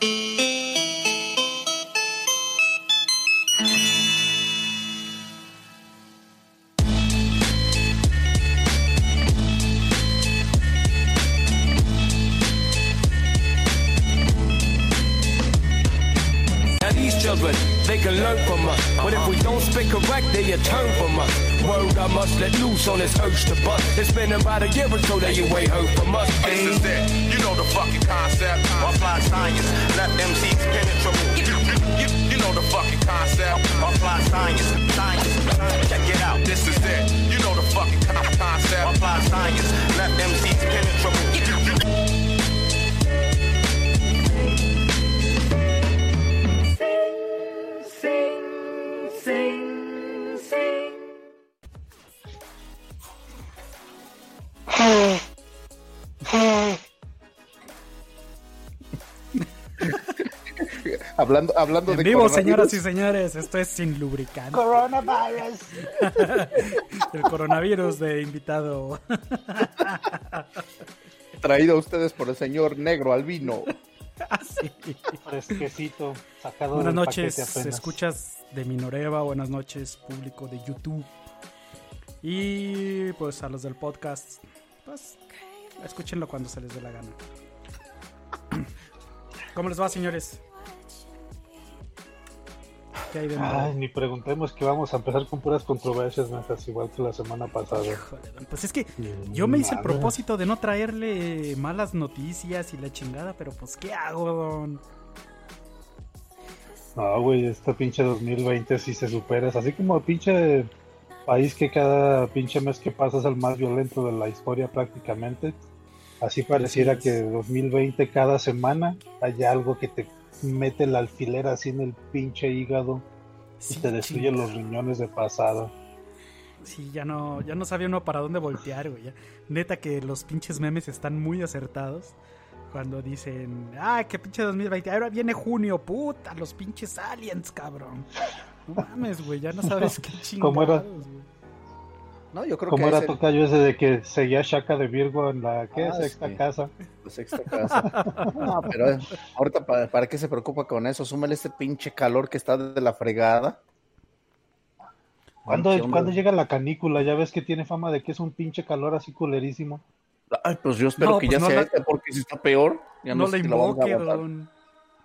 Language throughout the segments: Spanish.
Now these children, they can learn from us. But if we don't speak correct, they turn from us. Word I must let loose on this urge to bust. It's been about a year or so that you ain't heard from us. This is it. You know the fucking concept. Apply science. Let MCs penetrate. You, you, you, you know the fucking concept. Apply science. Science. Check it out. This is it. You know the fucking con- concept. Apply science. Hablando, hablando En de vivo, señoras y señores, esto es sin lubricante. Coronavirus. El coronavirus de invitado. traído a ustedes por el señor negro albino. Así. Fresquecito, sacado Buenas del noches, escuchas de Minoreva, buenas noches, público de YouTube. Y pues a los del podcast, pues escúchenlo cuando se les dé la gana. ¿Cómo les va, señores? ¿Qué hay de nuevo? Ay, ni preguntemos que vamos a empezar con puras controversias, metas, igual que la semana pasada. Híjole, Pues es que yo me hice el propósito de no traerle malas noticias y la chingada, pero pues ¿qué hago, don? No, güey, este pinche 2020 si se supera. Es así como pinche país que cada pinche mes que pasa es el más violento de la historia prácticamente. Así pareciera Así es. que 2020 cada semana hay algo que te mete el alfiler así en el pinche hígado y te destruye los riñones de pasada. Sí, ya no, ya no sabía uno para dónde voltear, güey. Neta que los pinches memes están muy acertados. Cuando dicen, ah, que pinche 2020, ahora viene junio, puta, los pinches aliens, cabrón. No mames, güey, ya no sabes qué chingados, ¿Cómo era? güey. No, yo creo Como que era es el- tocayo ese de que seguía Shaka de Virgo en la ¿qué? Ah, sexta sí. casa. la sexta casa. No, pero eh, ahorita para, para qué se preocupa con eso, súmale este pinche calor que está de la fregada. ¿Cuándo, cuándo llega la canícula? Ya ves que tiene fama de que es un pinche calor así culerísimo. Ay, pues yo espero No, que pues ya no sea la- este, porque si está peor, ya no, No sé le si la vamos a invoque, don.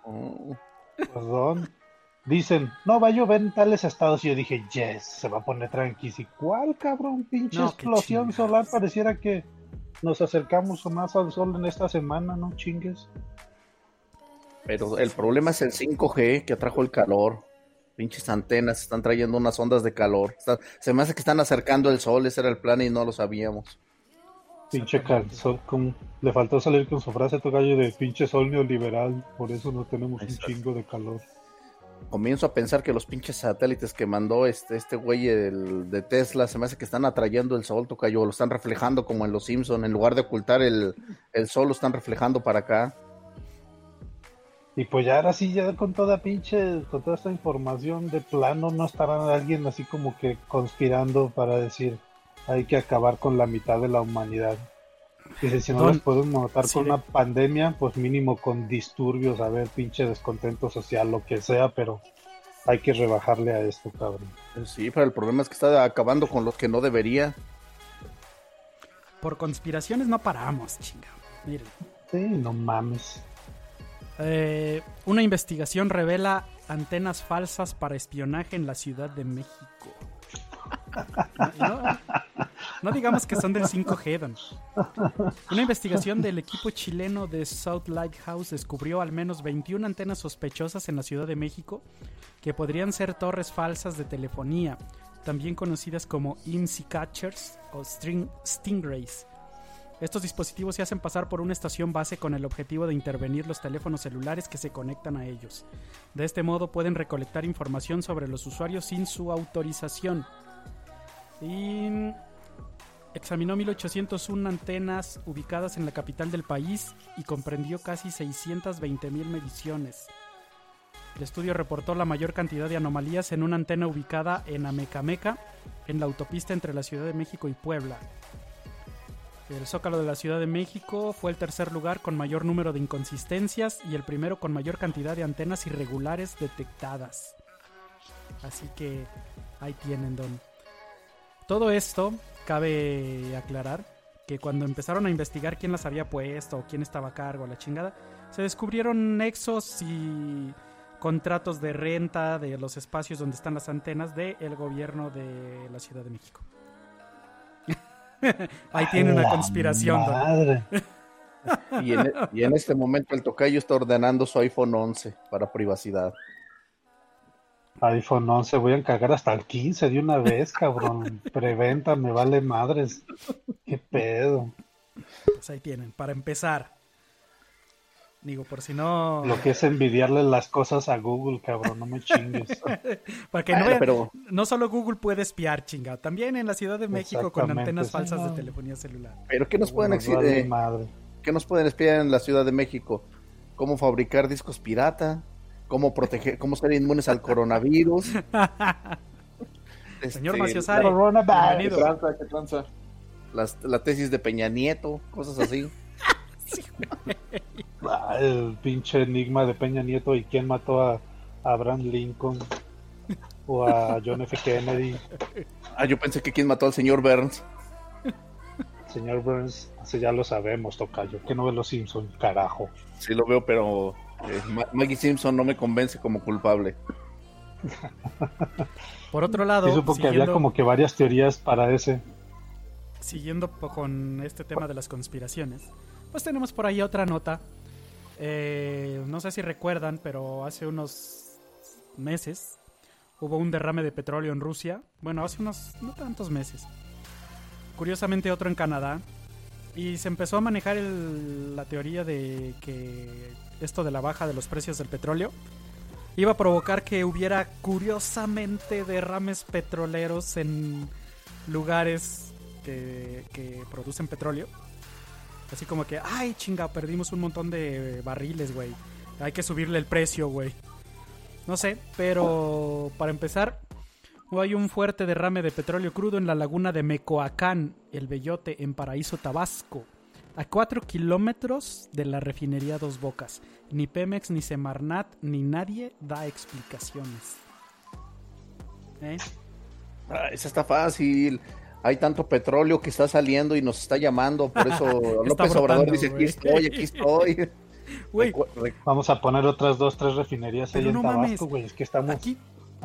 Oh, Perdón. Dicen, no va a llover en tales estados. Y yo dije, yes, se va a poner tranqui. ¿Y cuál, cabrón? Pinche No, explosión solar. Pareciera que nos acercamos más al sol en esta semana, ¿no? Chingues. Pero el problema es el 5G que atrajo el calor. Pinches antenas están trayendo unas ondas de calor. Está- se me hace que están acercando el sol, ese era el plan y no lo sabíamos. Pinche cal- sol, con- Le faltó salir con su frase tocayo de pinche sol neoliberal. Por eso no tenemos Exacto. un chingo de calor. Comienzo a pensar que los pinches satélites que mandó este, este güey de Tesla se me hace que están atrayendo el sol, tocayo, lo están reflejando como en los Simpson, en lugar de ocultar el, el sol, lo están reflejando para acá. Y pues ya ahora sí, ya con toda pinche, con toda esta información de plano, no estará alguien así como que conspirando para decir hay que acabar con la mitad de la humanidad. Dice, si no Don, los podemos matar sí, con una pandemia, pues mínimo con disturbios, a ver, pinche descontento social, lo que sea, pero hay que rebajarle a esto, cabrón. Sí, pero el problema es que está acabando con los que no debería. Por conspiraciones no paramos, chinga. Miren. Sí, no mames. Eh, una investigación revela antenas falsas para espionaje en la Ciudad de México. No, no digamos que son del 5G, don. Una investigación del equipo chileno de South Lighthouse descubrió al menos 21 antenas sospechosas en la Ciudad de México que podrían ser torres falsas de telefonía, también conocidas como IMSI Catchers o Stingrays. Estos dispositivos se hacen pasar por una estación base con el objetivo de intervenir los teléfonos celulares que se conectan a ellos. De este modo pueden recolectar información sobre los usuarios sin su autorización. Y examinó 1801 antenas ubicadas en la capital del país y comprendió casi 620 mil mediciones. El estudio reportó la mayor cantidad de anomalías en una antena ubicada en Amecameca, en la autopista entre la Ciudad de México y Puebla. El Zócalo de la Ciudad de México fue el tercer lugar con mayor número de inconsistencias y el primero con mayor cantidad de antenas irregulares detectadas. Así que ahí tienen, don. Todo esto cabe aclarar que cuando empezaron a investigar quién las había puesto o quién estaba a cargo, la chingada, se descubrieron nexos y contratos de renta de los espacios donde están las antenas del gobierno de la Ciudad de México. Ahí tiene una conspiración. Madre. Y en, y en este momento el tocayo está ordenando su iPhone 11 para privacidad. iPhone 11, voy a encargar hasta el 15 de una vez, cabrón. Preventa, me vale madres. Qué pedo. Pues ahí tienen, para empezar. Digo, por si no... Lo que es envidiarle las cosas a Google, cabrón, no me chingues. Para que no Bueno, pero no solo Google puede espiar, chinga. También en la Ciudad de México con antenas sí, falsas de telefonía celular. pero ¿qué nos pueden Nos exi- vale eh, madre. ¿Qué nos pueden espiar en la Ciudad de México? ¿Cómo fabricar discos pirata? ¿Cómo proteger, cómo ser inmunes al coronavirus? Señor Este, Maciosari, Coronavirus. ¿Qué bienvenido. tranza? ¿Qué tranza? Las- la tesis de Peña Nieto, cosas así. Ah, el pinche enigma de Peña Nieto y quién mató a Abraham Lincoln o a John F. Kennedy, Ah, yo pensé que quién mató al señor Burns. señor Burns, ese ya lo sabemos, tocayo. Que no ve los Simpson, carajo. Sí lo veo, pero eh, Ma- Maggie Simpson no me convence como culpable. Por otro lado, Sí, supo que había siguiendo, como que varias teorías para ese. siguiendo con este tema de las conspiraciones, pues tenemos por ahí otra nota. Eh, no sé si recuerdan, pero hace unos meses hubo un derrame de petróleo en Rusia. Bueno, hace unos no tantos meses. Curiosamente otro en Canadá. Y se empezó a manejar el- la teoría de que esto de la baja de los precios del petróleo iba a provocar que hubiera curiosamente derrames petroleros en lugares que, producen petróleo. Así como que, ay chinga, perdimos un montón de barriles, güey. Hay que subirle el precio, güey. No sé, pero para empezar, hay un fuerte derrame de petróleo crudo en la laguna de Mecoacán, el Bellote, en Paraíso, Tabasco. A 4 kilómetros de la refinería Dos Bocas. Ni Pemex, ni Semarnat, ni nadie da explicaciones. ¿Eh? Ah, esa está fácil. Hay tanto petróleo que está saliendo y nos está llamando. Por eso López brotando, Obrador dice. Aquí estoy, aquí estoy. Rec- Vamos a poner otras dos, tres refinerías Pero ahí en no Tabasco, mames. güey. Es que estamos aquí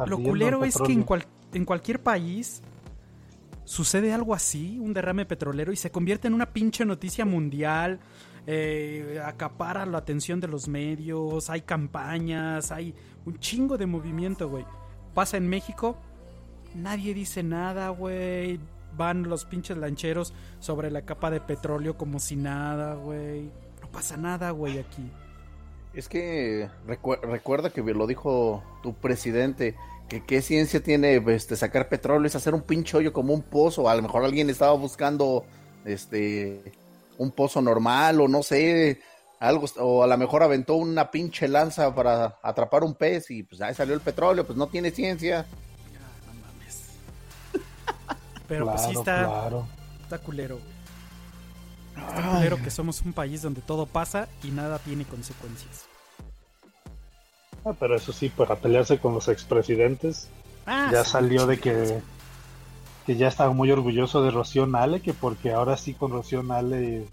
lo culero en es que en, cual- en cualquier país sucede algo así, un derrame petrolero, y se convierte en una pinche noticia mundial. eh, acapara la atención de los medios, hay campañas, hay un chingo de movimiento, güey. Pasa en México, nadie dice nada, güey. Van los pinches lancheros sobre la capa de petróleo como si nada, güey. No pasa nada, güey, aquí. Es que recu- recuerda que lo dijo tu presidente, que qué ciencia tiene este, sacar petróleo, es hacer un pinche hoyo como un pozo, a lo mejor alguien estaba buscando este un pozo normal o no sé, algo, o a lo mejor aventó una pinche lanza para atrapar un pez y pues ahí salió el petróleo, pues no tiene ciencia. No mames. Pero claro, pues sí está, claro. está culero. güey. Está culero que somos un país donde todo pasa y nada tiene consecuencias. Ah, pero eso sí, para pelearse con los expresidentes, Ah, ya salió de que, que ya estaba muy orgulloso de Rocío Nale, que porque ahora sí con Rocío Nale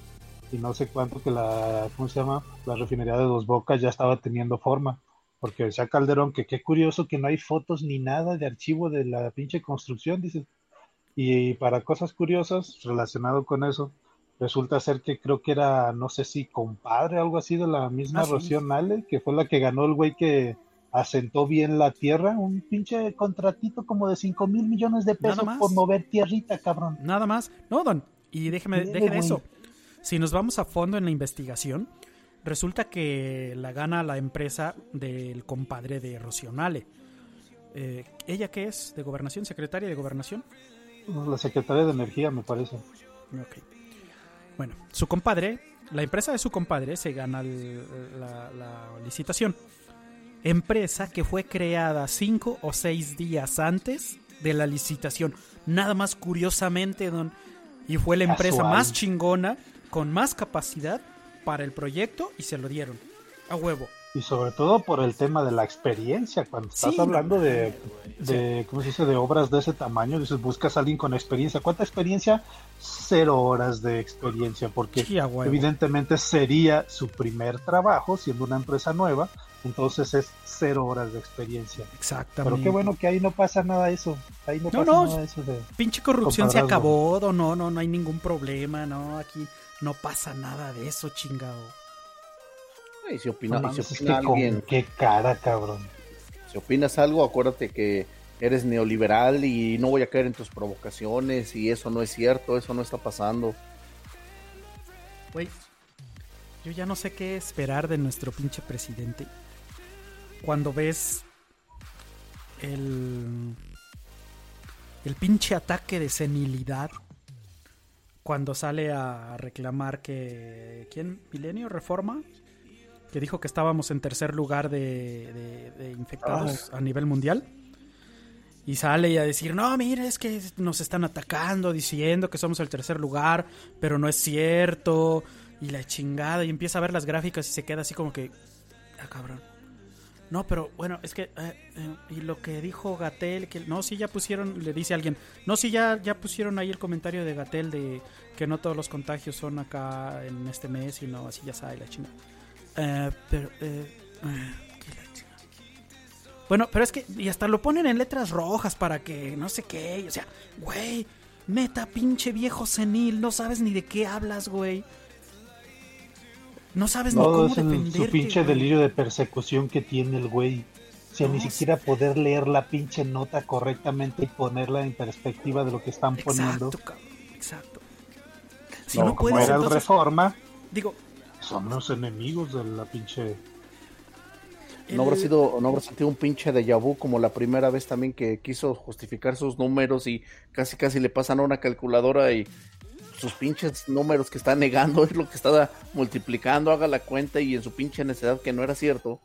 y no sé cuánto que la, ¿cómo se llama? La refinería de Dos Bocas ya estaba teniendo forma. Porque decía Calderón que qué curioso que no hay fotos ni nada de archivo de la pinche construcción, dice. Y para cosas curiosas relacionado con eso, resulta ser que creo que era, no sé si compadre o algo así de la misma Ah, sí. Rocío Nale, que fue la que ganó el güey que asentó bien la tierra, un pinche contratito como de 5 mil millones de pesos por mover tierrita, cabrón. Nada más. No, Don. Y déjeme, Dele, güey. eso. Si nos vamos a fondo en la investigación, resulta que la gana la empresa del compadre de Rocionale. Eh, ¿Ella qué es? ¿De gobernación? ¿Secretaria de gobernación? La secretaria de Energía, me parece. Ok. Bueno, su compadre, la empresa de su compadre se gana el- la, la licitación. Empresa que fue creada cinco o seis días antes de la licitación. Nada más curiosamente, don, Y fue la empresa Casual. más chingona, con más capacidad para el proyecto y se lo dieron. A huevo. Y sobre todo por el tema de la experiencia. Cuando estás Sí, hablando de, de, ¿cómo se dice? De obras de ese tamaño, dices, buscas a alguien con experiencia. ¿Cuánta experiencia? Cero horas de experiencia, porque Sí, evidentemente sería su primer trabajo, siendo una empresa nueva, entonces es cero horas de experiencia. Exactamente. Pero qué bueno que ahí no pasa nada de eso. Ahí no, No, pasa no. nada eso de... Pinche corrupción se acabó, no, no, no hay ningún problema, no, aquí no pasa nada de eso, chingado. Y si, No opina, y si opina alguien, qué cara, cabrón. si opinas algo, acuérdate que eres neoliberal y no voy a caer en tus provocaciones y eso no es cierto, eso no está pasando. Güey, yo ya no sé qué esperar de nuestro pinche presidente. Cuando ves el, el pinche ataque de senilidad. Cuando sale a reclamar que... ¿Quién? ¿Milenio? ¿Reforma? Que dijo que estábamos en tercer lugar de, de- de infectados a nivel mundial. Y sale y a decir, no, mira, es que nos están atacando, diciendo que somos el tercer lugar, pero no es cierto. Y la chingada, y empieza a ver las gráficas y se queda así como que, ah, cabrón. No, pero bueno, es que, eh, eh, y lo que dijo Gatel, que no, sí ya pusieron, le dice alguien, no, sí ya, ya pusieron ahí el comentario de Gatel de que no todos los contagios son acá en este mes, sino así ya sabe la chingada. Eh, pero, chingada. Bueno, pero es que, y hasta lo ponen en letras rojas para que no sé qué, o sea, güey, neta, pinche viejo senil, no sabes ni de qué hablas, güey. No sabes ni Todo cómo el- defenderte. su pinche güey. delirio de persecución que tiene el güey. O sea, No, ni siquiera poder leer la pinche nota correctamente y ponerla en perspectiva de lo que están poniendo. Exacto, cabrón, exacto. Si No, no, como puedes, era el entonces, Reforma, digo, son los enemigos de la pinche... No habrá sido, no habrá sentido un pinche déjà vu como la primera vez también que quiso justificar sus números y casi casi le pasan a una calculadora y sus pinches números que está negando es lo que está multiplicando, haga la cuenta y en su pinche necedad que no era cierto.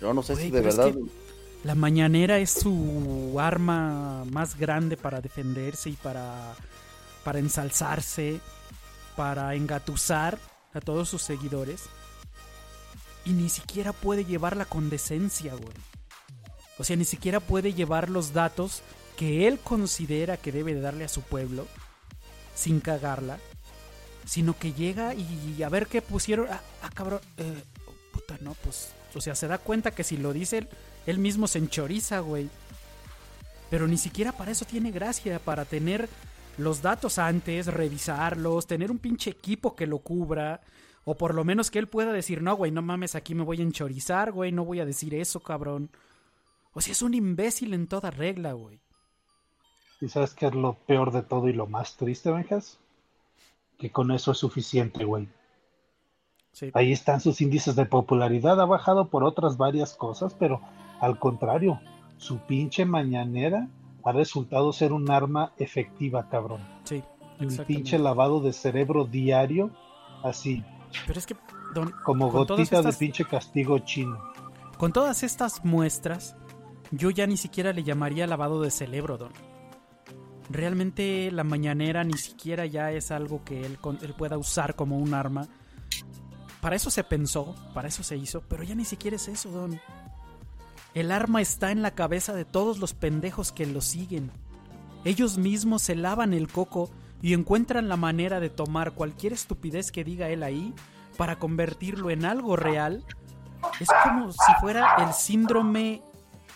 Yo no sé si de es verdad. que La mañanera es su arma más grande para defenderse y para, para ensalzarse, para engatusar a todos sus seguidores. Y ni siquiera puede llevarla con decencia, güey. O sea, ni siquiera puede llevar los datos que él considera que debe de darle a su pueblo sin cagarla. Sino que llega y a ver qué pusieron. Ah, ah, cabrón. eh, puta, no, pues. O sea, se da cuenta que si lo dice él, él mismo se enchoriza, güey. Pero ni siquiera para eso tiene gracia, para tener los datos antes, revisarlos, tener un pinche equipo que lo cubra. O por lo menos que él pueda decir, no, güey, no mames, aquí me voy a enchorizar, güey, no voy a decir eso, cabrón. O sea, es un imbécil en toda regla, güey. ¿Y sabes qué es lo peor de todo y lo más triste, Benjas? Que con eso es suficiente, güey. Sí. Ahí están sus índices de popularidad, ha bajado por otras varias cosas, pero al contrario, su pinche mañanera ha resultado ser un arma efectiva, cabrón. Sí, Un pinche lavado de cerebro diario, así, Pero es que, don, como gotita estas- de pinche castigo chino. Con todas estas muestras, yo ya ni siquiera le llamaría lavado de cerebro, Don. Realmente la mañanera ni siquiera ya es algo que él, con- él pueda usar como un arma. Para eso se pensó, para eso se hizo, pero ya ni siquiera es eso, Don. El arma está en la cabeza de todos los pendejos que lo siguen. Ellos mismos se lavan el coco y encuentran la manera de tomar cualquier estupidez que diga él ahí para convertirlo en algo real es como si fuera el síndrome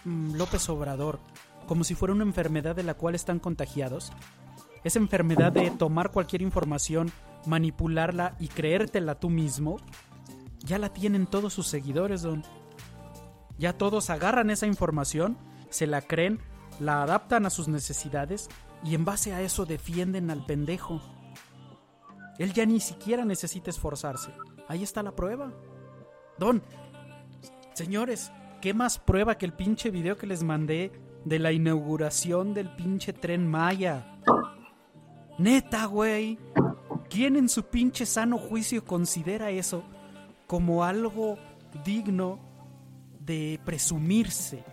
mm, López Obrador, como si fuera una enfermedad de la cual están contagiados. Esa enfermedad de tomar cualquier información, manipularla y creértela tú mismo, ya la tienen todos sus seguidores, don. Ya todos agarran esa información, se la creen, la adaptan a sus necesidades y en base a eso defienden al pendejo. Él ya ni siquiera necesita esforzarse. Ahí está la prueba. Don, Señores, ¿qué más prueba que el pinche video que les mandé de la inauguración del pinche tren Maya? Neta, güey. ¿Quién en su pinche sano juicio considera eso como algo digno de presumirse?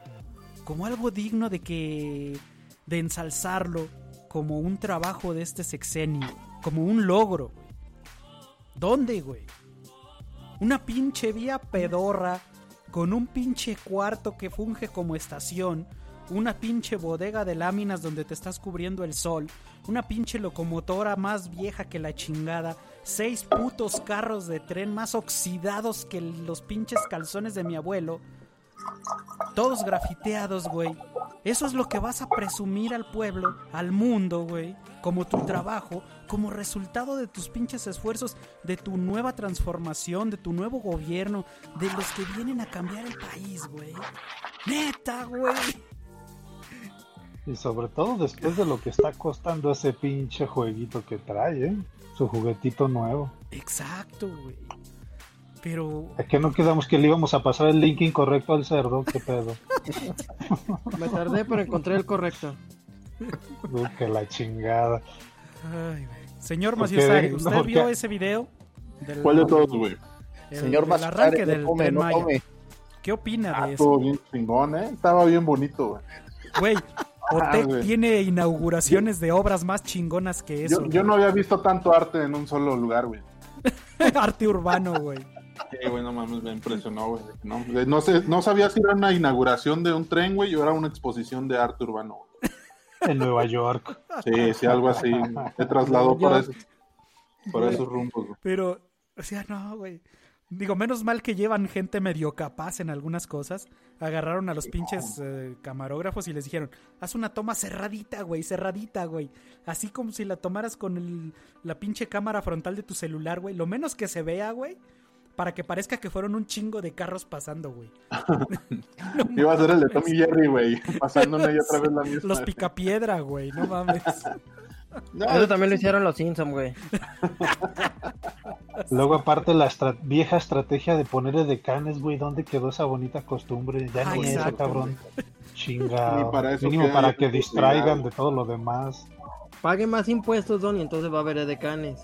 Como algo digno de que. de ensalzarlo como un trabajo de este sexenio. como un logro. ¿Dónde, güey? Una pinche vía pedorra con un pinche cuarto que funge como estación, una pinche bodega de láminas donde te estás cubriendo el sol, una pinche locomotora más vieja que la chingada, seis putos carros de tren más oxidados que los pinches calzones de mi abuelo, todos grafiteados, güey. Eso es lo que vas a presumir al pueblo, al mundo, güey, como tu trabajo, como resultado de tus pinches esfuerzos, de tu nueva transformación, de tu nuevo gobierno, de los que vienen a cambiar el país, güey. Neta, güey. Y sobre todo después de lo que está costando ese pinche jueguito que trae, ¿eh? Su juguetito nuevo. Exacto, güey. Pero. ¿A qué no quedamos que le íbamos a pasar el link incorrecto al cerdo? ¿Qué pedo? Me tardé, pero encontré el correcto. Uy, que la chingada. Ay, güey. Señor Maciosari, no, ¿usted vio ese video? Del, ¿Cuál de todos, güey? Señor del arranque del no come, Tren no Maya. come. ¿Qué opina Ah, de eso? estuvo bien chingón, ¿eh? Estaba bien bonito, güey. Güey, Otec güey. tiene inauguraciones de obras más chingonas que eso. Yo, yo no había visto tanto arte en un solo lugar, güey. Arte urbano, güey. Sí, güey, no mames, me impresionó, güey. No, no, sé, no sabía si era una inauguración de un tren, güey, o era una exposición de arte urbano. güey. En Nueva York. Sí, sí, algo así. Se trasladó Yo- esos, por esos rumbos, güey. Pero, o sea, no, güey. Digo, menos mal que llevan gente medio capaz en algunas cosas. Agarraron a los pinches eh, camarógrafos y les dijeron, haz una toma cerradita, güey, cerradita, güey. Así como si la tomaras con el- la pinche cámara frontal de tu celular, güey. Lo menos que se vea, güey. Para que parezca que fueron un chingo de carros pasando, güey. Iba a ser el de Tommy Jerry, güey, pasando una y otra vez la misma. Los picapiedra, güey, no mames. No, Eso también lo hicieron los Simpsons, güey. Luego, aparte, la estra- vieja estrategia de ponerle decanes, güey. ¿Dónde quedó esa bonita costumbre? Ya Ah, no es eso, exacto, cabrón. Chinga. Ni para Mínimo para que distraigan de todo lo demás. Pague más impuestos, Don, y entonces va a haber decanes.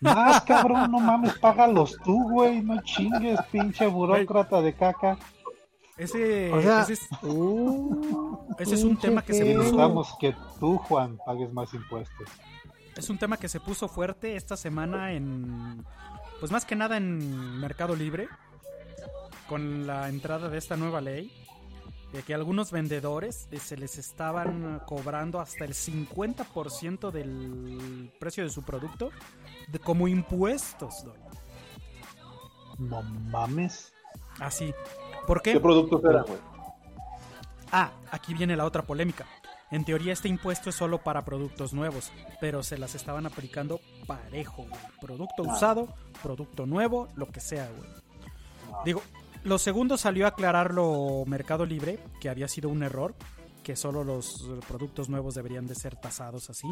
Más, cabrón, no mames, págalos tú, güey. No chingues, pinche burócrata de caca. Ese, O sea, ese es, uh, ese es un tema que se puso Necesitamos que tú, Juan, pagues más impuestos. Es un tema que se puso fuerte esta semana en. Pues más que nada en Mercado Libre. Con la entrada de esta nueva ley. De que algunos vendedores eh, se les estaban cobrando hasta el 50% del precio de su producto. De, como impuestos, don. No mames. Así. ¿Por qué? ¿Qué productos eran, güey? Ah, aquí viene la otra polémica. En teoría este impuesto es solo para productos nuevos, pero se las estaban aplicando parejo, güey. Producto usado, producto nuevo, lo que sea, güey. Digo, lo segundo salió a aclararlo Mercado Libre, que había sido un error, que solo los productos nuevos deberían de ser tasados así.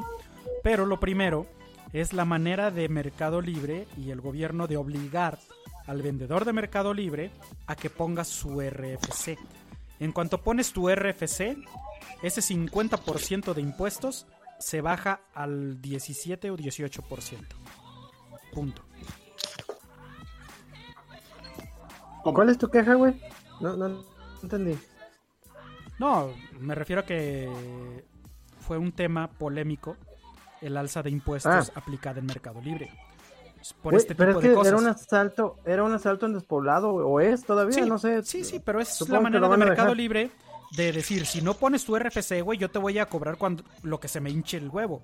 Pero lo primero es la manera de Mercado Libre y el gobierno de obligar al vendedor de Mercado Libre a que ponga su RFC. En cuanto pones tu RFC, ese 50% de impuestos se baja al 17 o 18%. Punto. ¿Cuál es tu queja, güey? No, no, no entendí. No, me refiero a que fue un tema polémico el alza de impuestos aplicada en Mercado Libre. Por Güey, este pero tipo es que de cosas. era un asalto, era un asalto en despoblado, o es todavía, Sí, no sé. Sí, sí, pero es la manera de Mercado dejar. Libre de decir, si no pones tu RFC, güey, yo te voy a cobrar cuando lo que se me hinche el huevo.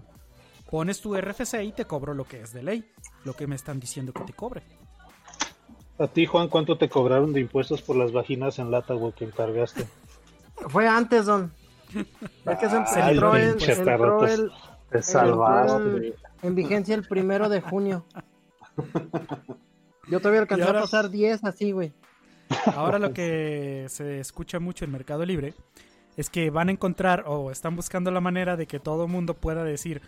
Pones tu RFC y te cobro lo que es de ley, lo que me están diciendo que te cobre. A ti, Juan, ¿cuánto te cobraron de impuestos por las vaginas en lata, güey, que encargaste? Fue antes, don. Es que se Ay, entró, en, pinche entró perrotes. el, Te salvaste. el- en vigencia el primero de junio. Yo todavía alcancé ahora- a pasar 10 así, güey. Ahora lo que se escucha mucho en Mercado Libre es que van a encontrar o están buscando la manera de que todo el mundo pueda decir,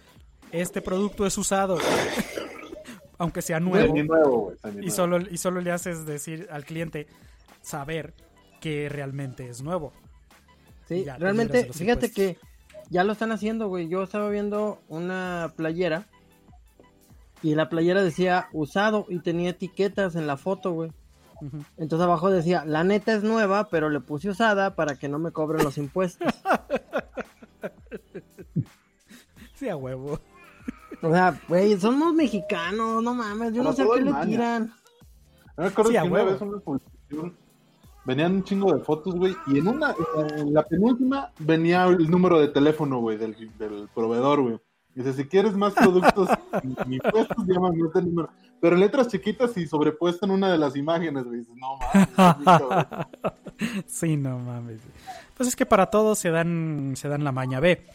este producto es usado, aunque sea nuevo. Y solo, y solo le haces decir al cliente saber que realmente es nuevo. Sí, Ya, realmente, fíjate impuestos. que ya lo están haciendo, güey. Yo estaba viendo una playera y la playera decía usado y tenía etiquetas en la foto, güey. Entonces abajo decía, la neta es nueva, pero le puse usada para que no me cobren los impuestos. Sí, a huevo. O sea, güey, somos mexicanos, no mames, yo no sé a qué le maña. tiran. Me acuerdo Sí, que una vez una publicación venían un chingo de fotos, güey, y en una, en la penúltima venía el número de teléfono, güey, del, del proveedor, güey. Dice, si quieres más productos ni puestos, llámame este número. Pero letras chiquitas y sobrepuesta en una de las imágenes, güey. Dices, no mames. es bien cabrón". sí, no mames. Pues es que para todos se dan, se dan la maña. Ve,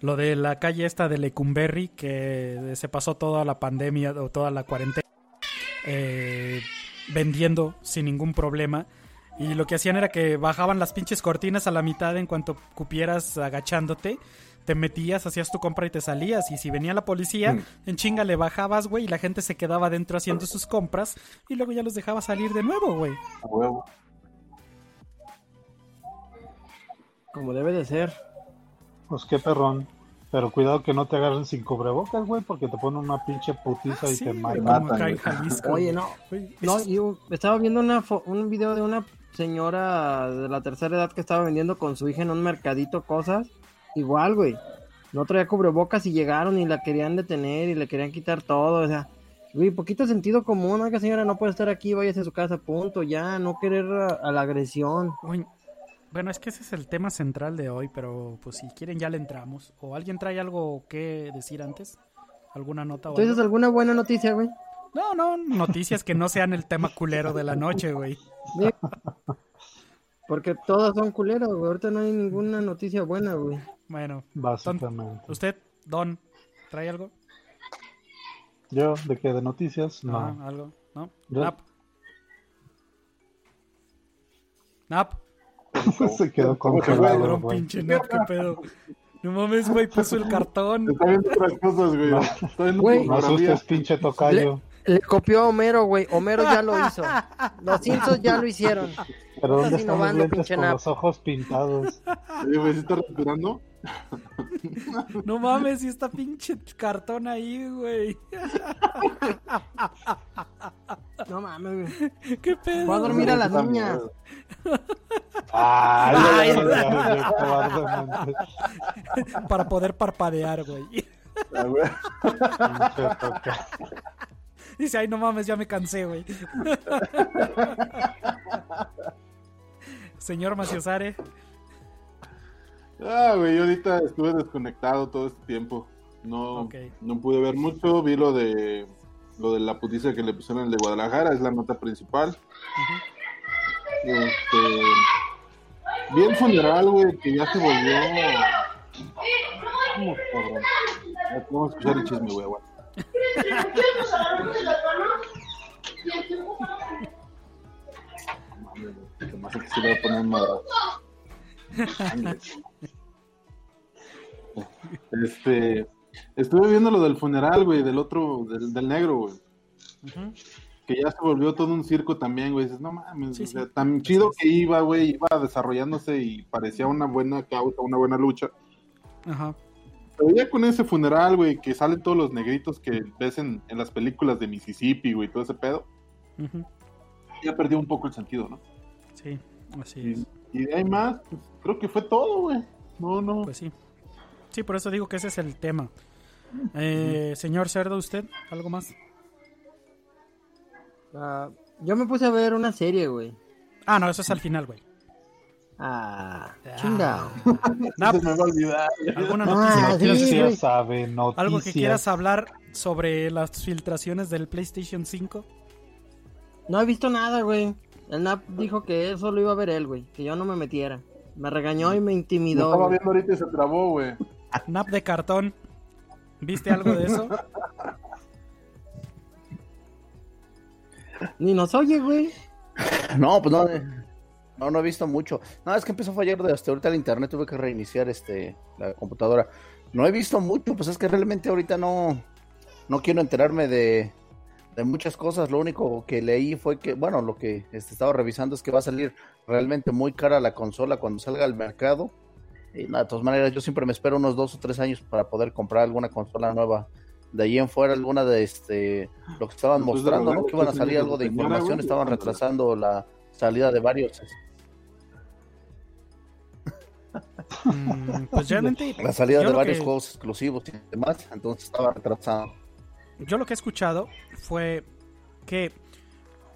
lo de la calle esta de Lecumberri, que se pasó toda la pandemia o toda la cuarentena eh, vendiendo sin ningún problema. Y lo que hacían era que bajaban las pinches cortinas a la mitad en cuanto cupieras agachándote. Te metías, hacías tu compra y te salías. Y si venía la policía, en chinga le bajabas, güey, y la gente se quedaba dentro haciendo sus compras. Y luego ya los dejaba salir de nuevo, güey. Como debe de ser. Pues qué perrón. Pero cuidado que no te agarren sin cubrebocas, güey, porque te ponen una pinche putiza y Sí, te matan. como acá en güey. Jalisco. Oye, no. Güey, No, yo estaba viendo una fo- un video de una señora de la tercera edad que estaba vendiendo con su hija en un mercadito cosas. Igual, güey. No traía cubrebocas y llegaron y la querían detener y le querían quitar todo. O sea, güey, poquito sentido común. Oiga, señora, no puede estar aquí, váyase a su casa, punto. Ya, no querer a, a la agresión. Güey, Bueno, es que ese es el tema central de hoy, pero pues si quieren ya le entramos. ¿O alguien trae algo que decir antes? ¿Alguna nota o Entonces, algo? ¿alguna buena noticia, güey? No, no, noticias que no sean el tema culero de la noche, güey. Sí. Porque todas son culeras, güey. Ahorita no hay ninguna noticia buena, güey. Bueno, Básicamente. usted, Don, ¿trae algo? Yo, ¿de qué? ¿De noticias? No. Ajá, ¿Algo? ¿No? Yo- Nap. Nap. Se quedó ¿Cómo se congelado, Cabrón, güey. pinche qué pedo. No mames, güey, puso el cartón. Está viendo otras cosas, güey. Está viendo Güey. No asustes, pinche tocayo. Le copió a Homero, güey. Homero ya lo hizo. Los Simpsons ya lo hicieron. Pero ¿dónde están los lentes con nap. los ojos pintados? Oye, güey, ¿sí está respirando? No mames, y está pinche cartón ahí, güey. No mames, güey. ¿Qué pedo? Voy a dormir a las niñas. Ay, Ay. Para poder parpadear, güey. Güey. Dice, ay, no mames, ya me cansé, güey. Señor Maciosare. Ah, güey, yo ahorita estuve desconectado todo este tiempo. No, no pude ver mucho. Vi lo de lo de la putiza que le pusieron al de Guadalajara, es la nota principal. Este, vi el funeral, güey, que ya se volvió. ¿Cómo, cabrón? Ya, Vamos a escuchar el chisme, güey. Que le a poner un madrazo. Este, estuve viendo lo del funeral, güey, del otro, del, del negro, güey. Que ya se volvió todo un circo también, güey. Dices, no mames, Sí, o sea, sí. tan chido que iba, güey, iba desarrollándose y parecía una buena causa, una buena lucha. Ajá. Pero ya con ese funeral, güey, que salen todos los negritos que ves en, en las películas de Mississippi, güey, todo ese pedo, ya perdió un poco el sentido, ¿no? Sí, así es. Y, y de ahí más, pues, creo que fue todo, güey. No, no. Pues sí. Sí, por eso digo que ese es el tema. Eh, señor Cerdo, ¿usted? ¿Algo más? Ah, yo me puse a ver una serie, güey. Ah, no, eso es al final, güey. Ah, Ah. chingado. Nap, se me va a olvidar. ¿Alguna Ah, noticia sí, sabe. ¿Algo que quieras hablar sobre las filtraciones del PlayStation 5? No he visto nada, güey. El Nap dijo que eso lo iba a ver él, güey. Que yo no me metiera. Me regañó y me intimidó. estaba güey. viendo ahorita y se trabó, güey. Nap de cartón. ¿Viste algo de eso? Ni nos oye, güey. No, pues no, eh, no, no he visto mucho. No, es que empezó a fallar de hasta ahorita el internet, tuve que reiniciar este la computadora. No he visto mucho, pues es que realmente ahorita no, no quiero enterarme de, de muchas cosas. Lo único que leí fue que, bueno, lo que este, estaba revisando es que va a salir realmente muy cara la consola cuando salga al mercado. Y nada, de todas maneras, yo siempre me espero unos dos o tres años para poder comprar alguna consola nueva. De ahí en fuera, alguna de este, lo que estaban Pues mostrando, ¿no? Que iban a salir algo de información, estaban retrasando la salida de varios. Mm, pues realmente. La salida de varios que- juegos exclusivos y demás, entonces estaba retrasado. Yo lo que he escuchado fue que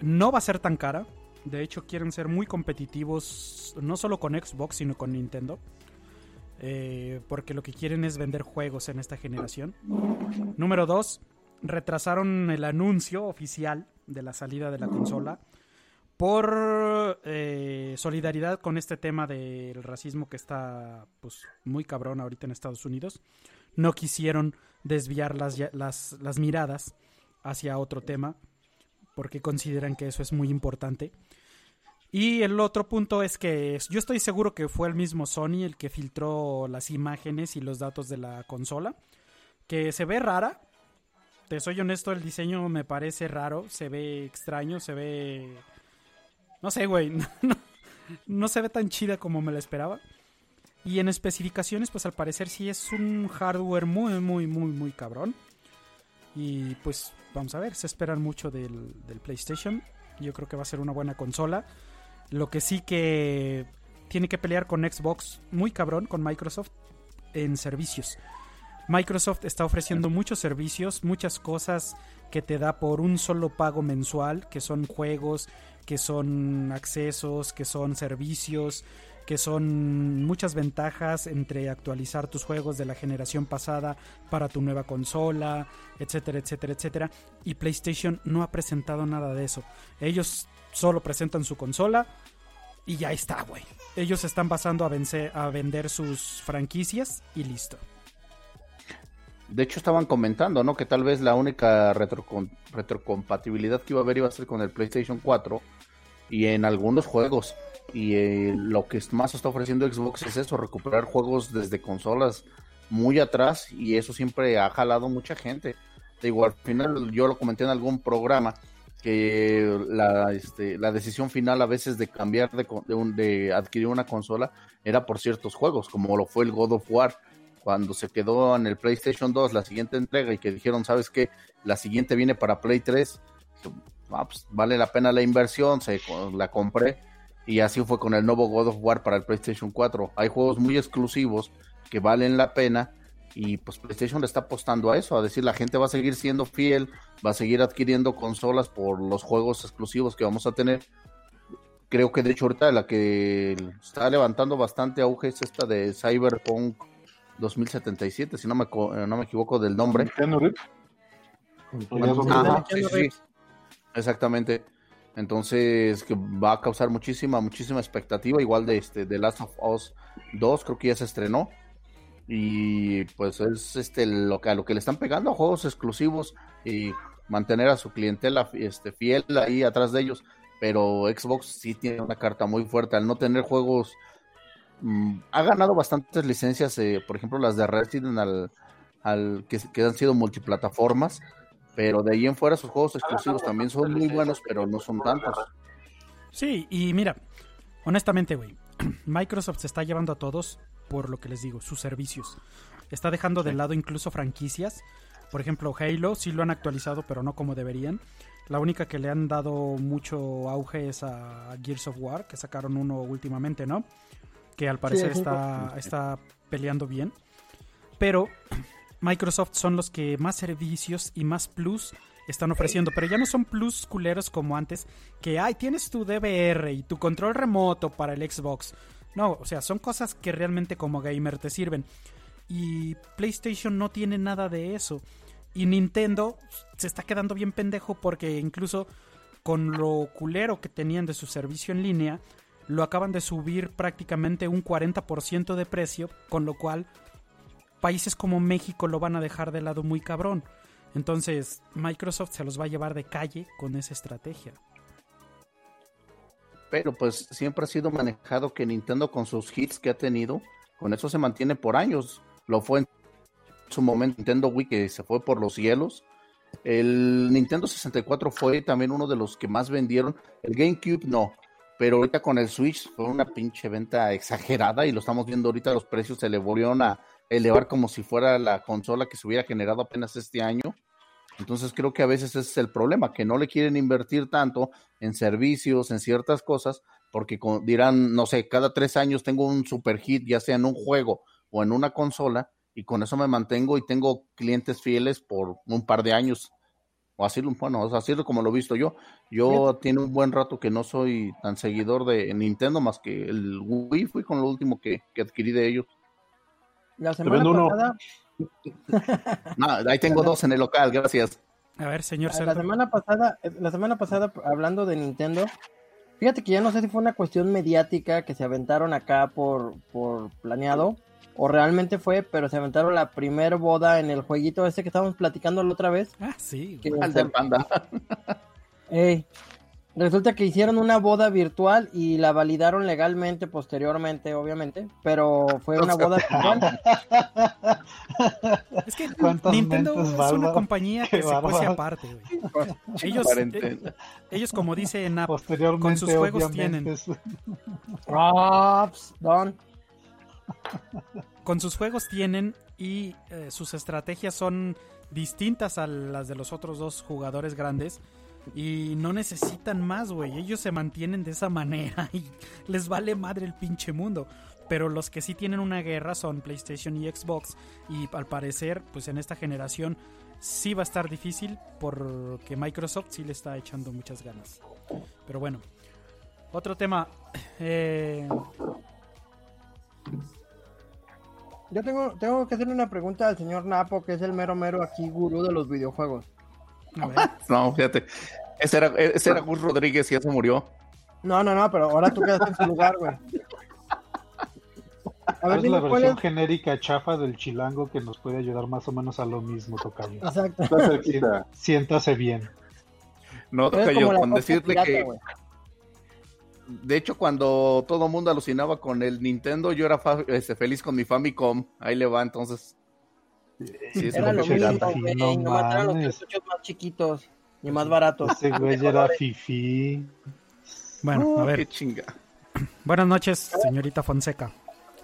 no va a ser tan cara. De hecho, quieren ser muy competitivos, no solo con Xbox, sino con Nintendo. Eh, porque lo que quieren es vender juegos en esta generación. Número dos, retrasaron el anuncio oficial de la salida de la consola por eh, solidaridad con este tema del racismo que está pues muy cabrón ahorita en Estados Unidos. No quisieron desviar las, las, las miradas hacia otro tema porque consideran que eso es muy importante. Y el otro punto es que yo estoy seguro que fue el mismo Sony el que filtró las imágenes y los datos de la consola, que se ve rara. Te soy honesto, el diseño me parece raro, se ve extraño, se ve... No sé, güey, no, se ve tan chida como me la esperaba. Y en especificaciones, pues al parecer sí es un hardware muy, muy, muy, muy cabrón. Y pues vamos a ver, se esperan mucho del PlayStation. Yo creo que va a ser una buena consola. Lo que sí que tiene que pelear con Xbox muy cabrón, con Microsoft, en servicios. Microsoft está ofreciendo muchos servicios, muchas cosas que te da por un solo pago mensual, que son juegos, que son accesos, que son servicios, que son muchas ventajas entre actualizar tus juegos de la generación pasada para tu nueva consola, etcétera, etcétera, etcétera. Y PlayStation no ha presentado nada de eso. Ellos solo presentan su consola y ya está, güey. Ellos están basando a, vencer, a vender sus franquicias y listo. De hecho, estaban comentando, ¿no? Que tal vez la única retrocompatibilidad que iba a haber iba a ser con el PlayStation 4 y en algunos juegos. Y eh, lo que más está ofreciendo Xbox es eso, recuperar juegos desde consolas muy atrás y eso siempre ha jalado mucha gente. Igual, al final yo lo comenté en algún programa que la, este, la decisión final a veces de cambiar de, de, un- de adquirir una consola era por ciertos juegos, como lo fue el God of War cuando se quedó en el PlayStation 2 la siguiente entrega y que dijeron, ¿sabes qué? La siguiente viene para Play 3, dije, "Ah, pues, vale la pena la inversión, se, la compré y así fue con el nuevo God of War para el PlayStation 4. Hay juegos muy exclusivos que valen la pena y pues PlayStation le está apostando a eso, a decir la gente va a seguir siendo fiel, va a seguir adquiriendo consolas por los juegos exclusivos que vamos a tener. Creo que de hecho ahorita la que está levantando bastante auge es esta de Cyberpunk 2077, si no me, eh, no me equivoco del nombre. Bueno, Reeves. sí, sí. Exactamente. Entonces, que va a causar muchísima, muchísima expectativa. Igual de este, de Last of Us 2, creo que ya se estrenó. Y pues es este lo que a lo que le están pegando a juegos exclusivos y mantener a su clientela este, fiel ahí atrás de ellos. Pero Xbox sí tiene una carta muy fuerte al no tener juegos. Mm, ha ganado bastantes licencias, eh, por ejemplo, las de Resident al, al que, que han sido multiplataformas. Pero de ahí en fuera sus juegos exclusivos también son muy buenos, pero no son tantos. Sí, y mira, honestamente, güey, Microsoft se está llevando a todos por lo que les digo, sus servicios. Está dejando de lado incluso franquicias. Por ejemplo, Halo sí lo han actualizado, pero no como deberían. La única que le han dado mucho auge es a Gears of War, que sacaron uno últimamente, ¿no? Que al parecer está, está peleando bien. Pero Microsoft son los que más servicios y más plus están ofreciendo, pero ya no son plus culeros como antes, que ay, tienes tu DVR y tu control remoto para el Xbox. No, o sea, son cosas que realmente como gamer te sirven. Y PlayStation no tiene nada de eso. Y Nintendo se está quedando bien pendejo porque incluso con lo culero que tenían de su servicio en línea, lo acaban de subir prácticamente un 40% de precio, con lo cual países como México lo van a dejar de lado muy cabrón. Entonces, Microsoft se los va a llevar de calle con esa estrategia. Pero pues siempre ha sido manejado que Nintendo con sus hits que ha tenido, con eso se mantiene por años. Lo fue en su momento Nintendo Wii que se fue por los cielos. El Nintendo 64 fue también uno de los que más vendieron. El GameCube no. Pero ahorita con el Switch fue una pinche venta exagerada y lo estamos viendo ahorita los precios se le volvieron a elevar como si fuera la consola que se hubiera generado apenas este año. Entonces creo que a veces ese es el problema, que no le quieren invertir tanto en servicios, en ciertas cosas, porque dirán, no sé, cada tres años tengo un super hit, ya sea en un juego o en una consola, y con eso me mantengo y tengo clientes fieles por un par de años. O así, lo- bueno, así como lo he visto yo. Yo tiene un buen rato que no soy tan seguidor de Nintendo, más que el Wii fui con lo último que, que adquirí de ellos. La semana vendo uno. pasada, Ah, ahí tengo dos en el local, gracias. A ver, señor la Cerdo. semana pasada, eh, la semana pasada hablando de Nintendo, fíjate que ya no sé si fue una cuestión mediática que se aventaron acá por, por planeado o realmente fue, pero se aventaron la primer boda en el jueguito ese que estábamos platicando la otra vez. Ah, sí. que Al del panda. Ey, resulta que hicieron una boda virtual y la validaron legalmente posteriormente, obviamente, pero fue una boda virtual. Es que ¿Cuántas Nintendo es una compañía Qué que se bárbaro. aparte, güey. Ellos, Cuarentena. eh, ellos, como dice Posteriormente, con sus juegos tienen. Props, Don. Con sus juegos tienen y eh, sus estrategias son distintas a las de los otros dos jugadores grandes y no necesitan más, güey. Ellos se mantienen de esa manera y les vale madre el pinche mundo. Pero los que sí tienen una guerra son PlayStation y Xbox y al parecer, pues en esta generación sí va a estar difícil porque Microsoft sí le está echando muchas ganas. Pero bueno, otro tema. eh, Yo tengo, tengo que hacerle una pregunta al señor Napo, que es el mero mero aquí gurú de los videojuegos. a ver, No, fíjate. Ese era, ese era Gus Rodríguez y ya se murió. No, no, no, pero ahora tú quedaste en su lugar, güey. A ver, es la versión es. genérica chafa del chilango que nos puede ayudar más o menos a lo mismo, Tocayo. Exacto. Siéntase bien. No, Tocayo, con decirle pirata, que. De hecho, cuando todo el mundo alucinaba con el Nintendo, yo era fa- este, feliz con mi Famicom. Ahí le va, entonces. Sí, es Era un lo mismo, güey. no mataron los cartuchos más chiquitos y más baratos. Ese güey era fifí. bueno, a Oh, ver. qué chinga. Buenas noches, señorita Fonseca.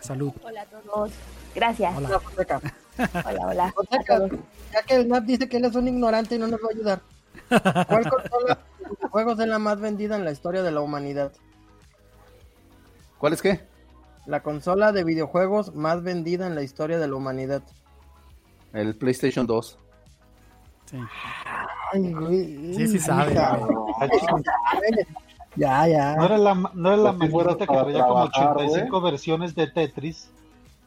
Salud. Hola a todos. Gracias. Hola. Hola, Fonseca. Hola, hola. Fonseca, ya que el Snap dice que él es un ignorante y no nos va a ayudar. ¿Cuál consola de juegos es la más vendida en la historia de la humanidad? ¿Cuál es qué? La consola de videojuegos más vendida en la historia de la humanidad. El PlayStation 2. Sí. Ay, güey. Sí, sí sabe. Ya, ya. No era la, no era la Pues maquinita que traía como trabajar, 85 versiones de Tetris.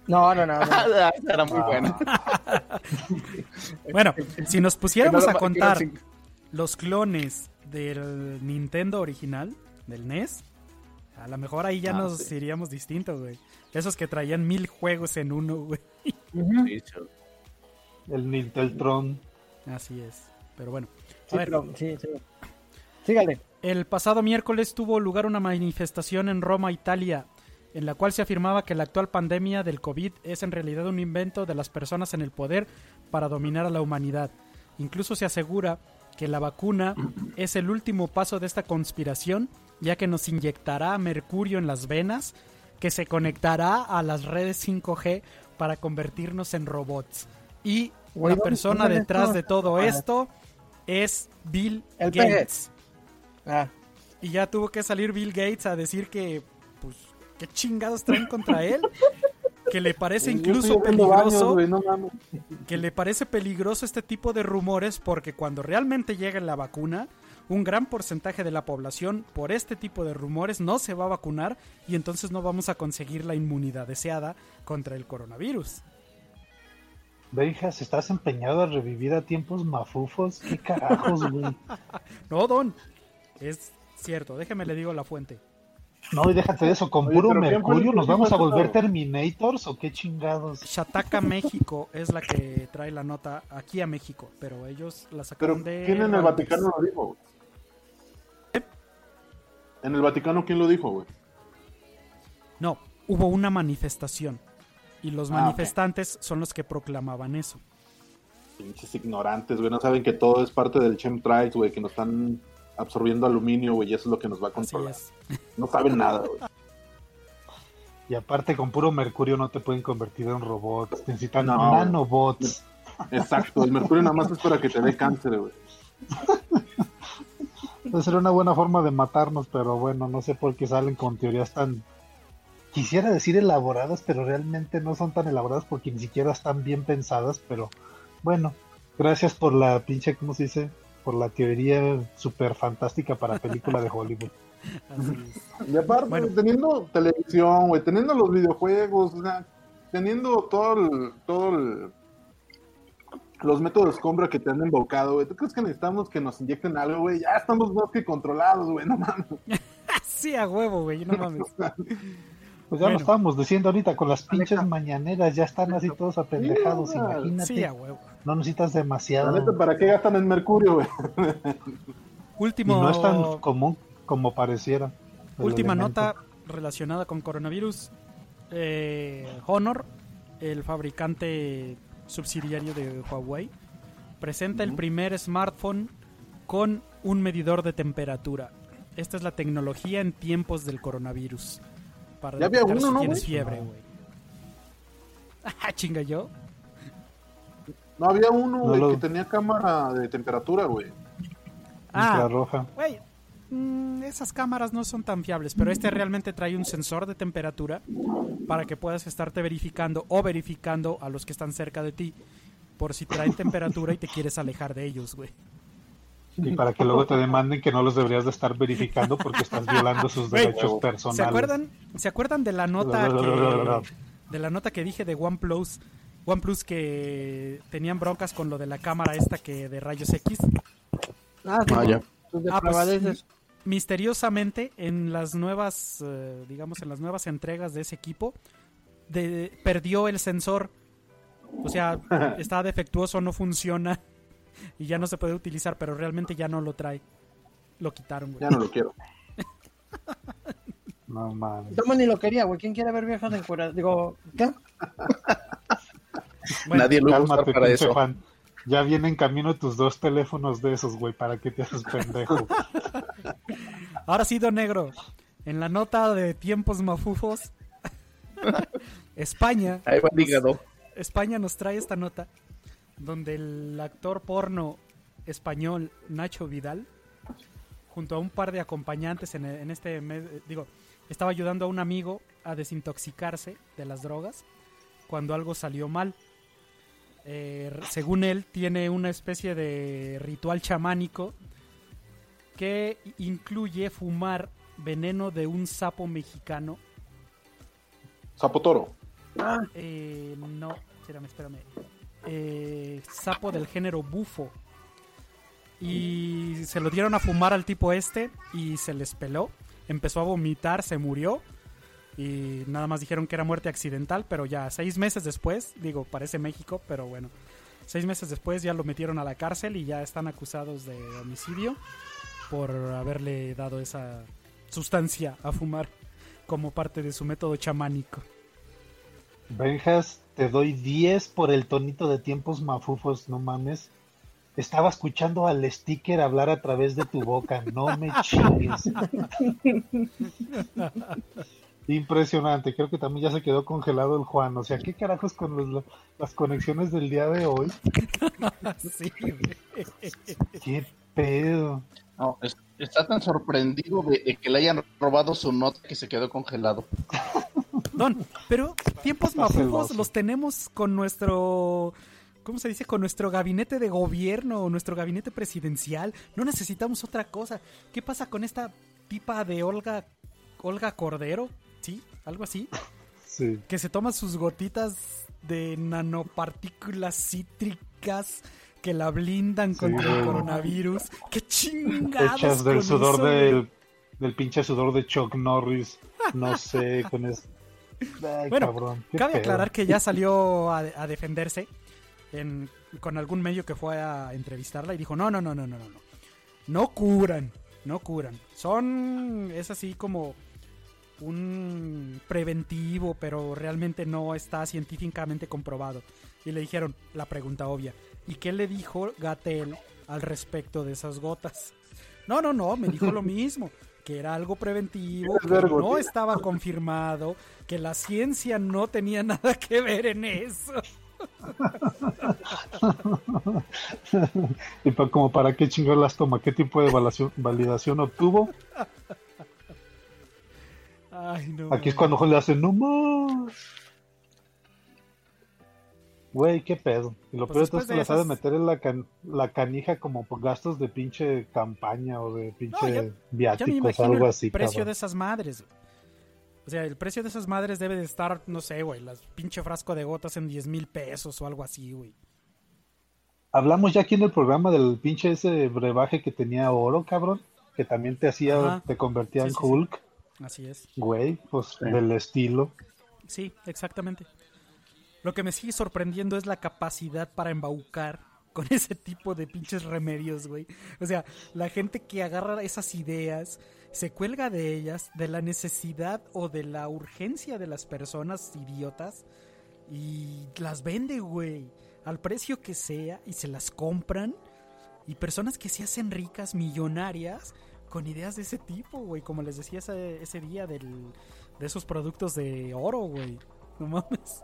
No, no, no. no. Ah, era muy buena. Bueno, si nos pusiéramos a contar los clones del Nintendo original, del NES, a lo mejor ahí ya Ah, nos sí. iríamos distintos, güey. Esos que traían mil juegos en uno, güey. El Ninteltron. Así es. Pero bueno. A Sí, ver, pero, sí, sí. Sígale. El pasado miércoles tuvo lugar una manifestación en Roma, Italia, en la cual se afirmaba que la actual pandemia del COVID es en realidad un invento de las personas en el poder para dominar a la humanidad. Incluso se asegura que la vacuna es el último paso de esta conspiración, ya que nos inyectará mercurio en las venas, que se conectará a las redes 5G para convertirnos en robots. Y la ¿dónde persona detrás de todo Ah. esto es Bill El. Gates. Ah, Y ya tuvo que salir Bill Gates a decir que, pues, qué chingados traen contra él. Que le parece incluso peligroso. no. Que le parece peligroso este tipo de rumores porque cuando realmente llegue la vacuna, un gran porcentaje de la población por este tipo de rumores no se va a vacunar y entonces no vamos a conseguir la inmunidad deseada contra el coronavirus. Veijas, ¿estás empeñado a revivir a tiempos mafufos? ¿Qué carajos, güey? No, Don. Es cierto, déjeme le digo la fuente. No, y déjate de eso, con Oye, puro pero ¿quién fue el mercurio nos vamos a volver Terminators o qué chingados. Shataka México es la que trae la nota aquí a México, pero ellos la Pero sacaron de. ¿quién en el. Vaticano lo dijo? En el Vaticano, ¿quién lo dijo, güey? No, hubo una manifestación. Y los Ah, manifestantes son los que proclamaban eso. Pinches ignorantes, güey. No saben que todo es parte del chemtrails, güey. Que nos están absorbiendo aluminio, güey. Y eso es lo que nos va a Así controlar. es. No saben nada, güey. Y aparte, con puro mercurio no te pueden convertir en robots. Necesitan No. nanobots. Exacto. El mercurio nada más es para que te dé cáncer, güey. Puede ser una buena forma de matarnos, pero bueno, no sé por qué salen con teorías tan... Quisiera decir elaboradas, pero realmente no son tan elaboradas porque ni siquiera están bien pensadas, pero bueno, gracias por la pinche, ¿cómo se dice? Por la teoría súper fantástica para película de Hollywood. Y aparte, Bueno. teniendo televisión, güey, teniendo los videojuegos, o sea, teniendo todo el, todo el, los métodos de compra que te han embaucado, güey. ¿Tú crees que necesitamos que nos inyecten algo, güey? Ya estamos más que controlados, güey, no mames. Sí, a huevo, güey, no mames. Pues ya Bueno. lo estábamos diciendo ahorita con las pinches mañaneras, ya están así todos apendejados, Sí, imagínate. Sí, a huevo. No necesitas La demasiado. neta, ¿para qué gastan en mercurio, güey? Y Último, no es tan común como pareciera. última elemento. nota relacionada con coronavirus. Eh, Honor, el fabricante subsidiario de Huawei, presenta el primer smartphone con un medidor de temperatura. Esta es la tecnología en tiempos del coronavirus. Para Ya había uno, si ¿no, tienes fiebre, güey. Ah, chinga yo. No había uno, No güey, lo- que tenía cámara de temperatura, güey. Ah, Infrarroja. Güey, mm, esas cámaras no son tan fiables, pero este realmente trae un sensor de temperatura para que puedas estarte verificando o verificando a los que están cerca de ti por si traen temperatura y te quieres alejar de ellos, güey. Y para que luego te demanden que no los deberías de estar verificando porque estás violando sus Güey, derechos personales. ¿Se acuerdan? ¿Se acuerdan de la nota que de la nota que dije de OnePlus? OnePlus que tenían broncas con lo de la cámara esta que de rayos X. Ah, sí, Ah, ya. sus Ah, pues. Misteriosamente en las nuevas eh, digamos en las nuevas entregas de ese equipo de- perdió el sensor o sea está defectuoso no funciona y ya no se puede utilizar pero realmente ya no lo trae lo quitaron güey. Ya no lo quiero. No mames. Tomo ni lo quería, güey. ¿Quién quiere ver viejas encueradas? Digo, ¿qué? Bueno, Nadie lo va a usar Cálmate, para eso. Juan. Ya vienen en camino tus dos teléfonos de esos, güey. ¿Para qué te haces pendejo? ahora sí don negro en la nota de tiempos mafufos España Ahí va. España nos trae esta nota donde el actor porno español Nacho Vidal, junto a un par de acompañantes en, en este mes, digo, estaba ayudando a un amigo a desintoxicarse de las drogas cuando algo salió mal. Eh, según él, tiene una especie de ritual chamánico que incluye fumar veneno de un sapo mexicano Zapotoro. eh, no, espérame, espérame. Eh, sapo del género bufo. Y se lo dieron a fumar al tipo este y se les peló. Empezó a vomitar, se murió. Y nada más dijeron que era muerte accidental, pero ya seis meses después, digo, parece México, pero bueno, seis meses después ya lo metieron a la cárcel y ya están acusados de homicidio por haberle dado esa sustancia a fumar como parte de su método chamánico. Benjas, te doy 10 por el tonito de tiempos mafufos, no mames. Estaba escuchando al sticker hablar a través de tu boca, no me chingues. Impresionante, creo que también ya se quedó congelado el Juan. O sea, ¿qué carajos con los- las conexiones del día de hoy? Sí, güey. ¿Qué pedo? No, es- está tan sorprendido de, de que le hayan robado su nota que se quedó congelado. Don, pero tiempos mafufos los tenemos con nuestro, ¿cómo se dice? Con nuestro gabinete de gobierno, nuestro gabinete presidencial. No necesitamos otra cosa. ¿Qué pasa con esta tipa de Olga, Olga Cordero? ¿Sí? Algo así. Sí. Que se toma sus gotitas de nanopartículas cítricas que la blindan contra el coronavirus. ¡Qué chingados! Hechas del sudor eso, del, del pinche sudor de Chuck Norris. No sé, con eso. Ay, Bueno, cabrón. Cabe pedo. aclarar que ya salió a, a defenderse en- con algún medio que fue a entrevistarla y dijo, no, no, no, no, no, no, no. No curan, no curan. Son, es así como un preventivo, pero realmente no está científicamente comprobado. Y le dijeron la pregunta obvia. ¿Y qué le dijo Gatel al respecto de esas gotas? No, no, no, me dijo lo mismo, que era algo preventivo, que no estaba confirmado, que la ciencia no tenía nada que ver en eso. y como para qué chingar las toma, qué tipo de validación obtuvo. Ay, no. Aquí es cuando le hacen no más. Güey, qué pedo. Y lo Pues peor es que de la sabe esas- meter en la, can- la canija como por gastos de pinche campaña o de pinche No, me viáticos, imagino algo el así. precio cabrón. de esas madres. O sea, el precio de esas madres debe de estar, no sé, güey, las pinche frasco de gotas en 10 mil pesos o algo así, güey. Hablamos ya aquí en el programa del pinche ese brebaje que tenía oro, cabrón. Que también te hacía, Ajá. te convertía Sí, en sí, sí. Así es. Güey, pues del estilo. Sí, exactamente. Lo que me sigue sorprendiendo es la capacidad para embaucar con ese tipo de pinches remedios, güey. O sea, la gente que agarra esas ideas, se cuelga de ellas, de la necesidad o de la urgencia de las personas idiotas y las vende, güey, al precio que sea y se las compran. Y personas que se hacen ricas, millonarias, con ideas de ese tipo, güey. Como les decía ese, ese día del, de esos productos de oro, güey. No mames.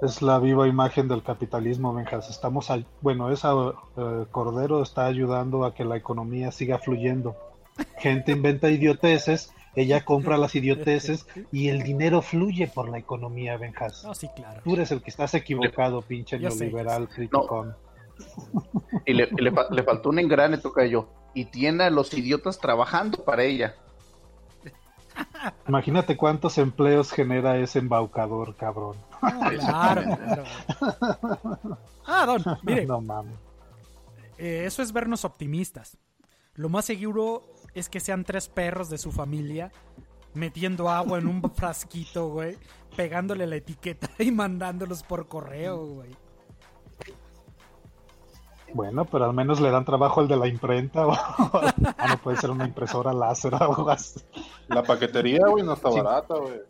Es la viva imagen del capitalismo, Benjas. Estamos, al- bueno, esa eh, Cordero está ayudando a que la economía siga fluyendo. Gente inventa idioteces, ella compra las idioteces y el dinero fluye por la economía, Benjas. No, sí, claro. Tú eres el que estás equivocado, pinche neoliberal, criticón. Y le, le le faltó un engrane, toca yo. Y tiene a los idiotas trabajando para ella. Imagínate cuántos empleos genera ese embaucador, cabrón. Claro, claro. Ah, Don, mire, No mames. eh, eso es vernos optimistas. Lo más seguro es que sean tres perros de su familia metiendo agua en un frasquito, güey, pegándole la etiqueta y mandándolos por correo, güey. Bueno, pero al menos le dan trabajo al de la imprenta. o- ah, no puede ser una impresora láser o algo así. La paquetería, güey, no está Sí. barata, güey.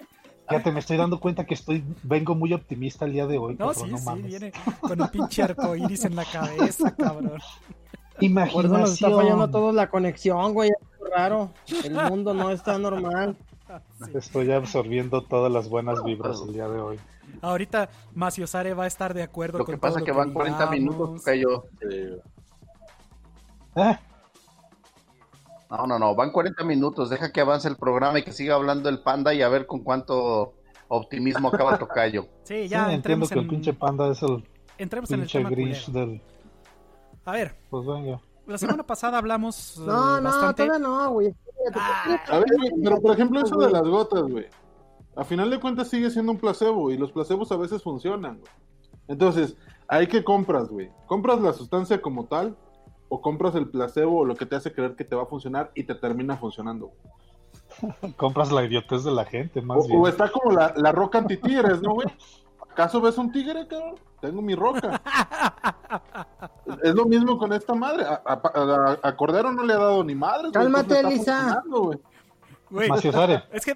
Fíjate, me estoy dando cuenta que estoy, vengo muy optimista el día de hoy. No, cabrón, sí, no sí, mames. viene con el pinche arco iris en la cabeza, cabrón. Por eso nos está fallando a Imaginación. todos la conexión, güey. Es raro. El mundo no está normal. Estoy absorbiendo todas las buenas vibras el día de hoy. Ahorita Maciosare va a estar de acuerdo Lo con que pasa todo es que lo van 40 digamos. minutos, toca yo. Sí. Ah, No, no, no, van 40 minutos. Deja que avance el programa y que siga hablando el panda y a ver con cuánto optimismo acaba Tocayo. Sí, sí, ya entiendo entremos que el en, pinche panda es el entremos en el pinche tema Grinch culero. del... A ver, Pues venga. la semana pasada hablamos eh, No, no, bastante. todavía no, güey. A ver, güey, pero por ejemplo, eso de las gotas, güey. A final de cuentas sigue siendo un placebo y los placebos a veces funcionan, güey. Entonces, ¿hay que compras, güey? ¿Compras la sustancia como tal? ¿O compras el placebo o lo que te hace creer que te va a funcionar y te termina funcionando? güey? Compras la idiotez de la gente, más O, bien. o está como la, la roca antitigres, ¿no, güey? ¿Acaso ves un tigre, cabrón? Tengo mi roca. es lo mismo con esta madre. A, a- a- a Cordero no le ha dado ni madre. Cálmate, Elisa. güey. Güey, es que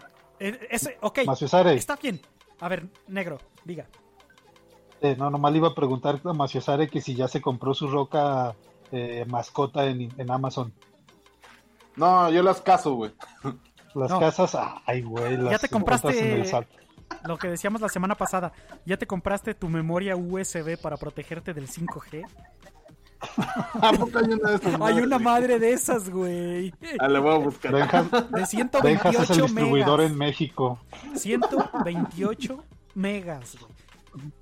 ese, ok, Maciosare. está bien. A ver, negro, diga. Eh, no, nomás le iba a preguntar a Maciosare que si ya se compró su roca eh, mascota en, en Amazon. No, yo las caso, güey. Las No. casas, ay, güey, las te encuentras compraste- en el sal- Lo que decíamos la semana pasada, ¿ya te compraste tu memoria USB para protegerte del 5G? ¿A poco hay una de esas Hay madres, una güey? madre de esas, güey. Ah, la voy a buscar. De Benjas 128 es el distribuidor megas. en México. 128 megas, güey.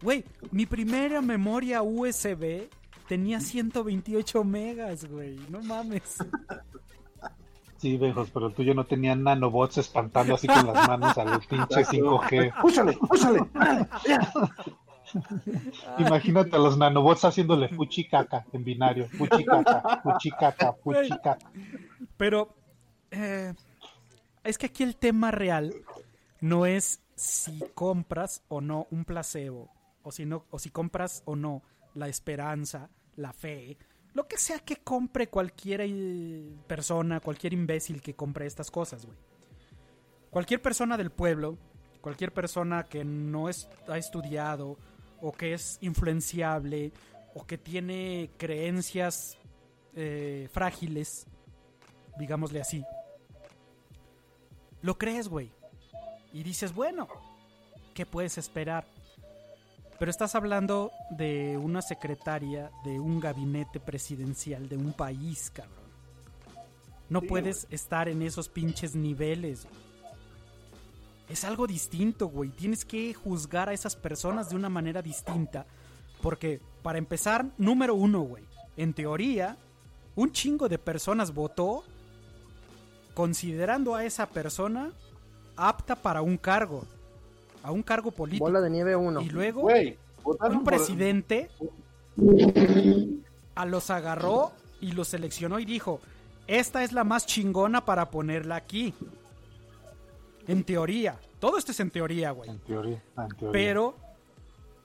Güey, mi primera memoria USB tenía 128 megas, güey. No mames. Sí, Benjas, pero el tuyo no tenía nanobots espantando así con las manos al pinche 5G. Púchale, púchale. Imagínate a los nanobots haciéndole fuchi caca en binario. Fuchi caca, fuchi caca, fuchi caca. Pero eh, es que aquí el tema real no es si compras o no un placebo, o si no, o si compras o no la esperanza, la fe, lo que sea que compre cualquier eh, persona, cualquier imbécil que compre estas cosas, güey. Cualquier persona del pueblo, cualquier persona que no es- ha estudiado o que es influenciable o que tiene creencias eh, frágiles, digámosle así. Lo crees, güey. Y dices, bueno, ¿qué puedes esperar? Pero estás hablando de una secretaria de un gabinete presidencial de un país, cabrón. No puedes estar en esos pinches niveles. güey. Es algo distinto, güey. Tienes que juzgar a esas personas de una manera distinta. Porque, para empezar, número uno, güey. En teoría, un chingo de personas votó considerando a esa persona apta para un cargo. A un cargo político. Bola de nieve 1. Y luego, Güey, un presidente a los agarró y los seleccionó y dijo, esta es la más chingona para ponerla aquí. En teoría. Todo esto es en teoría, güey. En teoría, en teoría. Pero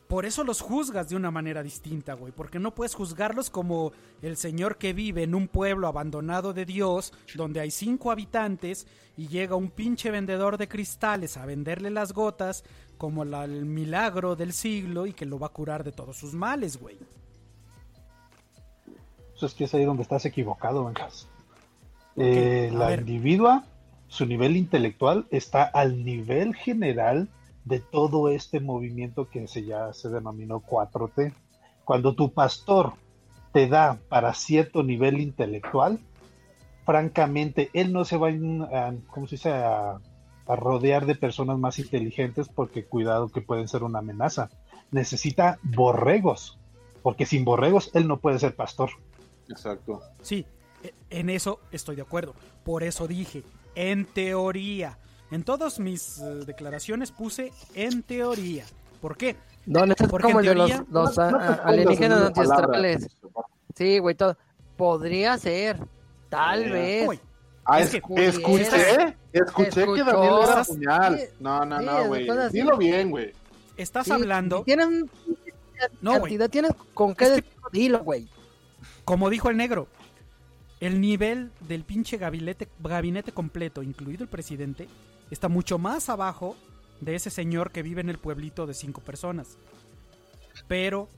por eso los juzgas de una manera distinta, güey. Porque no puedes juzgarlos como el señor que vive en un pueblo abandonado de Dios, donde hay cinco habitantes y llega un pinche vendedor de cristales a venderle las gotas como la- el milagro del siglo y que lo va a curar de todos sus males, güey. Eso es que es ahí donde estás equivocado, Vegas. qué? Eh, la ver. individua, su nivel intelectual está al nivel general de todo este movimiento que se ya se denominó 4T. Cuando tu pastor te da para cierto nivel intelectual, francamente, él no se va a, ¿cómo se dice? a, a rodear de personas más inteligentes porque cuidado que pueden ser una amenaza. Necesita borregos, porque sin borregos él no puede ser pastor. Exacto. Sí, e- en eso estoy de acuerdo. Por eso dije, en teoría. En todas mis eh, declaraciones puse en teoría. ¿Por qué? ¿Dónde estás Porque como en el de los, teoría- los No- a- no te a- pongas alienígenas ancestrales? Sí, güey, todo. Podría ser. Tal vez. Ah, Es es- que- escuché, escuché que. Daniel era puñal. sí, No, no, sí, no, güey. Dilo bien, güey. estás Sí, hablando, Si tienes No, cantidad, tienes con qué Es que- decirlo, dilo, güey. como dijo el negro, el nivel del pinche gabinete, completo, incluido el presidente, está mucho más abajo de ese señor que vive en el pueblito de cinco personas. Pero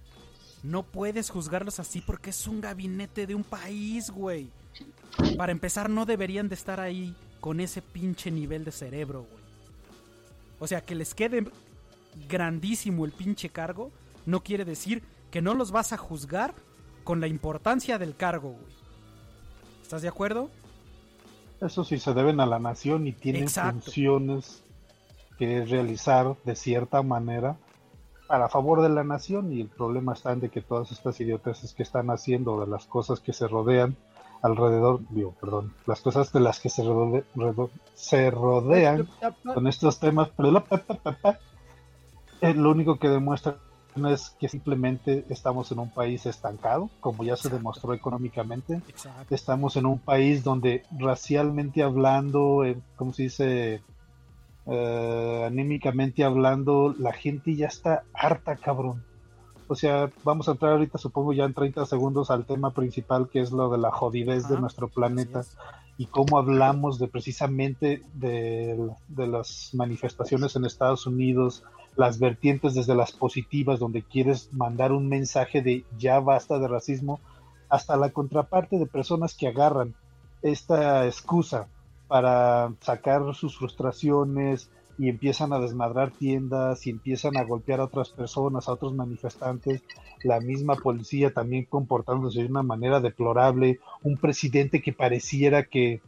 no puedes juzgarlos así porque es un gabinete de un país, güey. Para empezar, no deberían de estar ahí con ese pinche nivel de cerebro, güey. O sea, que les quede grandísimo el pinche cargo, no quiere decir que no los vas a juzgar con la importancia del cargo, güey. ¿Estás de acuerdo? Eso sí se deben a la nación y tienen Exacto. funciones que realizar de cierta manera para favor de la nación y el problema está en de que todas estas idioteces que están haciendo de las cosas que se rodean alrededor, digo, perdón, las cosas de las que se, rode- redo- se rodean con estos temas, eh, lo único que demuestra es que simplemente estamos en un país estancado, como ya se demostró económicamente, estamos en un país donde racialmente hablando, eh, ¿cómo se dice? Eh, anímicamente hablando, la gente ya está harta, cabrón. O sea, vamos a entrar ahorita, supongo, ya en 30 segundos al tema principal, que es lo de la jodidez de nuestro planeta y cómo hablamos de precisamente de, de las manifestaciones en Estados Unidos, las vertientes desde las positivas, donde quieres mandar un mensaje de ya basta de racismo, hasta la contraparte de personas que agarran esta excusa para sacar sus frustraciones y empiezan a desmadrar tiendas y empiezan a golpear a otras personas, a otros manifestantes, la misma policía también comportándose de una manera deplorable, un presidente que pareciera que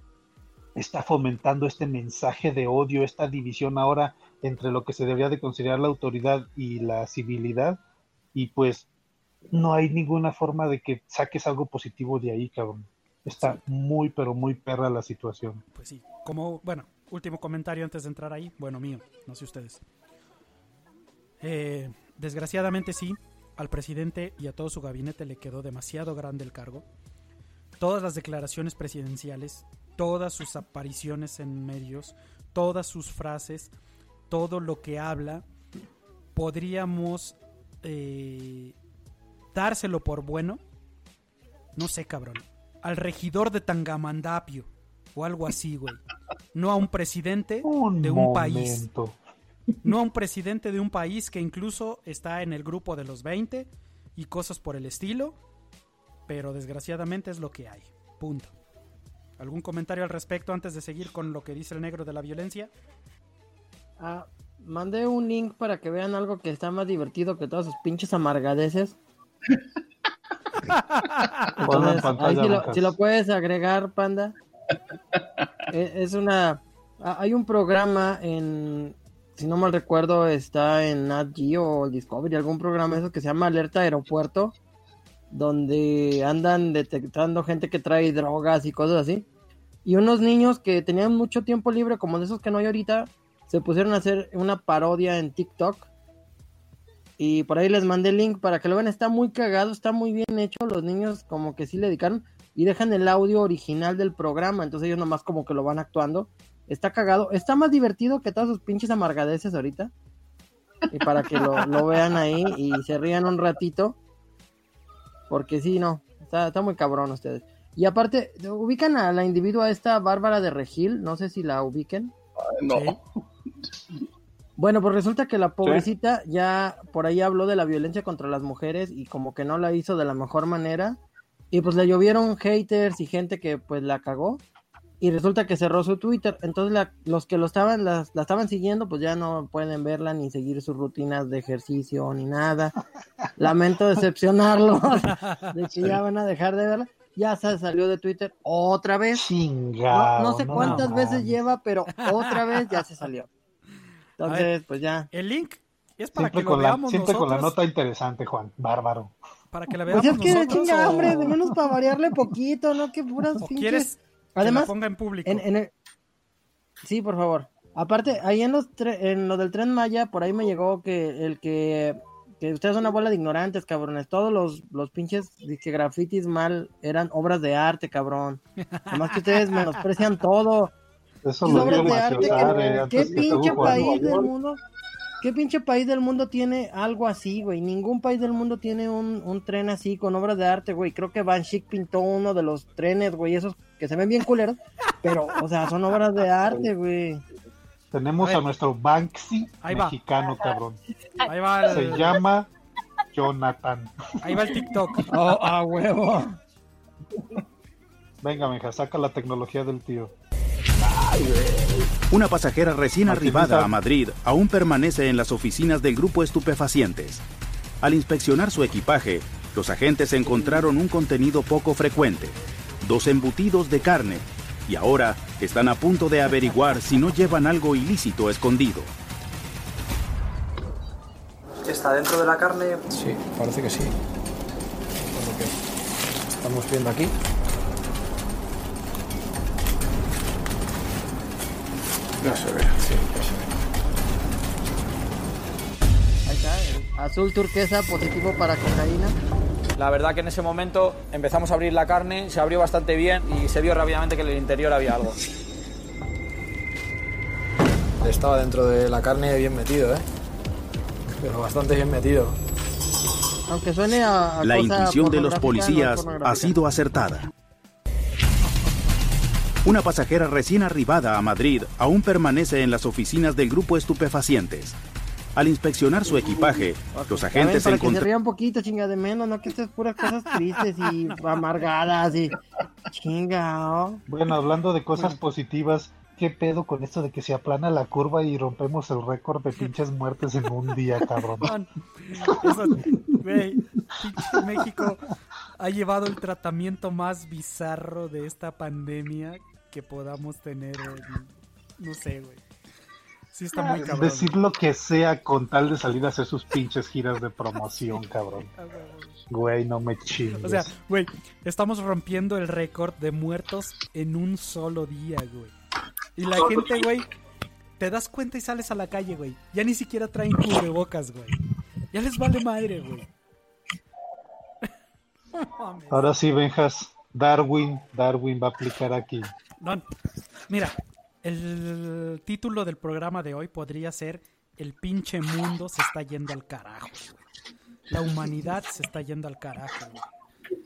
está fomentando este mensaje de odio, esta división ahora entre lo que se debería de considerar la autoridad y la civilidad, y pues no hay ninguna forma de que saques algo positivo de ahí, cabrón. Está muy, pero muy perra la situación. Pues sí. Como, bueno, último comentario antes de entrar ahí. Bueno, mío, no sé ustedes. Eh, desgraciadamente sí, al presidente y a todo su gabinete le quedó demasiado grande el cargo. Todas las declaraciones presidenciales, todas sus apariciones en medios, todas sus frases, todo lo que habla, podríamos eh, dárselo por bueno. No sé, cabrón. Al regidor de Tangamandapio o algo así, güey. No a un presidente Un de un país. No a un presidente de un país que incluso está en el grupo de los 20 y cosas por el estilo. Pero desgraciadamente es lo que hay. Punto. ¿Algún comentario al respecto antes de seguir con lo que dice el negro de la violencia? Ah, mandé un link para que vean algo que está más divertido que todas sus pinches amargadeces. Entonces, ahí si, lo, Lucas. si lo puedes agregar, panda. Eh, es una. ah, Hay un programa en. Si no mal recuerdo, está en Nat Geo o Discovery, algún programa eso que se llama Alerta Aeropuerto, donde andan detectando gente que trae drogas y cosas así. Y unos niños que tenían mucho tiempo libre, como de esos que no hay ahorita, se pusieron a hacer una parodia en TikTok. Y por ahí les mandé el link para que lo vean. Está muy cagado, está muy bien hecho. Los niños como que sí le dedicaron y dejan el audio original del programa. Entonces ellos nomás como que lo van actuando. Está cagado. Está más divertido que todas sus pinches amargadeces ahorita. Y para que lo, vean ahí y se rían un ratito. Porque sí, no. Está, está muy cabrón ustedes. Y aparte, ubican a la individua esta Bárbara de Regil. No sé si la ubiquen. No. Sí. Bueno, pues resulta que la pobrecita ya por ahí habló de la violencia contra las mujeres y como que no la hizo de la mejor manera. Y pues le llovieron haters y gente que pues la cagó. Y resulta que cerró su Twitter. Entonces la- los que lo estaban, las- la, estaban siguiendo pues ya no pueden verla ni seguir sus rutinas de ejercicio ni nada. Lamento decepcionarlos de que ya van a dejar de verla. Ya se salió de Twitter otra vez. Chingado. No, no sé cuántas veces lleva, pero otra vez ya se salió. Entonces, pues ya. El link es para Siempre, que lo con la, veamos siempre con la nosotros. nota interesante, Juan. Bárbaro. Para que la Pues veamos es que nosotros. chinga, o- hombre, de menos para variarle poquito, ¿no? Que puras o pinches. quieres que Además, la ponga en público. en, en el- Sí, por favor. Aparte, ahí en, los tre- en lo del tren Maya, por ahí me llegó que el que, que ustedes son una bola de ignorantes, cabrones. Todos los, los pinches disque grafitis mal eran obras de arte, cabrón. Además que ustedes menosprecian todo. Eso lo obras de arte que- Maciosare ¿Qué que pinche país del mundo? ¿Qué pinche país del mundo tiene algo así, güey? Ningún país del mundo tiene un, un tren así con obras de arte, güey. Creo que Van Schick pintó uno de los trenes, güey, esos que se ven bien culeros. Pero, o sea, son obras de arte, güey. Tenemos A nuestro Banksy Ahí va. mexicano, cabrón. Ahí va el, Se llama Jonathan. ahí va el TikTok. Oh, a huevo. Venga, meja, saca la tecnología del tío. Una pasajera recién Martín arribada a Madrid aún permanece en las oficinas del grupo estupefacientes. Al inspeccionar su equipaje, los agentes encontraron un contenido poco frecuente, dos embutidos de carne, y ahora están a punto de averiguar si no llevan algo ilícito escondido. ¿Está dentro de la carne? Sí, parece que sí. Por lo que estamos viendo aquí. Ya se ve, sí, ya se ve. Ahí está, el azul turquesa positivo para cocaína. La verdad que en ese momento empezamos a abrir la carne, se abrió bastante bien y se vio rápidamente que en el interior había algo. Estaba dentro de la carne bien metido, ¿eh? Pero bastante bien metido. Aunque suene a, a La intuición de los no policías ha sido acertada. Una pasajera recién arribada a Madrid aún permanece en las oficinas del grupo estupefacientes. Al inspeccionar su equipaje, los agentes para que se encontraron... un poquito, chinga de menos, no que estas puras cosas tristes y amargadas y chingao. Bueno, hablando de cosas positivas, ¿qué pedo con esto de que se aplana la curva y rompemos el récord de pinches muertes en un día, cabrón? Man, eso, güey, pinche México ha llevado el tratamiento más bizarro de esta pandemia que podamos tener. en- no sé, güey. Sí está muy cabrón. Decir lo que sea con tal de salir a hacer sus pinches giras de promoción, cabrón. Güey, no me chingues. O sea, güey, estamos rompiendo el récord de muertos en un solo día, güey. Y la gente, güey, te das cuenta y sales a la calle, güey. Ya ni siquiera traen cubrebocas, güey. Ya les vale madre, güey. Ahora sí, Benjas, Darwin, Darwin va a aplicar aquí. No, mira, el título del programa de hoy podría ser El pinche mundo se está yendo al carajo. güey. La humanidad se está yendo al carajo. güey.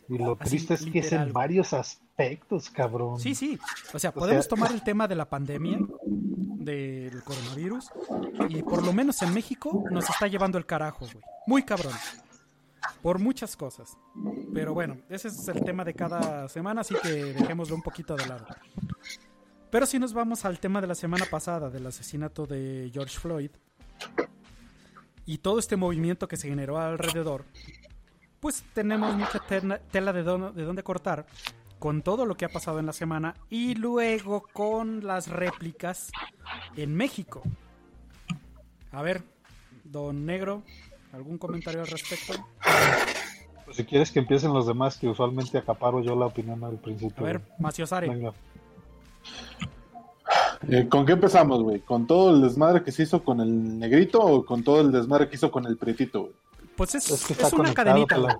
Y lo Así, triste es que es en varios aspectos, cabrón. Sí, sí. O sea, O podemos sea- tomar el tema de la pandemia, del coronavirus, y por lo menos en México nos está llevando el carajo, güey. Muy cabrón. Por muchas cosas. Pero bueno, ese es el tema de cada semana, así que dejémoslo un poquito de lado. Pero si nos vamos al tema de la semana pasada, del asesinato de George Floyd, y todo este movimiento que se generó alrededor, pues tenemos mucha tela, de, don- de dónde cortar con todo lo que ha pasado en la semana y luego con las réplicas en México. A ver, don Negro, ¿algún comentario al respecto? Pues si quieres que empiecen los demás, que usualmente acaparo yo la opinión al principio. A ver, Maciosare. Venga. Eh, ¿Con qué empezamos, güey? ¿Con todo el desmadre que se hizo con el negrito o con todo el desmadre que hizo con el prietito, güey? Pues es, Es que es está una cadenita, güey.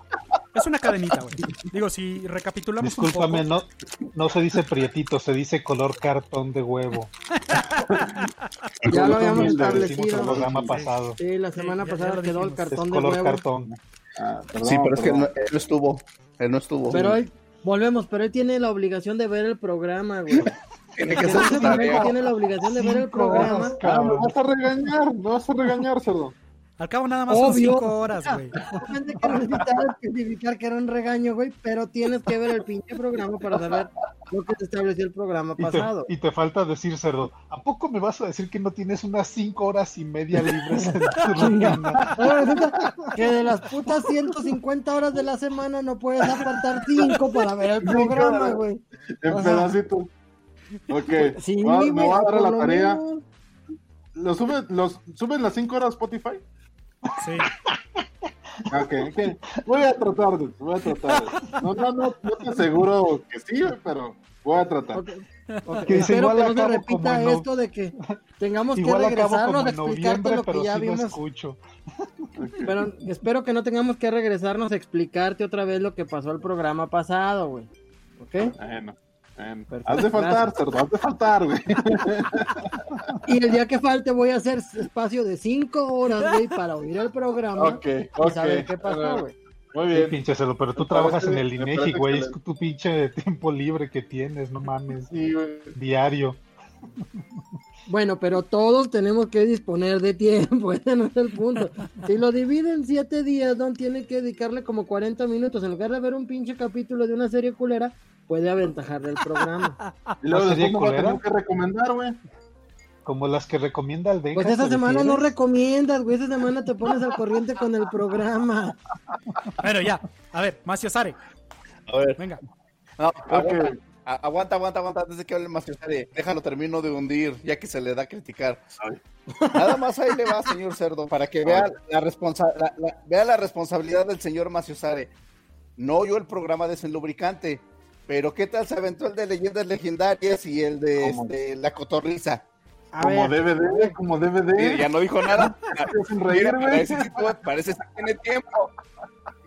Es una cadenita, güey. Digo, si recapitulamos un Discúlpame, poco... no, no se dice prietito, se dice color cartón de huevo. Ya lo habíamos establecido. el programa pasado. Sí, la semana Sí, ya- ya pasada quedó el cartón Es de color huevo. cartón. Ah, perdón, Sí, pero es que no, él no estuvo. Él no estuvo. Pero hoy volvemos, pero él tiene la obligación de ver el programa, güey. Tiene que tarea. tiene la obligación de ver el Cinco horas, programa. Ah, cabrón. vas a regañar, vas a regañar, cerdo. Al cabo nada más son cinco horas, güey. Obviamente que especificar que era un regaño, güey, pero tienes que ver el pinche programa para saber lo que te estableció el programa Y te, pasado. y te falta decir, cerdo, ¿a poco me vas a decir que no tienes unas cinco horas y media libres en tu que de las putas 150 horas de la semana no puedes apartar 5 para ver el programa, güey. En pedacitos. Ok, Sí, voy a- güey, me voy a dar a la tarea. ¿Lo sube, los, ¿Suben las 5 horas a Spotify? Sí. Ok, ok. Voy a tratar, de- voy a tratar. de- No, no, no, no te aseguro que sí, pero voy a tratar. Ok, ok, Que dice, Espero igual que no se repita no- esto de que tengamos que Igual regresarnos a explicarte lo que pero ya sí vimos. escucho. Pero espero que no tengamos que regresarnos a explicarte otra vez lo que pasó el programa pasado, güey. ¿Ok? Bueno. Perfecto, Has de faltar, gracias. cerdo, has de faltar, güey. Y el día que falte voy a hacer espacio de 5 horas, güey, para oír el programa Ok, y ok. saber qué pasó, güey. Muy Sí, bien. pinche cerdo, pero tú Me trabajas parece- en el INEGI, güey. Es tu pinche tiempo libre que tienes, no mames. Sí, güey. Diario. Bueno, pero todos tenemos que disponer de tiempo, ese no es el punto. Si lo dividen siete días, Don tiene que dedicarle como 40 minutos. En lugar de ver un pinche capítulo de una serie culera, puede aventajarle el programa. Y luego que recomendar, güey. Como las que recomienda el Benja. Pues esa ¿te semana no recomiendas, güey. Esa semana te pones al corriente con el programa. Bueno, ya. A ver, Maciosare, A ver. venga. No, aguanta, aguanta, aguanta, aguanta, antes de que hable más Cesare. Déjalo, termino de hundir, ya que se le da a criticar. Nada más ahí le va, señor Cerdo, para que vea la, responsa- la- la- vea la responsabilidad del señor Maciosare. No oyó el programa de Sin Lubricante, pero ¿qué tal se aventó el de Leyendas Legendarias y el de este, La Cotorriza? Como DVD, como DVD. ya no dijo nada. Mira, parece, que tú- parece que tiene tiempo.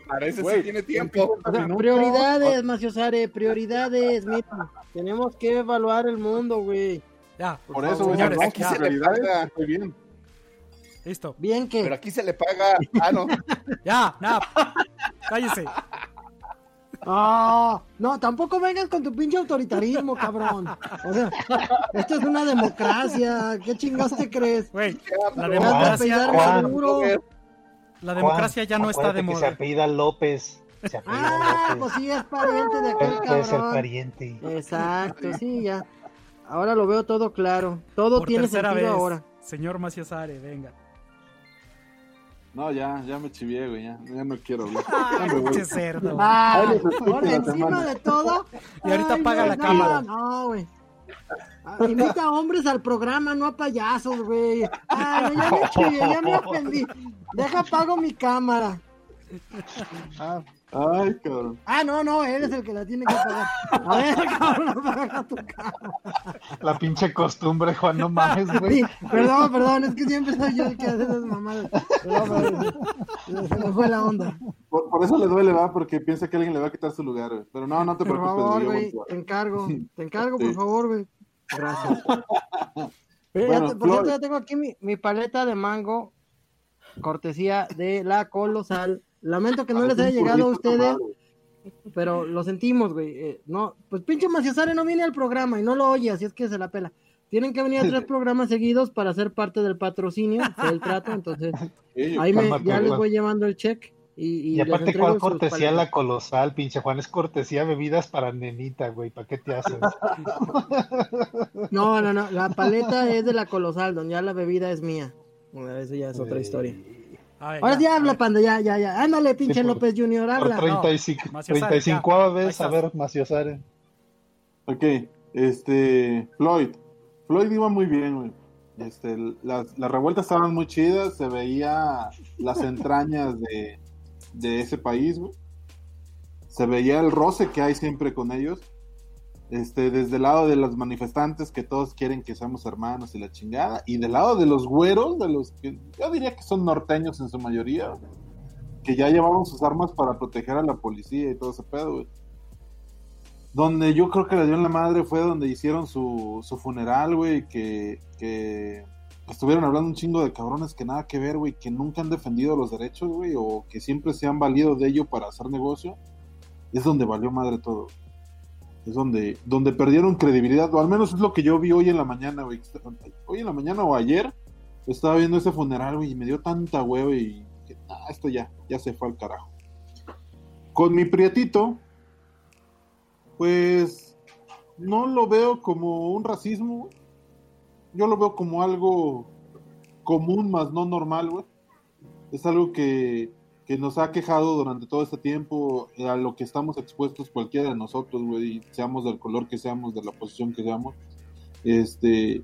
Parece que Güey, tiene tiempo. o sea, prioridades, Maciosare, prioridades. Mira, tenemos que evaluar el mundo, güey. Ya, Por eso, güey, Señores, aquí ya. se le paga. estoy bien. listo. Bien Pero que. aquí se le paga. Ah, no. Ya, nada. Cállese. Ah, no, tampoco vengas con tu pinche autoritarismo, cabrón. O sea, esto es una democracia. ¿Qué chingados te crees? Güey, la democracia, Juan. seguro. la democracia ya no está de que Se moda. apellida López. Se Ah, López. pues sí, es pariente de aquel Él puede ser cabrón. pariente. Exacto, sí, ya. Ahora lo veo todo claro. Todo Por tiene sentido vez. ahora. Señor Maciosare, venga. No, ya, ya me chivié, güey. Ya, ya no quiero hablar. Ay, pinche cerdo. Ah, la encima semana. de todo. Y ahorita Ay, apaga no, la no, cámara. No, güey. Ah, Invita a hombres al programa, no a payasos, güey. Ah, no, ya me chivé, ya me ofendí. Deja apago mi cámara. Ah, Ay, cabrón. Ah, no, no, eres el que la tiene que apagar. A ver, cabrón, apaga tu cámara. la pinche costumbre, Juan, no mames, Sí, güey. perdón, perdón, es que siempre soy yo el que hace esas mamadas. Perdón, perdón, se me fue la onda. Por, por eso le duele, va, porque piensa que alguien le va a quitar su lugar, güey. Pero no, no te Por preocupes, favor, yo güey, te encargo, te encargo, por favor, güey. Gracias. Pero ya Bueno, te- por cierto, ya tengo aquí mi, mi paleta de mango, cortesía de la Colosal. Lamento que no les haya llegado a ustedes, pero lo sentimos, güey. Eh, no, pues pinche Maciosare no viene al programa y no lo oye, así es que se la pela. Tienen que venir a tres programas seguidos para ser parte del patrocinio, fue el trato, entonces ahí me, ya les voy llevando el check. Y, y Y les aparte, ¿cuál cortesía la colosal, pinche Juan? Es cortesía bebidas para nenita, güey. ¿Para qué te haces? No, no, no, la paleta es de la Colosal, don ya la bebida es mía. Bueno, Eso ya es otra historia. A ver, Ahora ya, a habla, panda, ya, ya, ya. Ándale, pinche por- López Junior, Por habla. 35, Maciosare, 35 ya. vez, Ahí a ver, Maciosare. Ok, este, Floyd. Floyd iba muy bien, güey. Este, las, las revueltas estaban muy chidas, se veía las entrañas de, de ese país, güey. Se veía el roce que hay siempre con ellos. Este, desde el lado de los manifestantes que todos quieren que seamos hermanos y la chingada, y del lado de los güeros, de los que yo diría que son norteños en su mayoría, que ya llevaban sus armas para proteger a la policía y todo ese pedo, güey. Donde yo creo que le dio en la madre fue donde hicieron su, su funeral, güey, que, que estuvieron hablando un chingo de cabrones que nada que ver, güey, que nunca han defendido los derechos, güey, o que siempre se han valido de ello para hacer negocio. Es donde valió madre todo. Es donde, donde perdieron credibilidad, o al menos es lo que yo vi hoy en la mañana, güey. Hoy en la mañana o ayer estaba viendo ese funeral, güey, y me dio tanta hueva y esto ya, ya se fue al carajo. Con mi prietito, pues no lo veo como un racismo, yo lo veo como algo común, más no normal, güey. Es algo que, que nos ha quejado durante todo este tiempo, eh, a lo que estamos expuestos cualquiera de nosotros, güey, seamos del color que seamos, de la posición que seamos. Este,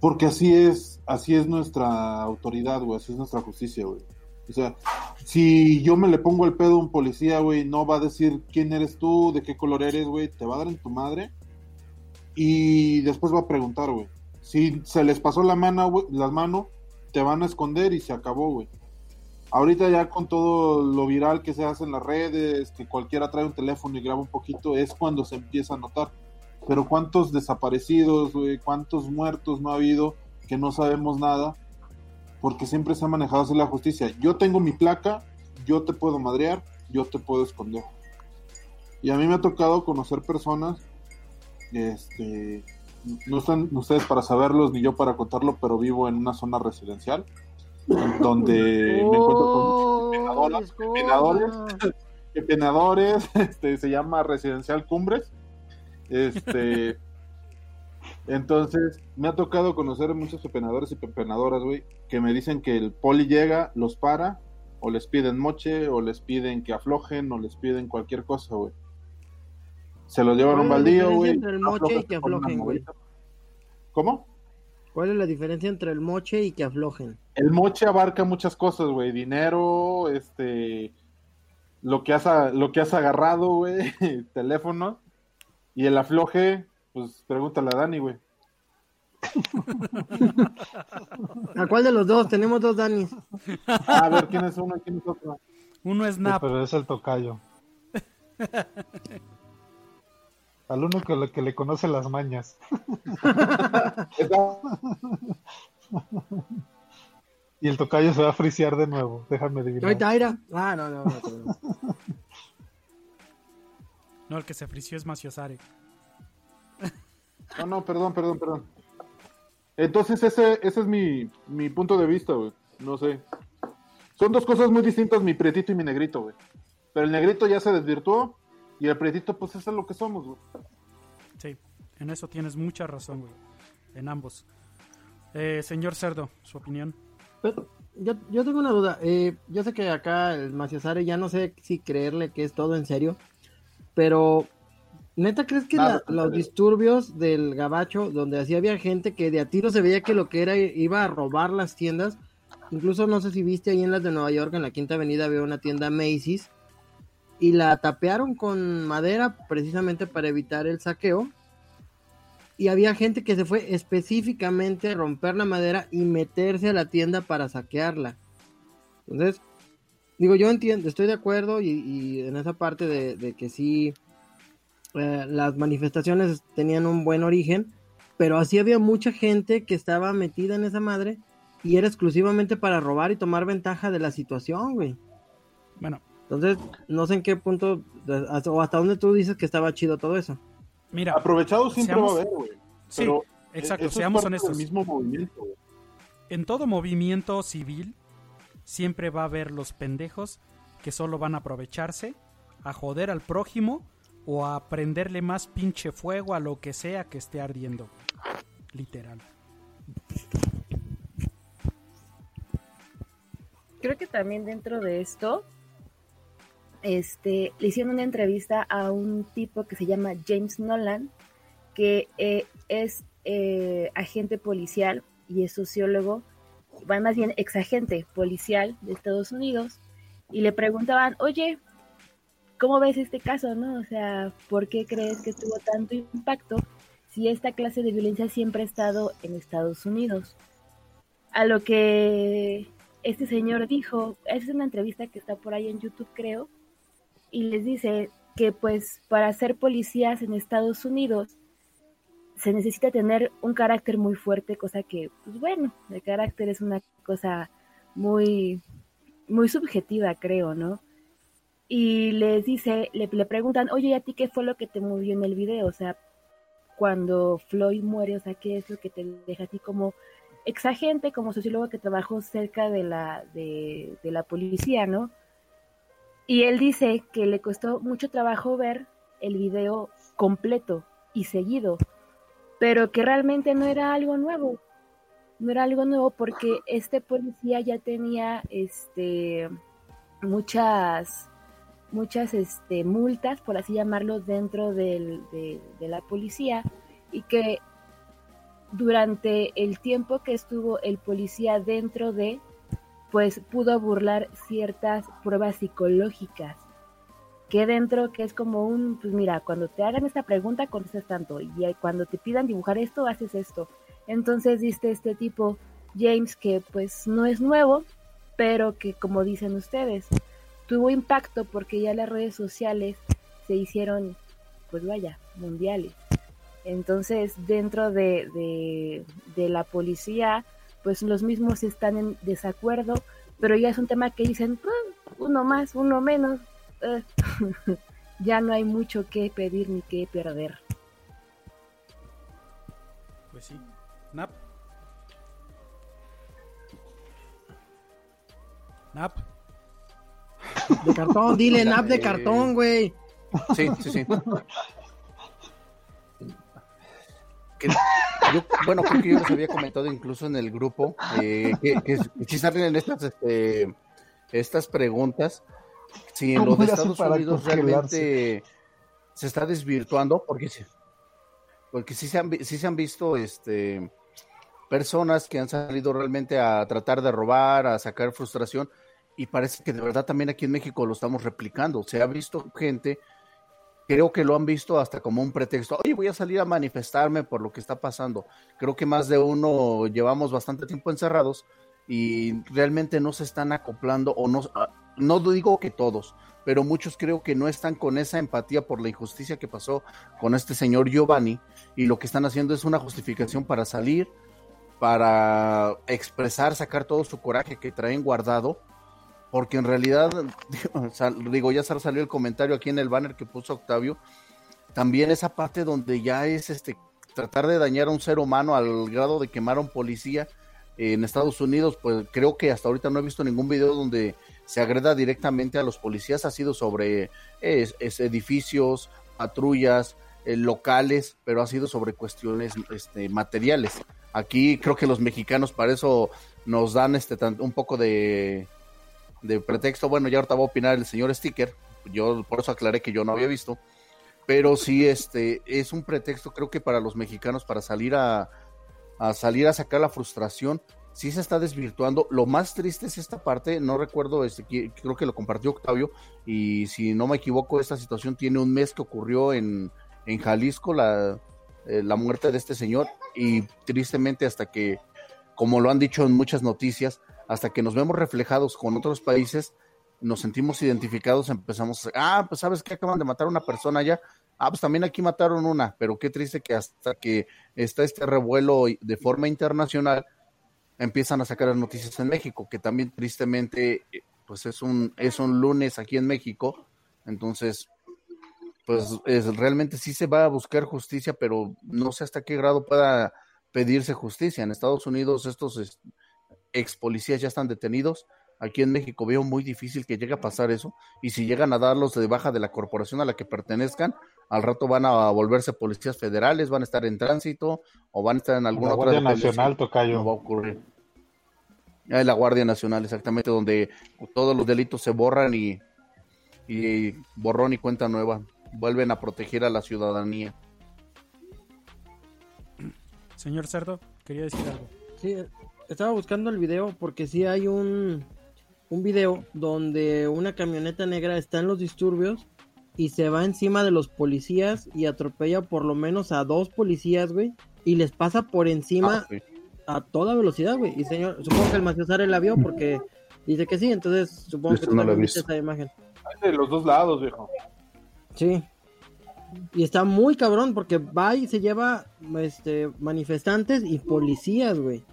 porque así es, así es nuestra autoridad, güey, así es nuestra justicia, güey. O sea, si yo me le pongo el pedo a un policía, güey, no va a decir quién eres tú, de qué color eres, güey, te va a dar en tu madre y después va a preguntar, güey. Si se les pasó la mano, güey, las manos, te van a esconder y se acabó, güey. Ahorita ya con todo lo viral que se hace en las redes, que cualquiera trae un teléfono y graba un poquito, es cuando se empieza a notar. Pero cuántos desaparecidos, güey, cuántos muertos no ha habido que no sabemos nada, porque siempre se ha manejado así la justicia. Yo tengo mi placa, yo te puedo madrear, yo te puedo esconder. Y a mí me ha tocado conocer personas, este, no están ustedes para saberlos ni yo para contarlo, pero vivo en una zona residencial donde me encuentro con penadoras, penadores, que penadores, este, se llama Residencial Cumbres. Este, entonces, me ha tocado conocer muchos pepenadores y pepenadoras, güey, que me dicen que el poli llega, los para, o les piden moche, o les piden que aflojen, o les piden cualquier cosa, güey. Se lo llevan a un ¿Cuál es la baldío, güey. ¿Cómo? ¿Cuál es la diferencia entre el moche y que aflojen? El moche abarca muchas cosas, güey. Dinero, este. Lo que has, a- lo que has agarrado, güey. Teléfono. Y el afloje, pues pregúntale a Dani, güey. ¿A cuál de los dos? Tenemos dos Danis. A ver, ¿quién es uno y quién es otro? Uno es Sí, Nap. pero es el tocayo. Al uno que le, que le conoce las mañas. y el tocayo se va a frisear de nuevo. Déjame adivinar. ¿Ahí Taira? Ah, no, no, no. no. No, el que se frició es Maciosare. No, no, perdón, perdón, perdón. Entonces, ese, ese es mi, mi punto de vista, güey. No sé. Son dos cosas muy distintas, mi prietito y mi negrito, güey. Pero el negrito ya se desvirtuó y el prietito, pues, eso es lo que somos, güey. Sí, en eso tienes mucha razón, güey. En ambos. Eh, señor Cerdo, su opinión. Pero yo, yo tengo una duda. Eh, yo sé que acá el Maciosare ya no sé si creerle que es todo en serio. Pero, ¿neta crees que Nada, la- los disturbios del gabacho, donde así había gente que de a tiro se veía que lo que era iba a robar las tiendas? Incluso no sé si viste ahí en las de Nueva York, en la Quinta Avenida, había una tienda Macy's. Y la tapearon con madera precisamente para evitar el saqueo. Y había gente que se fue específicamente a romper la madera y meterse a la tienda para saquearla. Entonces, digo, yo entiendo, estoy de acuerdo y, en esa parte de, de que sí, eh, las manifestaciones tenían un buen origen, pero así había mucha gente que estaba metida en esa madre y era exclusivamente para robar y tomar ventaja de la situación, güey. Bueno, Entonces, no sé en qué punto o hasta dónde tú dices que estaba chido todo eso. mira. Aprovechado siempre seamos- va a haber, güey. Sí, exacto, eso es seamos del honestos. mismo movimiento. En todo movimiento civil siempre va a haber los pendejos que solo van a aprovecharse, a joder al prójimo o a prenderle más pinche fuego a lo que sea que esté ardiendo. Literal. creo que también dentro de esto, este, le hicieron una entrevista a un tipo que se llama James Nolan, que eh, es eh, agente policial y es sociólogo, más bien exagente policial de Estados Unidos, y le preguntaban, oye, ¿cómo ves este caso, no? O sea, ¿por qué crees que tuvo tanto impacto si esta clase de violencia siempre ha estado en Estados Unidos? A lo que este señor dijo, es una entrevista que está por ahí en YouTube, creo, y les dice que pues para ser policías en Estados Unidos se necesita tener un carácter muy fuerte, cosa que, pues bueno, el carácter es una cosa muy, muy subjetiva, creo, ¿no? Y les dice, le, le preguntan, oye, ¿y a ti qué fue lo que te movió en el video? O sea, cuando Floyd muere, o sea, ¿qué es lo que te deja a ti como exagente, como sociólogo que trabajó cerca de la, de, de la policía, ¿no? Y él dice que le costó mucho trabajo ver el video completo y seguido, pero que realmente no era algo nuevo. No era algo nuevo porque este policía ya tenía este muchas muchas este, multas, por así llamarlo, dentro de la policía y que durante el tiempo que estuvo el policía dentro de, pues pudo burlar ciertas pruebas psicológicas que dentro que es como un, pues mira, cuando te hagan esta pregunta contestas tanto y cuando te pidan dibujar esto haces esto. Entonces diste este tipo James que pues no es nuevo, pero que como dicen ustedes, tuvo impacto porque ya las redes sociales se hicieron, pues vaya, mundiales. Entonces dentro de, de, de la policía, pues los mismos están en desacuerdo, pero ya es un tema que dicen, "Ah, uno más, uno menos, eh, ya no hay mucho que pedir ni que perder. Pues sí. Nap. Nap. De cartón, dile, nap de cartón, güey. Sí, sí, sí. Que- yo, bueno, creo que yo les había comentado incluso en el grupo eh, que, que, que si salen estas, este, estas preguntas, si en ¿Cómo los Estados Unidos realmente se está desvirtuando, porque sí, porque sí se han, sí se han visto este, personas que han salido realmente a tratar de robar, a sacar frustración, y parece que de verdad también aquí en México lo estamos replicando. Se ha visto gente creo que lo han visto hasta como un pretexto. Oye, voy a salir a manifestarme por lo que está pasando. Creo que más de uno llevamos bastante tiempo encerrados y realmente no se están acoplando o no, ah, no digo que todos, pero muchos creo que no están con esa empatía por la injusticia que pasó con este señor Giovanni y lo que están haciendo es una justificación para salir, para expresar, sacar todo su coraje que traen guardado porque en realidad, digo, ya sal- salió el comentario aquí en el banner que puso Octavio, también esa parte donde ya es este tratar de dañar a un ser humano al grado de quemar a un policía en Estados Unidos, pues creo que hasta ahorita no he visto ningún video donde se agreda directamente a los policías, ha sido sobre es- edificios, patrullas, eh, locales, pero ha sido sobre cuestiones este, materiales. Aquí creo que los mexicanos para eso nos dan este un poco de, de pretexto. Bueno, ya ahorita va a opinar el señor Sticker. Yo por eso aclaré que yo no había visto. Pero sí, este es un pretexto, creo que para los mexicanos, para salir a, salir a sacar la frustración. Sí se está desvirtuando. Lo más triste es esta parte. No recuerdo, este, creo que lo compartió Octavio. Y si no me equivoco, esta situación tiene un mes que ocurrió en, en Jalisco, la, eh, la muerte de este señor. Y tristemente, hasta que, como lo han dicho en muchas noticias, hasta que nos vemos reflejados con otros países, nos sentimos identificados, empezamos, a, ah, pues sabes que acaban de matar a una persona allá, ah, pues también aquí mataron una, pero qué triste que hasta que está este revuelo de forma internacional, empiezan a sacar las noticias en México, que también tristemente, eh, pues es un, es un lunes aquí en México, entonces, pues es, realmente sí se va a buscar justicia, pero no sé hasta qué grado pueda pedirse justicia. En Estados Unidos estos es- ex policías ya están detenidos. Aquí en México veo muy difícil que llegue a pasar eso. Y si llegan a darlos de baja de la corporación a la que pertenezcan, al rato van a volverse policías federales, van a estar en tránsito o van a estar en alguna La otra Guardia. Nacional, tocayo. No va a ocurrir. Ah, la Guardia Nacional, exactamente, donde todos los delitos se borran y, y borrón y cuenta nueva. Vuelven a proteger a la ciudadanía. Señor Cerdo, quería decir algo. Sí, estaba buscando el video porque sí hay un, un video donde una camioneta negra está en los disturbios y se va encima de los policías y atropella por lo menos a dos policías, güey, y les pasa por encima Ah, sí. a toda velocidad, güey. Y señor, supongo que el Maciosare la vio porque dice que sí, entonces supongo que no viste esa imagen. Hay de los dos lados, viejo. Sí. Y está muy cabrón porque va y se lleva este manifestantes y policías, güey.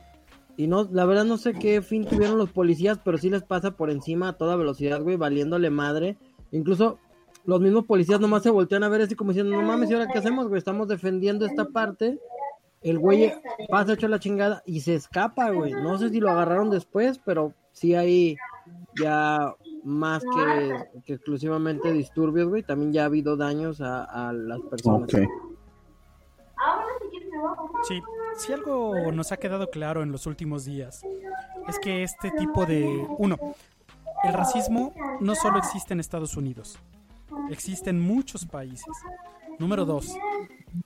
Y no, la verdad no sé qué fin tuvieron los policías, pero sí les pasa por encima a toda velocidad, güey, valiéndole madre. Incluso los mismos policías nomás se voltean a ver así como diciendo, no mames, ¿y ahora qué hacemos, güey? Estamos defendiendo esta parte. El güey pasa hecho la chingada y se escapa, güey. No sé si lo agarraron después, pero sí hay ya más que, que exclusivamente disturbios, güey. También ya ha habido daños a, a las personas. Sí, si algo nos ha quedado claro en los últimos días es que este tipo de... Uno, el racismo no solo existe en Estados Unidos, existe en muchos países. Número dos,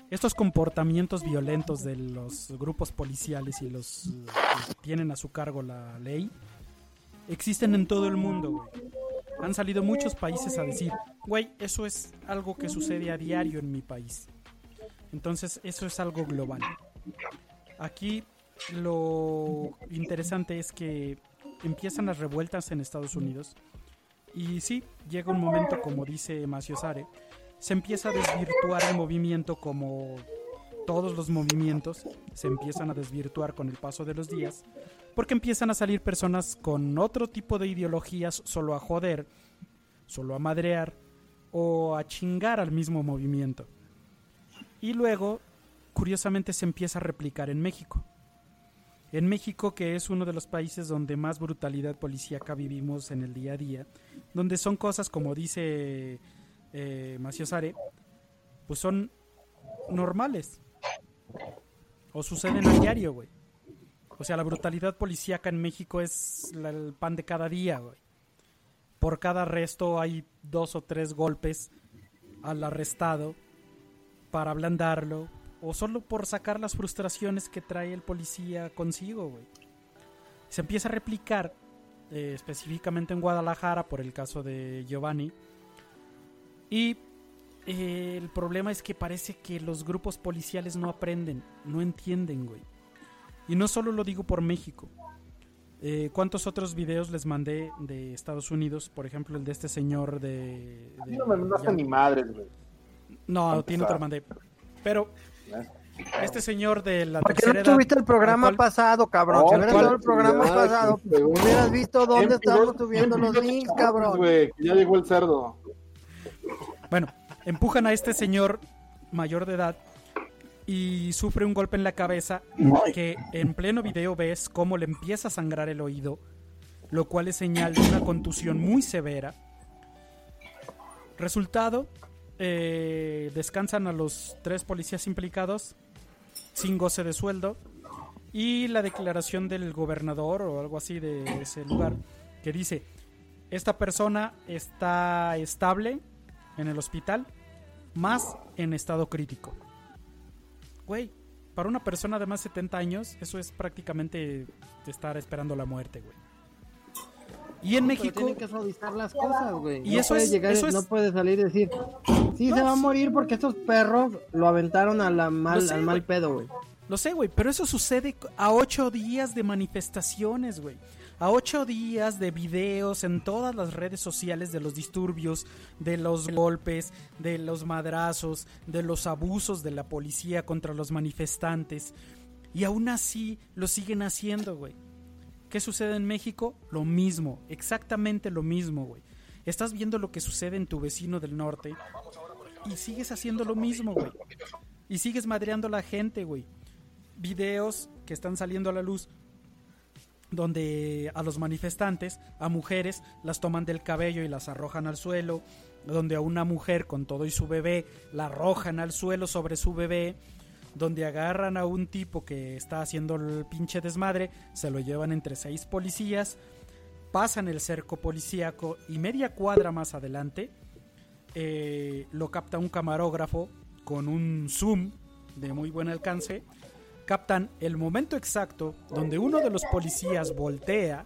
estos comportamientos violentos de los grupos policiales y los que tienen a su cargo la ley existen en todo el mundo. Han salido muchos países a decir, güey, eso es algo que sucede a diario en mi país. Entonces, eso es algo global. Aquí lo interesante es que empiezan las revueltas en Estados Unidos y sí, llega un momento, como dice Macio Sare, se empieza a desvirtuar el movimiento como todos los movimientos se empiezan a desvirtuar con el paso de los días porque empiezan a salir personas con otro tipo de ideologías solo a joder, solo a madrear o a chingar al mismo movimiento. Y luego, curiosamente, se empieza a replicar en México. En México, que es uno de los países donde más brutalidad policíaca vivimos en el día a día, donde son cosas como dice eh, Macio Sare, pues son normales. O suceden a diario, güey. O sea, la brutalidad policíaca en México es la- el pan de cada día, güey. Por cada arresto hay dos o tres golpes al arrestado para ablandarlo o solo por sacar las frustraciones que trae el policía consigo, güey. Se empieza a replicar eh, específicamente en Guadalajara por el caso de Giovanni. Y eh, el problema es que parece que los grupos policiales no aprenden, no entienden, güey. Y no solo lo digo por México. Eh, ¿Cuántos otros videos les mandé de Estados Unidos? Por ejemplo, el de este señor de... de- No me mandaste ya- ni madres, güey. No, tiene otro mandé. Pero este señor de la Porque tercera no edad, tuviste el programa cual- pasado, cabrón. No, si hubieras dado el programa Ya, pasado, qué hubieras visto dónde estábamos subiendo los links, cabrón. ya llegó el cerdo. Bueno, empujan a este señor mayor de edad y sufre un golpe en la cabeza que en pleno video ves cómo le empieza a sangrar el oído, lo cual es señal de una contusión muy severa. Resultado, eh, descansan a los tres policías implicados sin goce de sueldo y la declaración del gobernador o algo así de ese lugar que dice, esta persona está estable en el hospital, más en estado crítico. Güey, para una persona de más de 70 años, eso es prácticamente estar esperando la muerte, güey. Y en Pero México, tienen que suavizar las cosas, güey. Y no eso puede es- llegar, eso es- no puede salir y decir, sí, se va a morir porque estos perros lo aventaron a la mal, sé, al mal güey. pedo, güey. Lo sé, güey, pero eso sucede a ocho días de manifestaciones, güey. A ocho días de videos en todas las redes sociales de los disturbios, de los golpes, de los madrazos, de los abusos de la policía contra los manifestantes. Y aún así lo siguen haciendo, güey. ¿Qué sucede en México? Lo mismo, exactamente lo mismo, güey. Estás viendo lo que sucede en tu vecino del norte y sigues haciendo lo mismo, güey. Y sigues madreando a la gente, güey. Videos que están saliendo a la luz donde a los manifestantes, a mujeres, las toman del cabello y las arrojan al suelo, donde a una mujer con todo y su bebé la arrojan al suelo sobre su bebé, donde agarran a un tipo que está haciendo el pinche desmadre, se lo llevan entre seis policías, pasan el cerco policíaco y media cuadra más adelante eh, lo capta un camarógrafo con un zoom de muy buen alcance. Captan el momento exacto donde uno de los policías voltea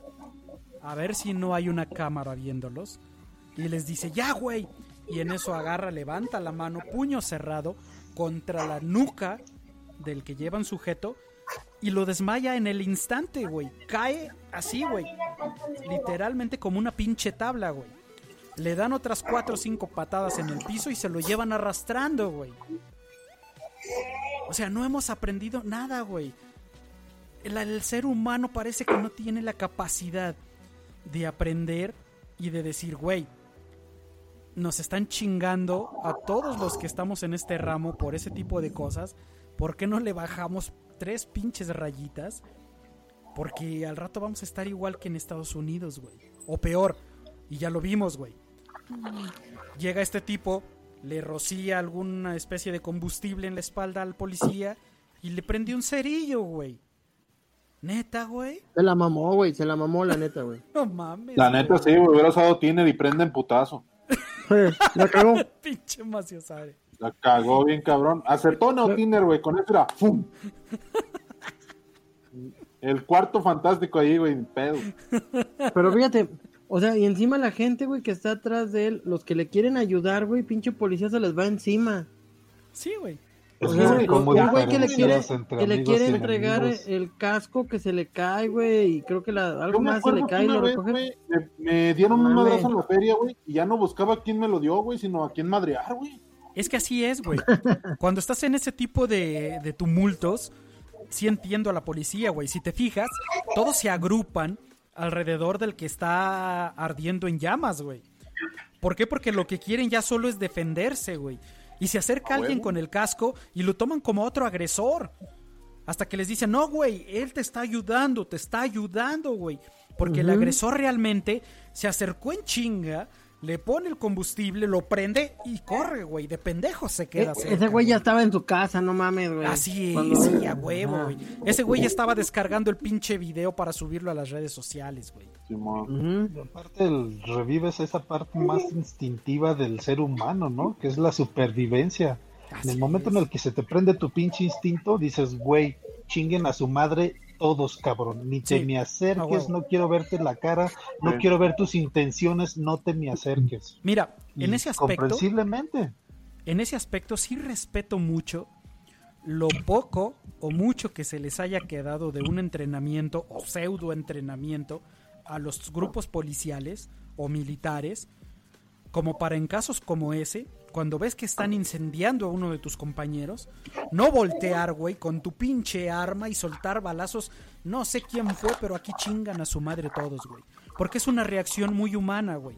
a ver si no hay una cámara viéndolos y les dice, ya, güey. Y en eso agarra, levanta la mano, puño cerrado, contra la nuca del que llevan sujeto y lo desmaya en el instante, güey. Cae así, güey. Literalmente como una pinche tabla, güey. Le dan otras cuatro o cinco patadas en el piso y se lo llevan arrastrando, güey. O sea, no hemos aprendido nada, güey. El, el ser humano parece que no tiene la capacidad de aprender y de decir, güey, nos están chingando a todos los que estamos en este ramo por ese tipo de cosas. ¿Por qué no le bajamos tres pinches rayitas? Porque al rato vamos a estar igual que en Estados Unidos, güey. O peor. Y ya lo vimos, güey. Llega este tipo, le rocía alguna especie de combustible en la espalda al policía y le prende un cerillo, güey. Neta, güey. Se la mamó, güey. Se la mamó, la neta, güey. No mames. La neta, sí, güey. Hubiera usado Tiner y prende en putazo. la cagó. Pinche maciosare. La cagó bien cabrón. Acetona o Tiner, güey. Con eso era ¡fum! El cuarto fantástico ahí, güey. Pedo. Pero fíjate, o sea, y encima la gente, güey, que está atrás de él, los que le quieren ayudar, güey, pinche policía se les va encima. Sí, güey. O Es sea, que como un güey que le quiere, que le quiere entregar el casco que se le cae, güey, y creo que la, algo más se le cae y lo recoge. me, me dieron un madrazo en la feria, güey, y ya no buscaba quién me lo dio, güey, sino a quién madrear, güey. Es que así es, güey. Cuando estás en ese tipo de, de tumultos, sí entiendo a la policía, güey. Si te fijas, todos se agrupan alrededor del que está ardiendo en llamas, güey. ¿Por qué? Porque lo que quieren ya solo es defenderse, güey. Y se acerca alguien con el casco y lo toman como otro agresor. Hasta que les dicen, no, güey, él te está ayudando, te está ayudando, güey. Porque el agresor realmente se acercó en chinga, le pone el combustible, lo prende y corre, güey. De pendejo se queda Eh, cerca, ese güey ya estaba en su casa, no mames, güey. Así es, sí, a huevo, güey. Ese güey ya estaba descargando el pinche video para subirlo a las redes sociales, güey. Aparte, el, revives esa parte más instintiva del ser humano, ¿no? Que es la supervivencia. en el momento es. en el que se te prende tu pinche instinto, dices, güey, chinguen a su madre todos, cabrón. Ni te Sí, me a acerques, no quiero verte la cara, no Sí. quiero ver tus intenciones, no te me acerques. Mira, en Y ese aspecto, Comprensiblemente. en ese aspecto sí respeto mucho lo poco o mucho que se les haya quedado de un entrenamiento o pseudo entrenamiento a los grupos policiales o militares, como para en casos como ese, cuando ves que están incendiando a uno de tus compañeros, no voltear, güey, con tu pinche arma y soltar balazos. No sé quién fue, pero aquí chingan a su madre todos, güey. Porque es una reacción muy humana, güey.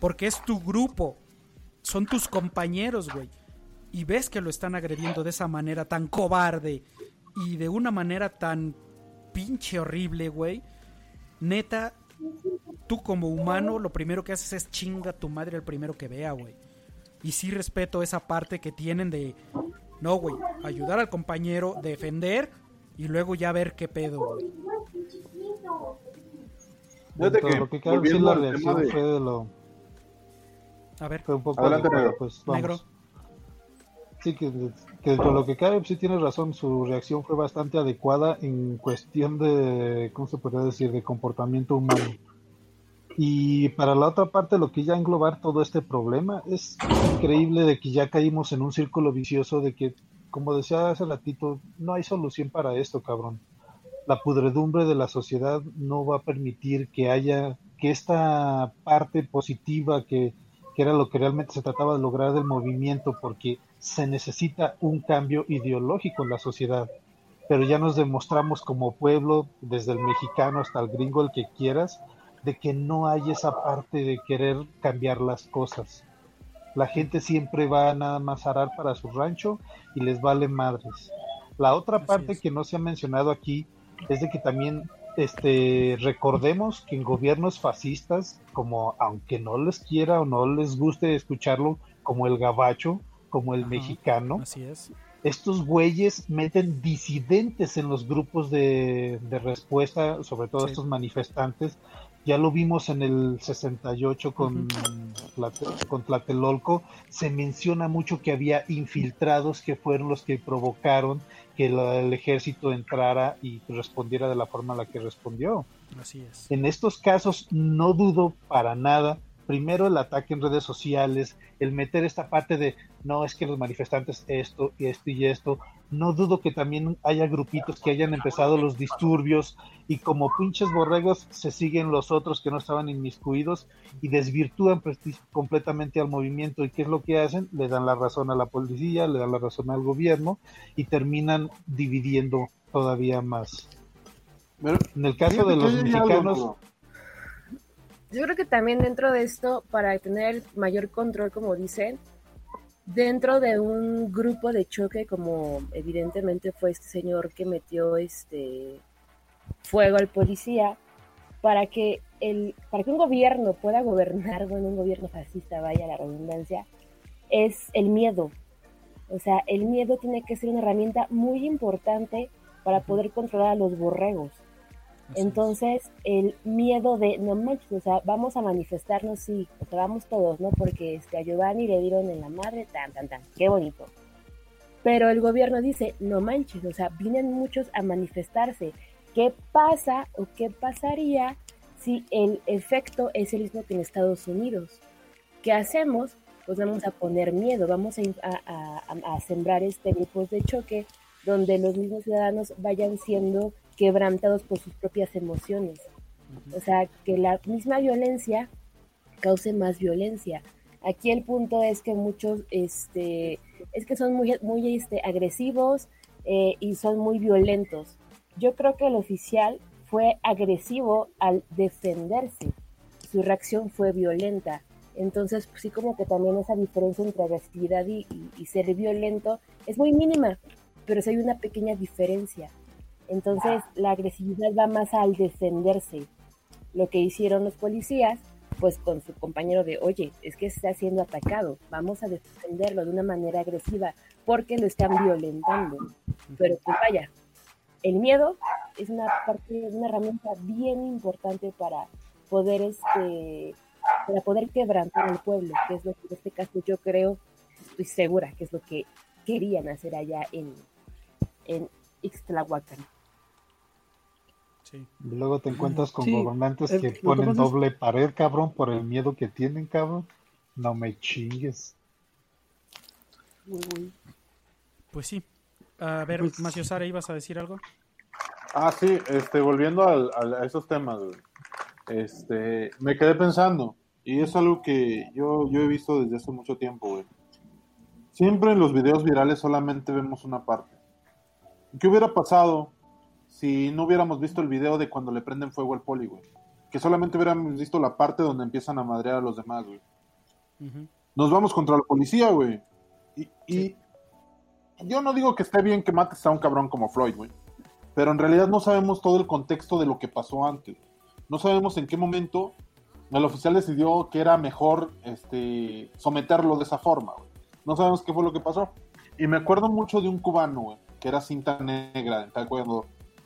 Porque es tu grupo, son tus compañeros, güey. Y ves que lo están agrediendo de esa manera tan cobarde y de una manera tan pinche horrible, güey. Neta, tú como humano lo primero que haces es chinga a tu madre al primero que vea, güey. Y sí respeto esa parte que tienen de, no, güey, ayudar al compañero, defender y luego ya ver qué pedo, güey. Fíjate Dentro de que, lo que cabe, sí, volviendo la reacción de- fue de lo... A ver, Fue un poco Adelante, adecuada, negro. pues, vamos. negro. Sí, que, que dentro de lo que cabe, sí tienes razón, su reacción fue bastante adecuada en cuestión de, ¿cómo se podría decir?, de comportamiento humano. Y para la otra parte, lo que ya englobar todo este problema, es increíble de que ya caímos en un círculo vicioso de que, como decía hace ratito, no hay solución para esto, cabrón. La pudredumbre de la sociedad no va a permitir que haya, que esta parte positiva que, que era lo que realmente se trataba de lograr del movimiento, porque se necesita un cambio ideológico en la sociedad. Pero ya nos demostramos como pueblo, desde el mexicano hasta el gringo, el que quieras, de que no hay esa parte de querer cambiar las cosas. La gente siempre va nada más a arar para su rancho y les vale madres. La otra Así parte es. que no se ha mencionado aquí es de que también este recordemos que en gobiernos fascistas, como aunque no les quiera o no les guste escucharlo, como el gabacho, como el Ajá. mexicano, Así es. estos güeyes meten disidentes en los grupos de, de respuesta, sobre todo Sí. estos manifestantes. Ya lo vimos en el 68 con, con Tlatelolco. Se menciona mucho que había infiltrados que fueron los que provocaron que la- el ejército entrara y respondiera de la forma en la que respondió. Así es. En estos casos no dudo para nada, primero el ataque en redes sociales, el meter esta parte de no es que los manifestantes esto y esto y esto, no dudo que también haya grupitos que hayan empezado los disturbios y como pinches borregos se siguen los otros que no estaban inmiscuidos y desvirtúan completamente al movimiento y qué es lo que hacen, le dan la razón a la policía, le dan la razón al gobierno y terminan dividiendo todavía más. En el caso de los algo, mexicanos. Yo creo que también dentro de esto, para tener mayor control, como dicen, dentro de un grupo de choque, como evidentemente fue este señor que metió este fuego al policía, para que el, para que un gobierno pueda gobernar, bueno, un gobierno fascista, vaya la redundancia, es el miedo. O sea, el miedo tiene que ser una herramienta muy importante para poder controlar a los borregos. Entonces, el miedo de, no manches, o sea, vamos a manifestarnos, sí, o sea, vamos todos, ¿no? Porque este, a Giovanni le dieron en la madre, tan, tan, tan, qué bonito. Pero el gobierno dice, no manches, o sea, vienen muchos a manifestarse. ¿Qué pasa o qué pasaría si el efecto es el mismo que en Estados Unidos? ¿Qué hacemos? Pues vamos a poner miedo, vamos a, sembrar este grupos de choque donde los mismos ciudadanos vayan siendo quebrantados por sus propias emociones. O sea, que la misma violencia cause más violencia. Aquí el punto es que muchos, este, es que son muy, muy este, agresivos eh, y son muy violentos. Yo creo que el oficial fue agresivo al defenderse. Su reacción fue violenta. Entonces, pues, sí como que también esa diferencia entre agresividad y, y- y ser violento es muy mínima, pero sí hay una pequeña diferencia. Entonces, la agresividad va más al defenderse. Lo que hicieron los policías, pues con su compañero de, oye, es que está siendo atacado, vamos a defenderlo de una manera agresiva porque lo están violentando. Pero pues vaya, el miedo es una parte, una herramienta bien importante para poder este para poder quebrantar al pueblo, que es lo que en este caso yo creo, estoy segura que es lo que querían hacer allá en, en Ixtlahuacán. Sí. y luego te encuentras con Sí, gobernantes el- que ponen es- doble pared, cabrón, por el miedo que tienen, cabrón. No me chingues. Pues sí. A ver, Pues- Macio Sara, ¿ibas a decir algo? Ah, sí, este, volviendo al- al- a esos temas, güey. Este, me quedé pensando, y es algo que yo, yo he visto desde hace mucho tiempo, güey. Siempre en los videos virales solamente vemos una parte. ¿Qué hubiera pasado si no hubiéramos visto el video de cuando le prenden fuego al poli, güey? Que solamente hubiéramos visto la parte donde empiezan a madrear a los demás, güey. Nos vamos contra la policía, güey. Y, y yo no digo que esté bien que mates a un cabrón como Floyd, güey. Pero en realidad no sabemos todo el contexto de lo que pasó antes. No sabemos en qué momento el oficial decidió que era mejor este, someterlo de esa forma, güey. No sabemos qué fue lo que pasó. Y me acuerdo mucho de un cubano, güey, que era cinta negra, ¿te acuerdas?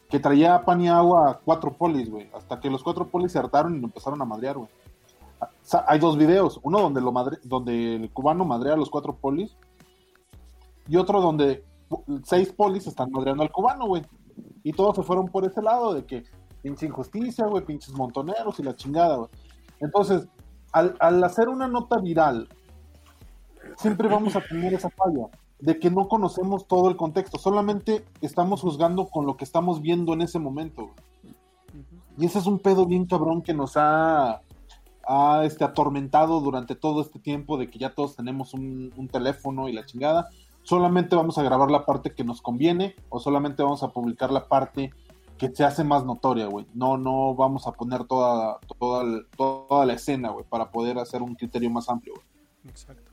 Que traía pan y agua a cuatro polis, güey. Hasta que los cuatro polis se hartaron y lo empezaron a madrear, güey. Hay dos videos. Uno donde, lo madre, donde el cubano madrea a los cuatro polis. Y otro donde seis polis están madreando al cubano, güey. Y todos se fueron por ese lado de que pinche injusticia, güey, pinches montoneros y la chingada, güey. Entonces, al, al hacer una nota viral, siempre vamos a tener esa falla de que no conocemos todo el contexto, solamente estamos juzgando con lo que estamos viendo en ese momento. Y ese es un pedo bien cabrón que nos ha, ha, este, atormentado durante todo este tiempo de que ya todos tenemos un, un teléfono y la chingada. Solamente vamos a grabar la parte que nos conviene o solamente vamos a publicar la parte que se hace más notoria, güey. No, no vamos a poner toda, toda, toda la escena, güey, para poder hacer un criterio más amplio. Exacto.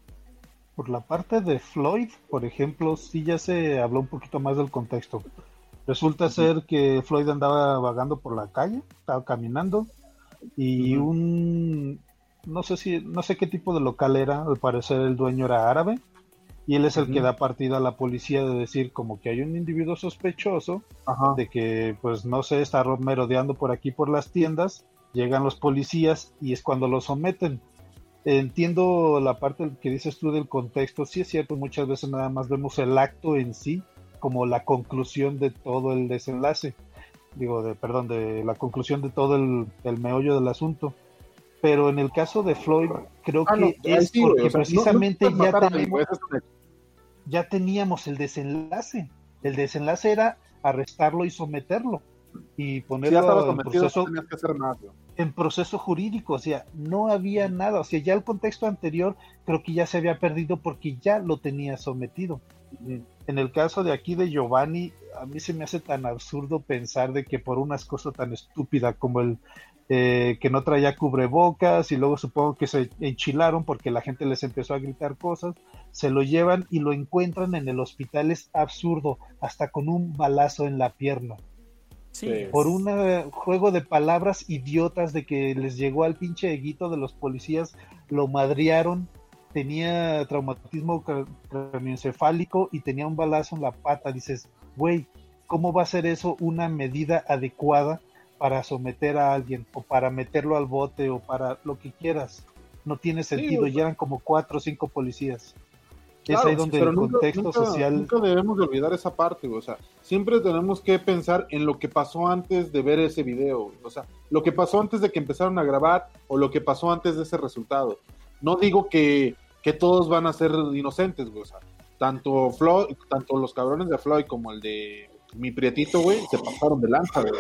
Por la parte de Floyd, por ejemplo, sí ya se habló un poquito más del contexto. Resulta ser que Floyd andaba vagando por la calle, estaba caminando y un no sé si no sé qué tipo de local era, al parecer el dueño era árabe Y él es el que da partida a la policía de decir como que hay un individuo sospechoso Ajá. de que pues no sé, está ro- merodeando por aquí por las tiendas, llegan los policías y es cuando lo someten. Entiendo la parte que dices tú del contexto, sí es cierto, muchas veces nada más vemos el acto en sí como la conclusión de todo el desenlace, digo, de, perdón, de la conclusión de todo el, el meollo del asunto. Pero en el caso de Floyd, creo Ah, que no, es sí, porque o sea, no- no precisamente ya hecho. ya teníamos el desenlace. El desenlace era arrestarlo y someterlo y ponerlo en proceso, que hacer en proceso jurídico. O sea, no había nada. O sea, ya el contexto anterior creo que ya se había perdido porque ya lo tenía sometido. En el caso de aquí de Giovanni, a mí se me hace tan absurdo pensar de que por unas cosas tan estúpidas como el eh, que no traía cubrebocas y luego supongo que se enchilaron porque la gente les empezó a gritar cosas, se lo llevan y lo encuentran en el hospital, es absurdo, hasta con un balazo en la pierna. Sí, Por un juego de palabras idiotas de que les llegó al pinche eguito de los policías, lo madrearon, tenía traumatismo cra- craneoencefálico y tenía un balazo en la pata. Dices, güey, ¿cómo va a ser eso una medida adecuada para someter a alguien o para meterlo al bote o para lo que quieras? No tiene sentido, güey. ya eran como cuatro o cinco policías. Claro, es ahí donde pero el nunca- contexto nunca- social... Nunca debemos de olvidar esa parte, güey. O sea, siempre tenemos que pensar en lo que pasó antes de ver ese video, güey. O sea, lo que pasó antes de que empezaron a grabar o lo que pasó antes de ese resultado. No digo que, que todos van a ser inocentes, güey. O sea, tanto Floyd, tanto los cabrones de Floyd como el de mi prietito, güey, se pasaron de lanza, güey.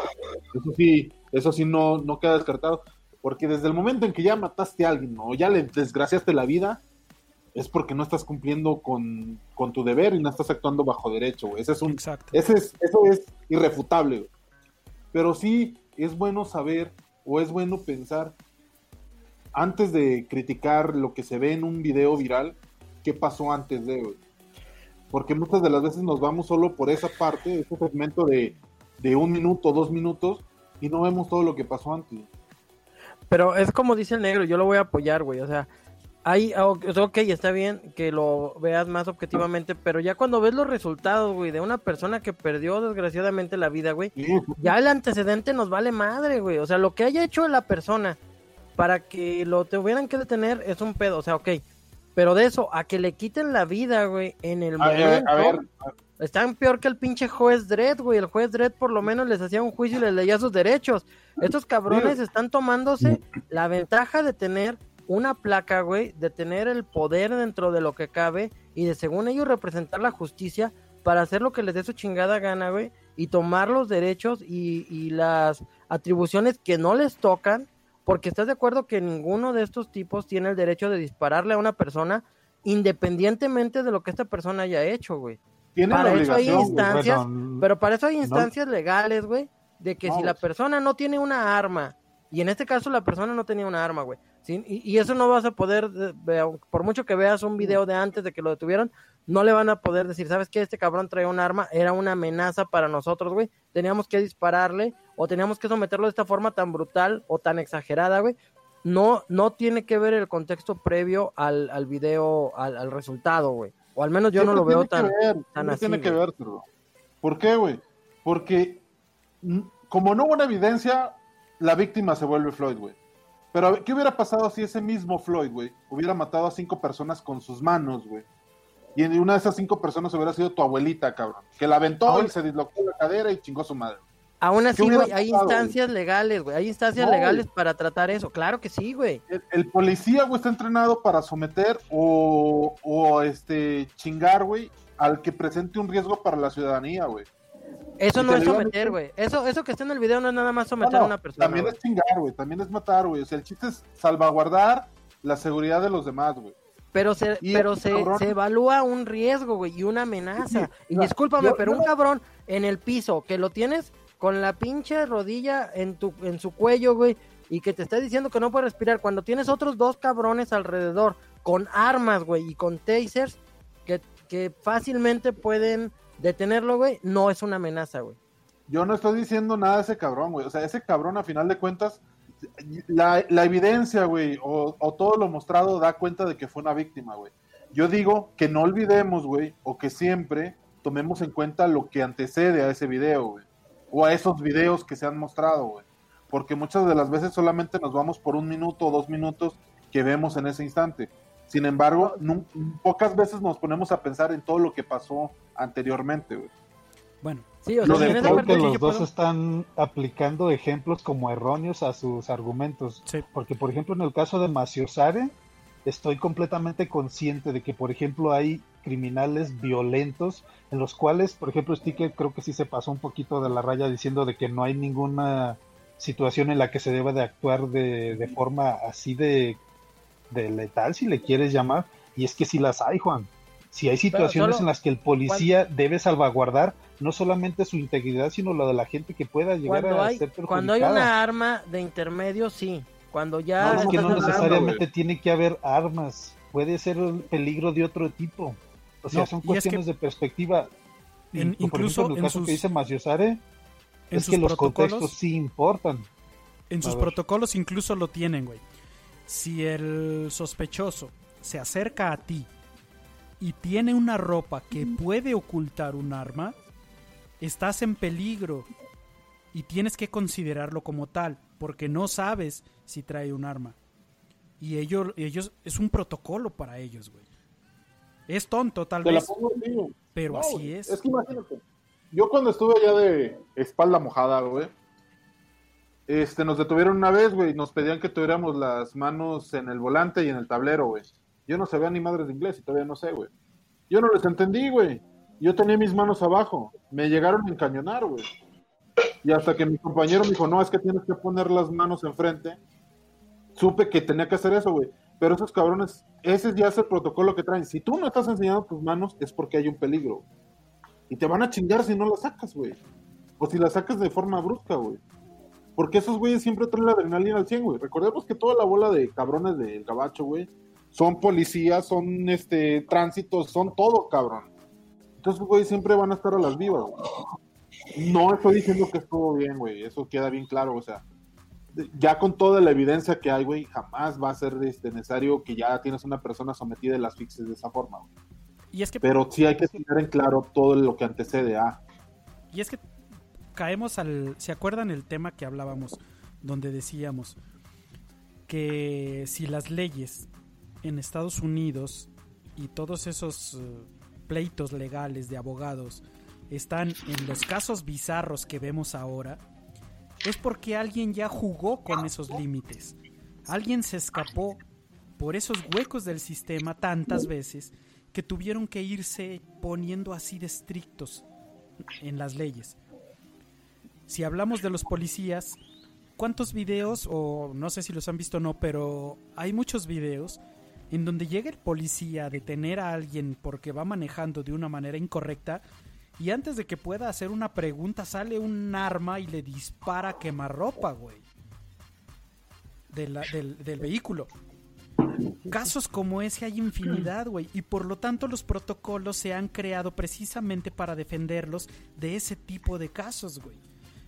Eso sí, eso sí no, no queda descartado. Porque desde el momento en que ya mataste a alguien o ya le desgraciaste la vida, es porque no estás cumpliendo con, con tu deber y no estás actuando bajo derecho, güey. Ese es un, Exacto. ese es, eso es irrefutable, güey. Pero sí es bueno saber o es bueno pensar antes de criticar lo que se ve en un video viral, qué pasó antes de, güey. Porque muchas de las veces nos vamos solo por esa parte, ese segmento de, de un minuto, dos minutos, y no vemos todo lo que pasó antes. Pero es como dice el negro, yo lo voy a apoyar, güey. O sea, hay, ah, ok, está bien que lo veas más objetivamente, pero ya cuando ves los resultados, güey, de una persona que perdió desgraciadamente la vida, güey, ya el antecedente nos vale madre, güey. O sea, lo que haya hecho la persona para que lo tuvieran que detener es un pedo, o sea, ok. Pero de eso, a que le quiten la vida, güey, en el A ver, momento, a ver, están peor que el pinche juez Dredd, güey. El juez Dredd por lo menos les hacía un juicio y les leía sus derechos. Estos cabrones están tomándose la ventaja de tener una placa, güey, de tener el poder dentro de lo que cabe y de según ellos representar la justicia para hacer lo que les dé su chingada gana, güey, y tomar los derechos y, y las atribuciones que no les tocan, porque estás de acuerdo que ninguno de estos tipos tiene el derecho de dispararle a una persona independientemente de lo que esta persona haya hecho, güey. Para eso hay güey. instancias, Bueno, pero para eso hay no- instancias legales, güey, de que No, si la persona no tiene una arma, y en este caso la persona no tenía una arma, güey, ¿sí? y, y eso no vas a poder, por mucho que veas un video de antes de que lo detuvieron, no le van a poder decir, ¿sabes qué? Este cabrón traía un arma, era una amenaza para nosotros, güey, teníamos que dispararle o teníamos que someterlo de esta forma tan brutal o tan exagerada, güey. No, no tiene que ver el contexto previo al, al video, al, al resultado, güey. O al menos yo no lo veo tan, que ver, tan así. tiene que ver. ¿Por qué, güey? Porque como no hubo una evidencia, la víctima se vuelve Floyd, güey. Pero ¿qué hubiera pasado si ese mismo Floyd, güey, hubiera matado a cinco personas con sus manos, güey? Y en una de esas cinco personas hubiera sido tu abuelita, cabrón. Que la aventó Ahora- y se dislocó la cadera y chingó a su madre. Aún así, güey, hay instancias legales, güey. Hay instancias No, legales para tratar eso. Claro que sí, güey. El, el policía, güey, está entrenado para someter o, o este chingar, güey, al que presente un riesgo para la ciudadanía, güey. Eso no es someter, meter. güey. Eso, eso que está en el video no es nada más someter no, a una persona. También es chingar, güey. También es matar, güey. O sea, el chiste es salvaguardar la seguridad de los demás, güey. Pero se, Y pero este se, se evalúa un riesgo, güey, y una amenaza. y no, discúlpame, yo- pero un cabrón en el piso que lo tienes con la pinche rodilla en tu en su cuello, güey, y que te está diciendo que no puede respirar cuando tienes otros dos cabrones alrededor con armas, güey, y con tasers que, que fácilmente pueden detenerlo, güey, no es una amenaza, güey. Yo no estoy diciendo nada de ese cabrón, güey. O sea, ese cabrón, a final de cuentas, la, evidencia, güey, o, o todo lo mostrado da cuenta de que fue una víctima, güey. Yo digo que no olvidemos, güey, o que siempre tomemos en cuenta lo que antecede a ese video, güey. O a esos videos que se han mostrado, güey. Porque muchas de las veces solamente nos vamos por un minuto o dos minutos que vemos en ese instante. Sin embargo, pocas veces nos ponemos a pensar en todo lo que pasó anteriormente, güey. Bueno, Sí, o Lo sea, de creo parte que los dos puedo- están aplicando ejemplos como erróneos a sus argumentos. Porque, por ejemplo, en el caso de Maciosare, estoy completamente consciente de que, por ejemplo, hay criminales violentos en los cuales, por ejemplo, Sticker creo que sí se pasó un poquito de la raya diciendo de que no hay ninguna situación en la que se deba de actuar de, de forma así de, de letal, si le quieres llamar. Y es que sí las hay, Juan. Si hay situaciones solo- en las que el policía debe salvaguardar no solamente su integridad, sino la de la gente que pueda llegar Cuando a hay, ser cuando hay perjudicada. una arma de intermedio, sí. Cuando ya... No, es que no necesariamente tiene que haber armas. Puede ser un peligro de otro tipo. O sea, No, son es cuestiones que- de perspectiva. Y, En- por ejemplo, incluso en el en caso sus- que dice Maciosare, es que los protocolos- contextos sí importan. En sus protocolos incluso lo tienen, güey. Si el sospechoso se acerca a ti y tiene una ropa que puede ocultar un arma, estás en peligro y tienes que considerarlo como tal, porque no sabes si trae un arma. Y ellos, ellos es un protocolo para ellos, güey. Es tonto, tal Te la vez, pero No, así es. Es que imagínate. Yo cuando estuve allá de espalda mojada, güey. Este, nos detuvieron una vez, güey, nos pedían que tuviéramos las manos en el volante y en el tablero, güey. Yo no sabía ni madres de inglés y todavía no sé, güey. Yo no les entendí, güey. Yo tenía mis manos abajo. Me llegaron a encañonar, güey. Y hasta que mi compañero me dijo, no, es que tienes que poner las manos enfrente. Supe que tenía que hacer eso, güey. Pero esos cabrones, ese ya es el protocolo que traen. Si tú no estás enseñando tus manos, es porque hay un peligro. Y te van a chingar si no las sacas, güey. O si las sacas de forma brusca, güey. Porque esos güeyes siempre traen la adrenalina al 100, güey. Recordemos que toda la bola de cabrones del gabacho, güey, son policías, son este tránsitos, son todo, cabrón. Entonces, güey, siempre van a estar a las vivas, güey. No estoy diciendo que estuvo bien, güey. Eso queda bien claro, o sea. Ya con toda la evidencia que hay, güey, jamás va a ser este, necesario que ya tienes una persona sometida a las asfixias de esa forma, güey. Y es que Pero sí hay que tener en claro todo lo que antecede a. Y es que caemos al... ¿Se acuerdan el tema que hablábamos? Donde decíamos que si las leyes en Estados Unidos y todos esos eh, pleitos legales de abogados están en los casos bizarros que vemos ahora, es porque alguien ya jugó con esos límites. Alguien se escapó por esos huecos del sistema tantas veces que tuvieron que irse poniendo así de estrictos en las leyes. Si hablamos de los policías, ¿cuántos videos, o no sé si los han visto o no, pero hay muchos videos en donde llega el policía a detener a alguien porque va manejando de una manera incorrecta y antes de que pueda hacer una pregunta sale un arma y le dispara a quemarropa, güey. del, del vehículo. Casos como ese hay infinidad, güey, y por lo tanto los protocolos se han creado precisamente para defenderlos de ese tipo de casos, güey.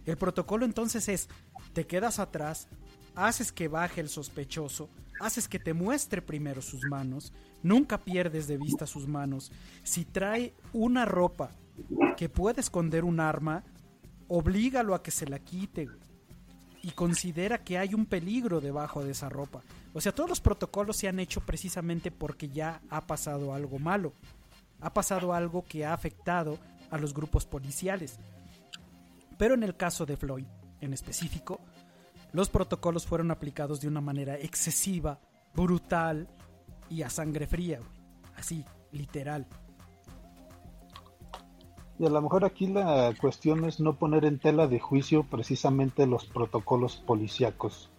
El protocolo entonces es, te quedas atrás, haces que baje el sospechoso, haces que te muestre primero sus manos, nunca pierdes de vista sus manos. Si trae una ropa que puede esconder un arma, oblígalo a que se la quite, y considera que hay un peligro debajo de esa ropa. O sea, todos los protocolos se han hecho precisamente porque ya ha pasado algo malo. Ha pasado algo que ha afectado a los grupos policiales. Pero en el caso de Floyd, en específico, los protocolos fueron aplicados de una manera excesiva, brutal y a sangre fría. Así, literal. Y a lo mejor aquí la cuestión es no poner en tela de juicio precisamente los protocolos policíacos.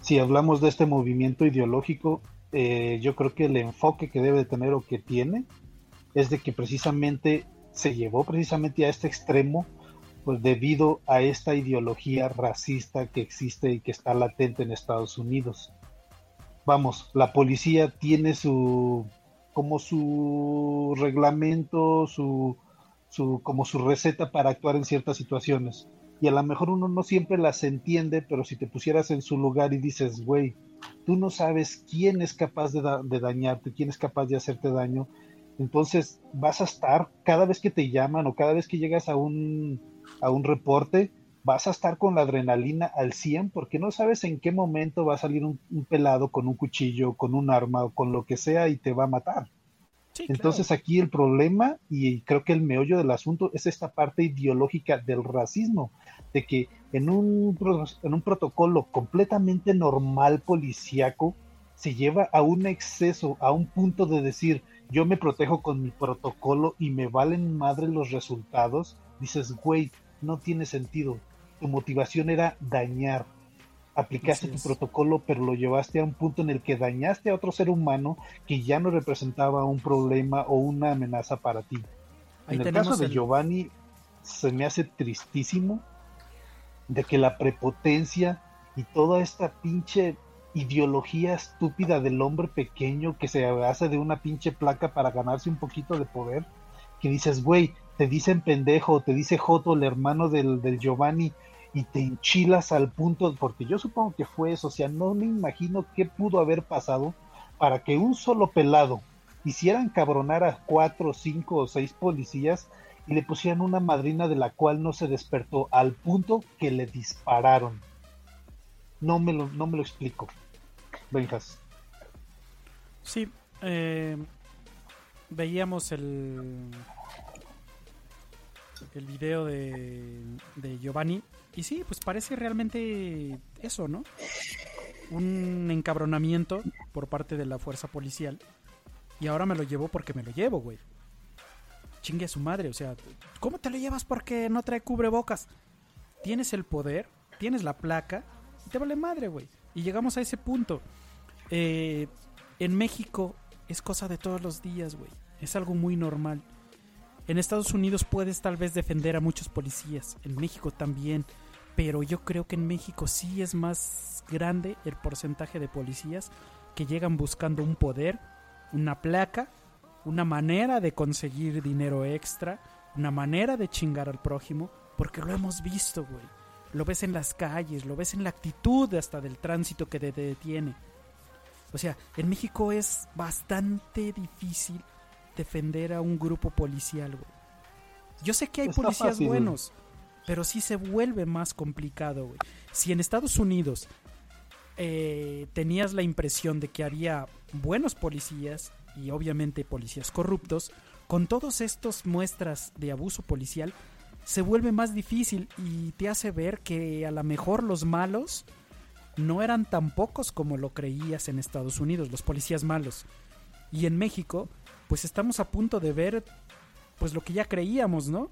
Si hablamos de este movimiento ideológico, eh, yo creo que el enfoque que debe tener o que tiene es de que precisamente se llevó precisamente a este extremo pues debido a esta ideología racista que existe y que está latente en Estados Unidos. Vamos, la policía tiene su como su reglamento, su su, como su receta para actuar en ciertas situaciones. y a lo mejor uno no siempre las entiende, pero si te pusieras en su lugar y dices, güey, tú no sabes quién es capaz de, de dañarte, quién es capaz de hacerte daño, entonces vas a estar cada vez que te llaman o cada vez que llegas a un, a un reporte, vas a estar con la adrenalina al 100 porque no sabes en qué momento va a salir un, un pelado con un cuchillo, con un arma o con lo que sea y te va a matar. Entonces aquí el problema, y creo que el meollo del asunto, es esta parte ideológica del racismo, de que en un, en un protocolo completamente normal policíaco se lleva a un exceso, a un punto de decir, yo me protejo con mi protocolo y me valen madre los resultados, dices, güey, no tiene sentido. Tu motivación era dañar. Aplicaste Así tu es. protocolo, pero lo llevaste a un punto en el que dañaste a otro ser humano que ya no representaba un problema o una amenaza para ti. Ahí en el caso de el- Giovanni, se me hace tristísimo de que la prepotencia y toda esta pinche ideología estúpida del hombre pequeño que se hace de una pinche placa para ganarse un poquito de poder, que dices, güey, te dicen pendejo, te dice Joto, el hermano del, del Giovanni, y te enchilas al punto, porque yo supongo que fue eso, o sea, no me imagino qué pudo haber pasado para que un solo pelado hiciera encabronar a cuatro, cinco o seis policías y le pusieran una madrina de la cual no se despertó al punto que le dispararon. No me lo, no me lo explico. Benjas. Sí, eh, veíamos el el video de, de Giovanni y sí, pues parece realmente eso, ¿no? Un encabronamiento por parte de la fuerza policial y ahora me lo llevo porque me lo llevo, güey. Chingue a su madre, o sea, ¿cómo te lo llevas porque no trae cubrebocas? Tienes el poder, tienes la placa y te vale madre, güey. Y llegamos a ese punto. Eh, en México es cosa de todos los días, güey. Es algo muy normal. En Estados Unidos puedes tal vez defender a muchos policías. En México también. Pero yo creo que en México sí es más grande el porcentaje de policías que llegan buscando un poder, una placa, una manera de conseguir dinero extra, una manera de chingar al prójimo, porque lo hemos visto, güey. Lo ves en las calles, lo ves en la actitud hasta del tránsito que te detiene. O sea, en México es bastante difícil defender a un grupo policial, güey. Yo sé que hay Está policías fácil. buenos, pero sí se vuelve más complicado, güey. Si en Estados Unidos eh, tenías la impresión de que había buenos policías y obviamente policías corruptos, con todos estos muestras de abuso policial, se vuelve más difícil y te hace ver que a lo mejor los malos no eran tan pocos como lo creías en Estados Unidos, los policías malos. Y en México, pues estamos a punto de ver pues lo que ya creíamos, ¿no?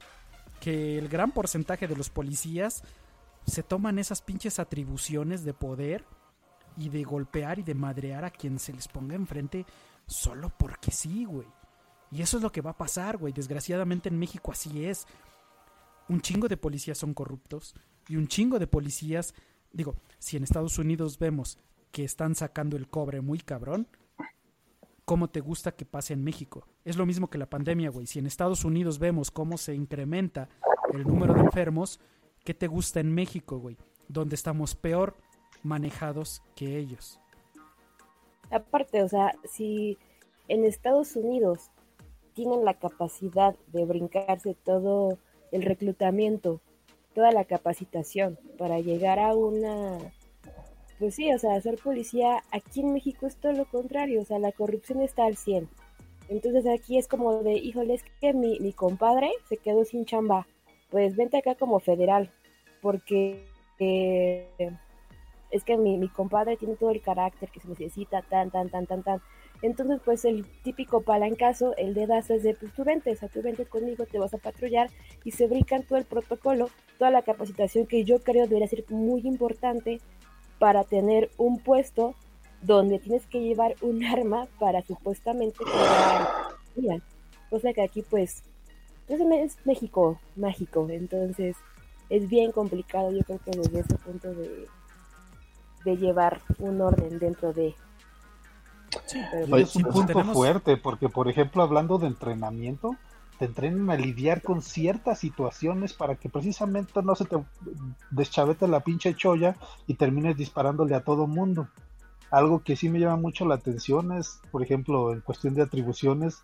Que el gran porcentaje de los policías se toman esas pinches atribuciones de poder y de golpear y de madrear a quien se les ponga enfrente solo porque sí, güey. Y eso es lo que va a pasar, güey. Desgraciadamente en México así es. Un chingo de policías son corruptos y un chingo de policías, digo, si en Estados Unidos vemos que están sacando el cobre muy cabrón, ¿cómo te gusta que pase en México? Es lo mismo que la pandemia, güey. Si en Estados Unidos vemos cómo se incrementa el número de enfermos, ¿qué te gusta en México, güey? Donde estamos peor manejados que ellos. Aparte, o sea, si en Estados Unidos tienen la capacidad de brincarse todo el reclutamiento, toda la capacitación para llegar a una, pues sí, o sea, ser policía, aquí en México es todo lo contrario, o sea, la corrupción está al 100. Entonces aquí es como de, híjole, es que mi, mi compadre se quedó sin chamba, pues vente acá como federal, porque eh, es que mi, mi compadre tiene todo el carácter que se necesita, tan, tan, tan, tan, tan. Entonces, pues el típico palancazo, el dedazo es de, pues tú vente, o sea, tú conmigo, te vas a patrullar y se brincan todo el protocolo, toda la capacitación que yo creo debería ser muy importante para tener un puesto donde tienes que llevar un arma para supuestamente cosa que aquí pues es, es México mágico, entonces es bien complicado yo creo que desde ese punto de, de llevar un orden dentro de. Pero pues, es un pues, punto tenemos- fuerte, porque por ejemplo, hablando de entrenamiento, te entrenen a lidiar con ciertas situaciones para que precisamente no se te deschavete la pinche cholla y termines disparándole a todo mundo. Algo que sí me llama mucho la atención es, por ejemplo, en cuestión de atribuciones,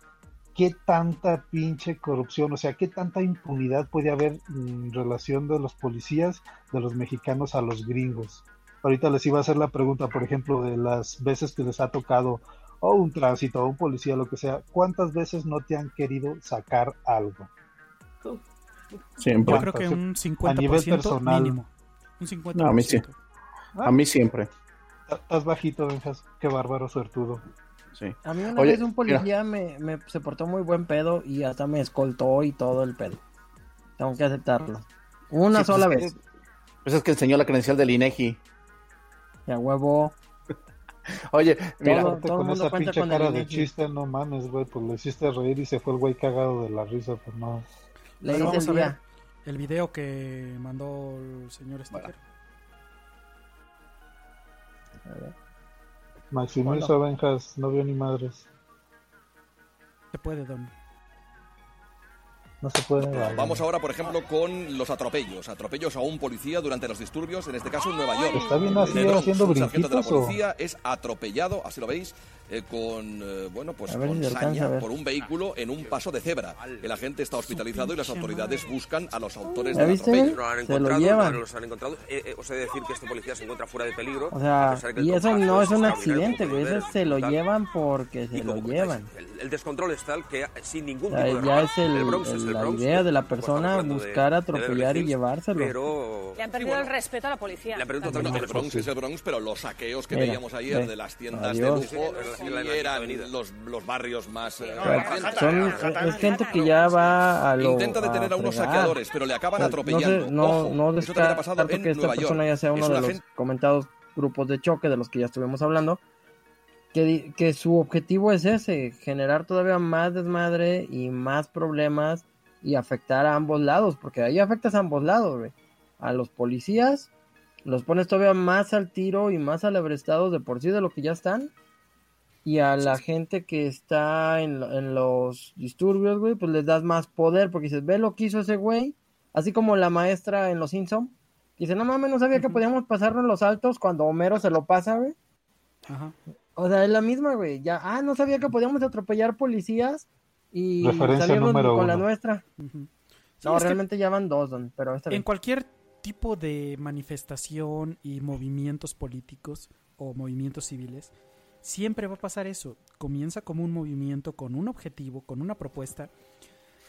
qué tanta pinche corrupción, o sea, qué tanta impunidad puede haber en relación de los policías de los mexicanos a los gringos. Ahorita les iba a hacer la pregunta, por ejemplo, de las veces que les ha tocado o un tránsito o un policía, lo que sea, ¿cuántas veces no te han querido sacar algo? Siempre. Yo creo que un 50% A nivel personal. mínimo. Un 50%. No, a mí sí. A mí siempre. Estás bajito, Benjas. Qué bárbaro suertudo. Sí. A mí una Oye, vez un policía me, me- se portó muy buen pedo y hasta me escoltó y todo el pedo. Tengo que aceptarlo. Una Sí, pues sola es que- vez. Pues es que enseñó la credencial del INEGI. Ya huevo. Oye, mira, Todo- todo con esa pinche con cara de chiste, no mames, güey, pues le hiciste reír y se fue el güey cagado de la risa, pues no. Le vamos el a ver día. el video que mandó el señor Sticker. Maximizo Benjas, no vio ni madres. Se puede, Don. No se puede. vale. Vamos ahora, por ejemplo, con los atropellos. Atropellos a un policía durante los disturbios, en este caso en Nueva York. ¿Está bien así haciendo un sargento de la brinquitos o? policía es atropellado, así lo veis, eh, con, eh, bueno, pues A ver con si saña a ver. por un vehículo en un paso de cebra. El agente está hospitalizado y las autoridades buscan a los autores ¿Ya del viste, atropello. han Se lo no los han encontrado. Eh, eh, os he de decir que este policía se encuentra fuera de peligro. O sea, y eso no es un accidente, güey. Eso se lo llevan porque se lo llevan. El, el descontrol es tal que sin O ningún sea, tipo de ya es el- el Bronx es el- el la Bronx, idea de la no persona buscar de atropellar y llevárselo. Pero... Le han perdido el respeto a la policía. Le han perdido Totalmente, el Bronx es el Bronx, pero los saqueos que veíamos ayer de las tiendas de lujo Eran los, los barrios más... eh, son, es gente que ya va a lo Intenta detener a, unos fregar. saqueadores, pero le acaban atropellando. No, sé, no, no descarto en que esta Nueva persona York. ya sea uno de los gente- comentados grupos de choque de los que ya estuvimos hablando. Que, que su objetivo es ese, generar todavía más desmadre y más problemas y afectar a ambos lados, porque ahí afectas a ambos lados, güey. A los policías los pones todavía más al tiro y más alebrestados de por sí de lo que ya están. Y a la gente que está en, lo- en los disturbios, güey, pues les das más poder, porque dices, ve lo que hizo ese güey. Así como la maestra en Los Simpson. Dice, no mames, no sabía que podíamos pasarnos los altos cuando Homero se lo pasa, güey. Ajá. O sea, es la misma, güey. Ya, ah, no sabía que podíamos atropellar policías y Referencia salirnos con la nuestra. Sí, no, es que realmente ya van dos, don, pero esta en vez. cualquier tipo de manifestación y movimientos políticos o movimientos civiles, siempre va a pasar eso. Comienza como un movimiento con un objetivo, con una propuesta,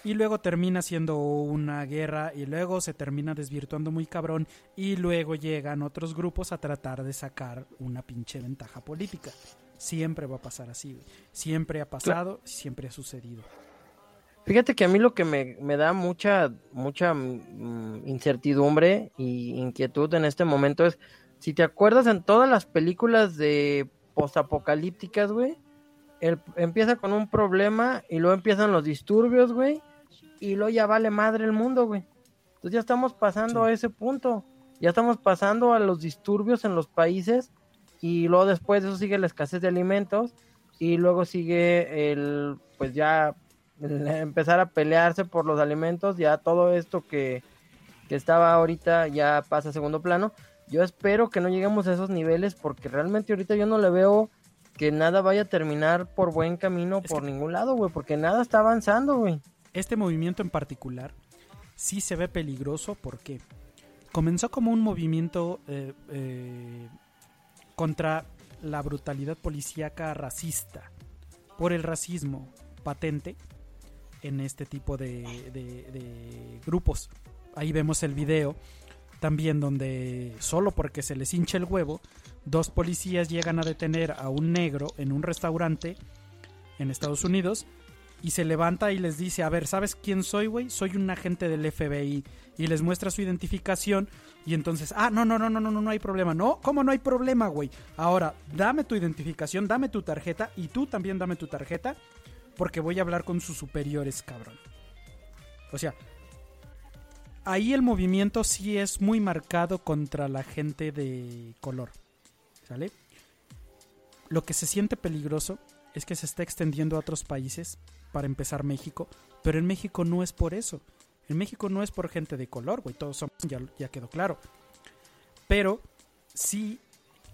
y luego termina siendo una guerra, y luego se termina desvirtuando muy cabrón, y luego llegan otros grupos a tratar de sacar una pinche ventaja política. Siempre va a pasar así, güey. Siempre ha pasado, siempre ha sucedido. Fíjate que a mí lo que me, me da mucha, mucha mm, incertidumbre y inquietud en este momento es, si te acuerdas en todas las películas de postapocalípticas, güey, el- empieza con un problema y luego empiezan los disturbios, güey, y luego ya vale madre el mundo, güey. Entonces ya estamos pasando a ese punto, ya estamos pasando a los disturbios en los países y luego después de eso sigue la escasez de alimentos y luego sigue el, pues ya el empezar a pelearse por los alimentos, ya todo esto que, que estaba ahorita ya pasa a segundo plano. Yo espero que no lleguemos a esos niveles porque realmente ahorita yo no le veo que nada vaya a terminar por buen camino por ningún lado, güey, porque nada está avanzando, güey. Este movimiento en particular sí se ve peligroso porque comenzó como un movimiento eh, eh, contra la brutalidad policíaca racista, por el racismo patente en este tipo de, de- de grupos. Ahí vemos el video también donde solo porque se les hincha el huevo, dos policías llegan a detener a un negro en un restaurante en Estados Unidos y se levanta y les dice, a ver, ¿sabes quién soy, güey? Soy un agente del FBI. Y les muestra su identificación y entonces, ah, no, no, no, no, no, no, no hay problema. No, ¿cómo no hay problema, güey? Ahora, dame tu identificación, dame tu tarjeta y tú también dame tu tarjeta porque voy a hablar con sus superiores, cabrón. O sea, ahí el movimiento sí es muy marcado contra la gente de color. ¿Sale? Lo que se siente peligroso es que se está extendiendo a otros países, para empezar México, pero en México no es por eso. En México no es por gente de color, güey, todos somos, ya, ya quedó claro. Pero sí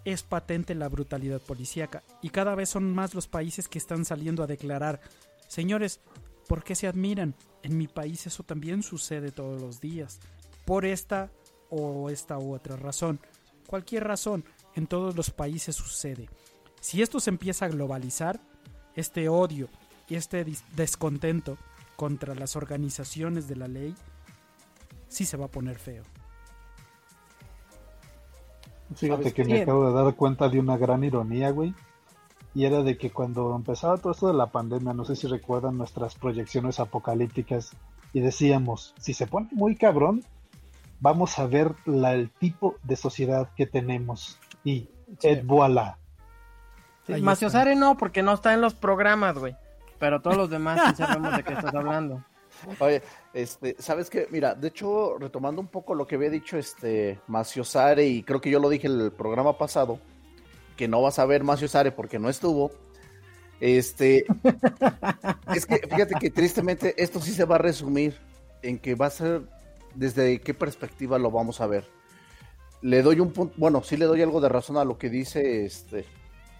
es patente la brutalidad policíaca y cada vez son más los países que están saliendo a declarar, señores, ¿por qué se admiran? En mi país eso también sucede todos los días, por esta o esta u otra razón. Cualquier razón, en todos los países sucede. Si esto se empieza a globalizar, este odio y este descontento contra las organizaciones de la ley, sí se va a poner feo. Fíjate ¿Sabes que me acabo de dar cuenta de una gran ironía, güey. Y era de que cuando empezaba todo esto de la pandemia, no sé si recuerdan nuestras proyecciones apocalípticas, y decíamos, si se pone muy cabrón, vamos a ver la, el tipo de sociedad que tenemos. Y et voilà. Sí, Maciosare no, porque no está en los programas, güey. Pero todos los demás sí sabemos de qué estás hablando. Oye, este, ¿sabes qué? Mira, de hecho, retomando un poco lo que había dicho este Macio Sare, y creo que yo lo dije en el programa pasado, que no vas a ver Macio Sare porque no estuvo. Este, es que fíjate que tristemente esto sí se va a resumir en que va a ser desde qué perspectiva lo vamos a ver. Le doy un punto, bueno, sí le doy algo de razón a lo que dice este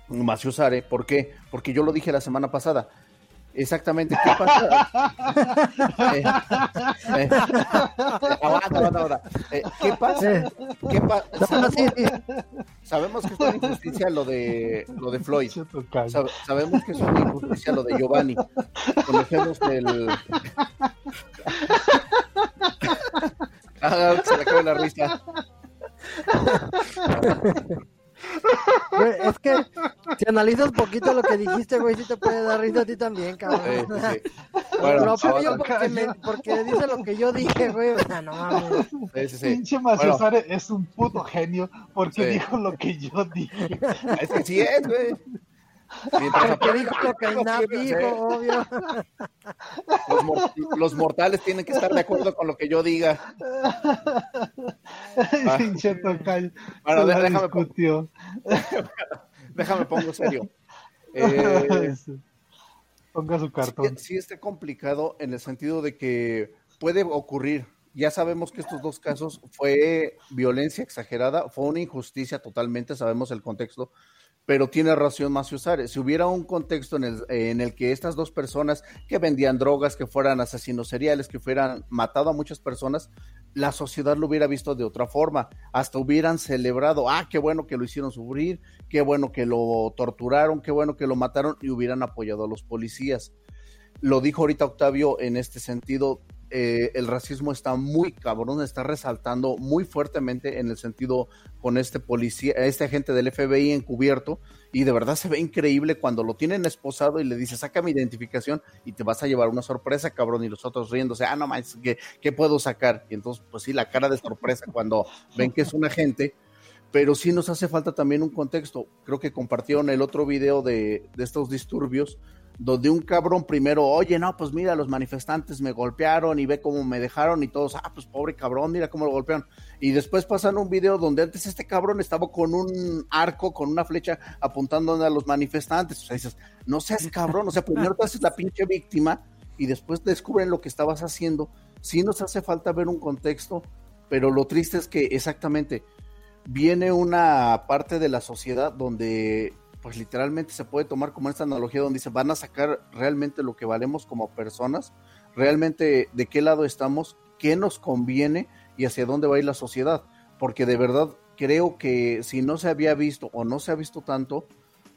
Macio Sare, ¿por qué? Porque yo lo dije la semana pasada. Exactamente, ¿qué pasa? Eh, eh, aguanta, aguanta, aguanta. Eh, ¿Qué pasa? ¿Qué pa- sabemos, sabemos que es una injusticia lo de lo de Floyd. Sab- sabemos que es una injusticia lo de Giovanni. Conocemos el. Ah, se le acaba la risa. Güey, es que si analizas poquito lo que dijiste, güey, sí te puede dar risa a ti también, cabrón. Sí, sí, Bueno, porque, me- porque dice lo que yo dije, güey. o sea, no mames. Sí, sí, sí. Pinche Bueno, es un puto genio porque Sí. dijo lo que yo dije. es que sí es, güey. Mientras Porque dijo lo que el NAP dijo, obvio. Los, mor- los mortales tienen que estar de acuerdo con lo que yo diga. Ah. Bueno, déjame- discutió. Déjame pongo serio. Eh, Ponga su sí, cartón. sí está complicado en el sentido de que puede ocurrir. Ya sabemos que estos dos casos fue violencia exagerada, fue una injusticia totalmente, sabemos el contexto, pero tiene razón Macio. Si hubiera un contexto en el, en el que estas dos personas que vendían drogas, que fueran asesinos seriales, que hubieran matado a muchas personas, la sociedad lo hubiera visto de otra forma. Hasta hubieran celebrado, ah, qué bueno que lo hicieron sufrir, qué bueno que lo torturaron, qué bueno que lo mataron y hubieran apoyado a los policías. Lo dijo ahorita Octavio en este sentido, eh, el racismo está muy cabrón, está resaltando muy fuertemente en el sentido con este policía, este agente del FBI encubierto, y de verdad se ve increíble cuando lo tienen esposado y le dice, saca mi identificación y te vas a llevar una sorpresa, cabrón, y los otros riéndose, ah, no más, ¿qué, ¿qué puedo sacar? Y entonces, pues sí, la cara de sorpresa cuando ven que es un agente, pero sí nos hace falta también un contexto. Creo que compartieron el otro video de, de estos disturbios, donde un cabrón primero, oye, no, pues mira, los manifestantes me golpearon y ve cómo me dejaron y todos, ah, pues pobre cabrón, mira cómo lo golpearon. Y después pasan un video donde antes este cabrón estaba con un arco, con una flecha apuntando a los manifestantes. O sea, dices, no seas cabrón, o sea, primero te haces la pinche víctima y después descubren lo que estabas haciendo. Sí nos hace falta ver un contexto, pero lo triste es que exactamente viene una parte de la sociedad donde pues literalmente se puede tomar como esta analogía donde dice van a sacar realmente lo que valemos como personas, realmente de qué lado estamos, qué nos conviene y hacia dónde va a ir la sociedad, porque de verdad creo que si no se había visto o no se ha visto tanto,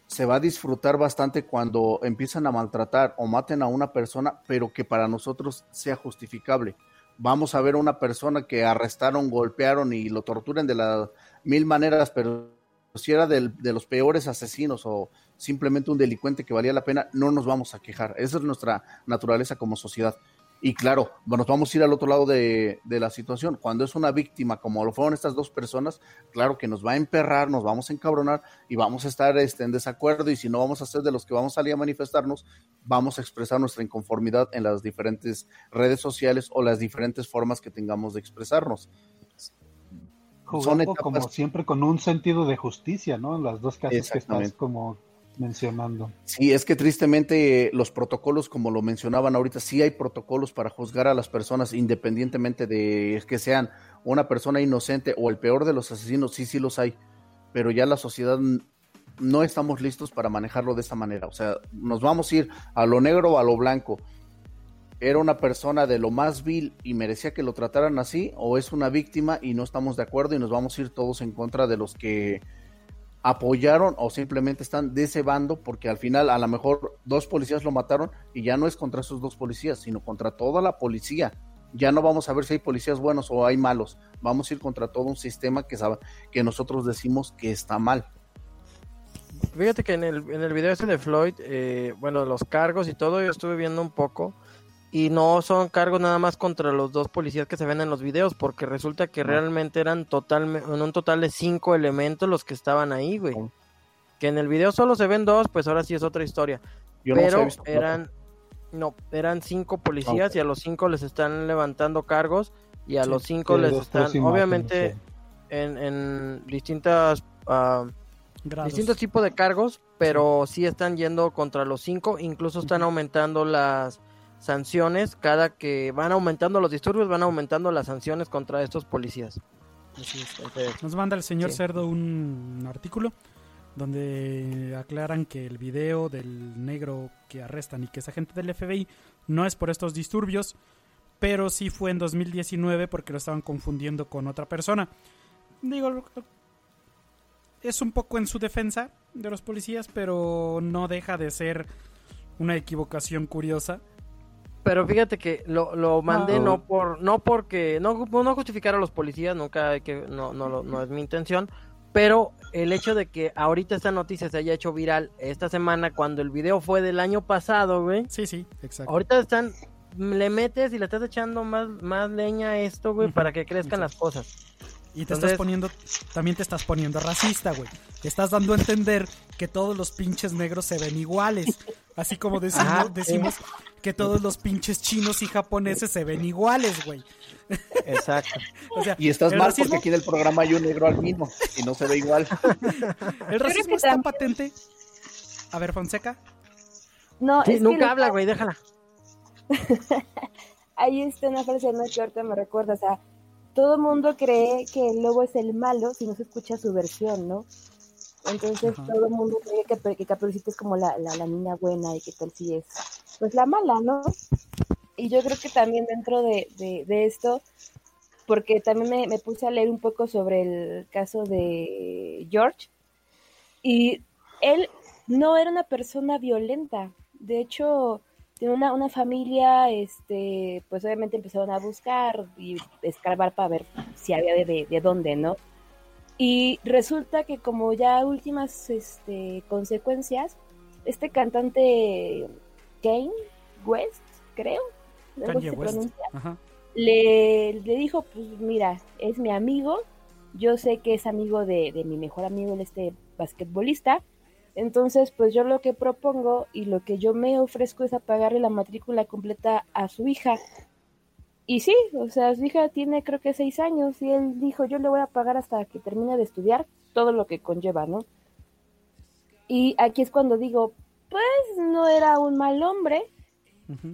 se va a disfrutar bastante cuando empiezan a maltratar o maten a una persona, pero que para nosotros sea justificable. Vamos a ver a una persona que arrestaron, golpearon y lo torturen de las mil maneras, pero si era de los peores asesinos o simplemente un delincuente que valía la pena, no nos vamos a quejar. Esa es nuestra naturaleza como sociedad. Y claro, nos vamos a ir al otro lado de, de la situación. Cuando es una víctima, como lo fueron estas dos personas, claro que nos va a emperrar, nos vamos a encabronar y vamos a estar este, en desacuerdo. Y si no vamos a ser de los que vamos a salir a manifestarnos, vamos a expresar nuestra inconformidad en las diferentes redes sociales o las diferentes formas que tengamos de expresarnos. Jugando etapas- como siempre con un sentido de justicia, ¿no? En las dos casos que estás como mencionando. Sí, es que tristemente eh, los protocolos, como lo mencionaban ahorita, sí hay protocolos para juzgar a las personas independientemente de que sean una persona inocente o el peor de los asesinos, sí, sí los hay, pero ya la sociedad no estamos listos para manejarlo de esta manera. O sea, nos vamos a ir a lo negro o a lo blanco. ¿Era una persona de lo más vil y merecía que lo trataran así? ¿O es una víctima y no estamos de acuerdo y nos vamos a ir todos en contra de los que apoyaron o simplemente están de ese bando porque al final a lo mejor dos policías lo mataron y ya no es contra esos dos policías, sino contra toda la policía. Ya no vamos a ver si hay policías buenos o hay malos. Vamos a ir contra todo un sistema que, sabe, que nosotros decimos que está mal. Fíjate que en el, en el video ese de Floyd, eh, bueno, los cargos y todo, yo estuve viendo un poco. Y no son cargos nada más contra los dos policías que se ven en los videos, porque resulta que No. realmente eran total, en un total de cinco elementos los que estaban ahí, güey. Que en el video solo se ven dos, pues ahora sí es otra historia. Yo no Pero visto eran, no, eran cinco policías y a los cinco les están levantando cargos y a Sí. los cinco les están, obviamente, en, en distintas... Grados. distintos tipos de cargos, pero sí. están yendo contra los cinco, incluso están aumentando las sanciones, cada que van aumentando los disturbios, van aumentando las sanciones contra estos policías. Así es. Entonces, Nos manda el señor Sí. Cerdo un artículo donde aclaran que el video del negro que arrestan y que es agente del FBI no es por estos disturbios, pero sí fue en 2019 porque lo estaban confundiendo con otra persona. Digo, es un poco en su defensa de los policías, pero no deja de ser una equivocación curiosa. Pero fíjate que lo, lo mandé No. no por no porque no no justificar a los policías, nunca hay que no no lo- no es mi intención, pero el hecho de que ahorita esta noticia se haya hecho viral esta semana cuando el video fue del año pasado, güey. Sí, sí, exacto. Ahorita están le metes y le estás echando más más leña a esto, güey, para que crezcan las cosas. Y te Entonces- estás poniendo, también te estás poniendo racista, güey. Te estás dando a entender que todos los pinches negros se ven iguales. Así como decimos, decimos que todos los pinches chinos y japoneses se ven iguales, güey. Exacto. O sea, Y estás mal racismo, porque aquí en el programa hay un negro albino y no se ve igual. el racismo está también- patente. A ver, Fonseca. No, es nunca habla, güey, déjala. ahí está una frase ¿no? que ahorita me recuerda, o sea, todo el mundo cree que el lobo es el malo si no se escucha su versión, ¿no? Entonces Ajá. todo el mundo cree que, que Caperucita es como la, la, la niña buena y que tal si es pues la mala, ¿no? Y yo creo que también dentro de, de, esto, porque también me, me puse a leer un poco sobre el caso de George, y él no era una persona violenta, de hecho tiene una, una familia, este, pues obviamente empezaron a buscar y escarbar para ver si había de, de, de dónde, ¿no? Y resulta que como ya últimas este, consecuencias, este cantante Kane West, creo, Kanye West. pronuncia, Ajá. le, le dijo, pues mira, es mi amigo, yo sé que es amigo de, de mi mejor amigo, este basquetbolista, entonces pues yo lo que propongo y lo que yo me ofrezco es a pagarle la matrícula completa a su hija. Y sí, o sea, su hija tiene creo que seis años y él dijo, yo le voy a pagar hasta que termine de estudiar todo lo que conlleva, ¿no? Y aquí es cuando digo, pues no era un mal hombre,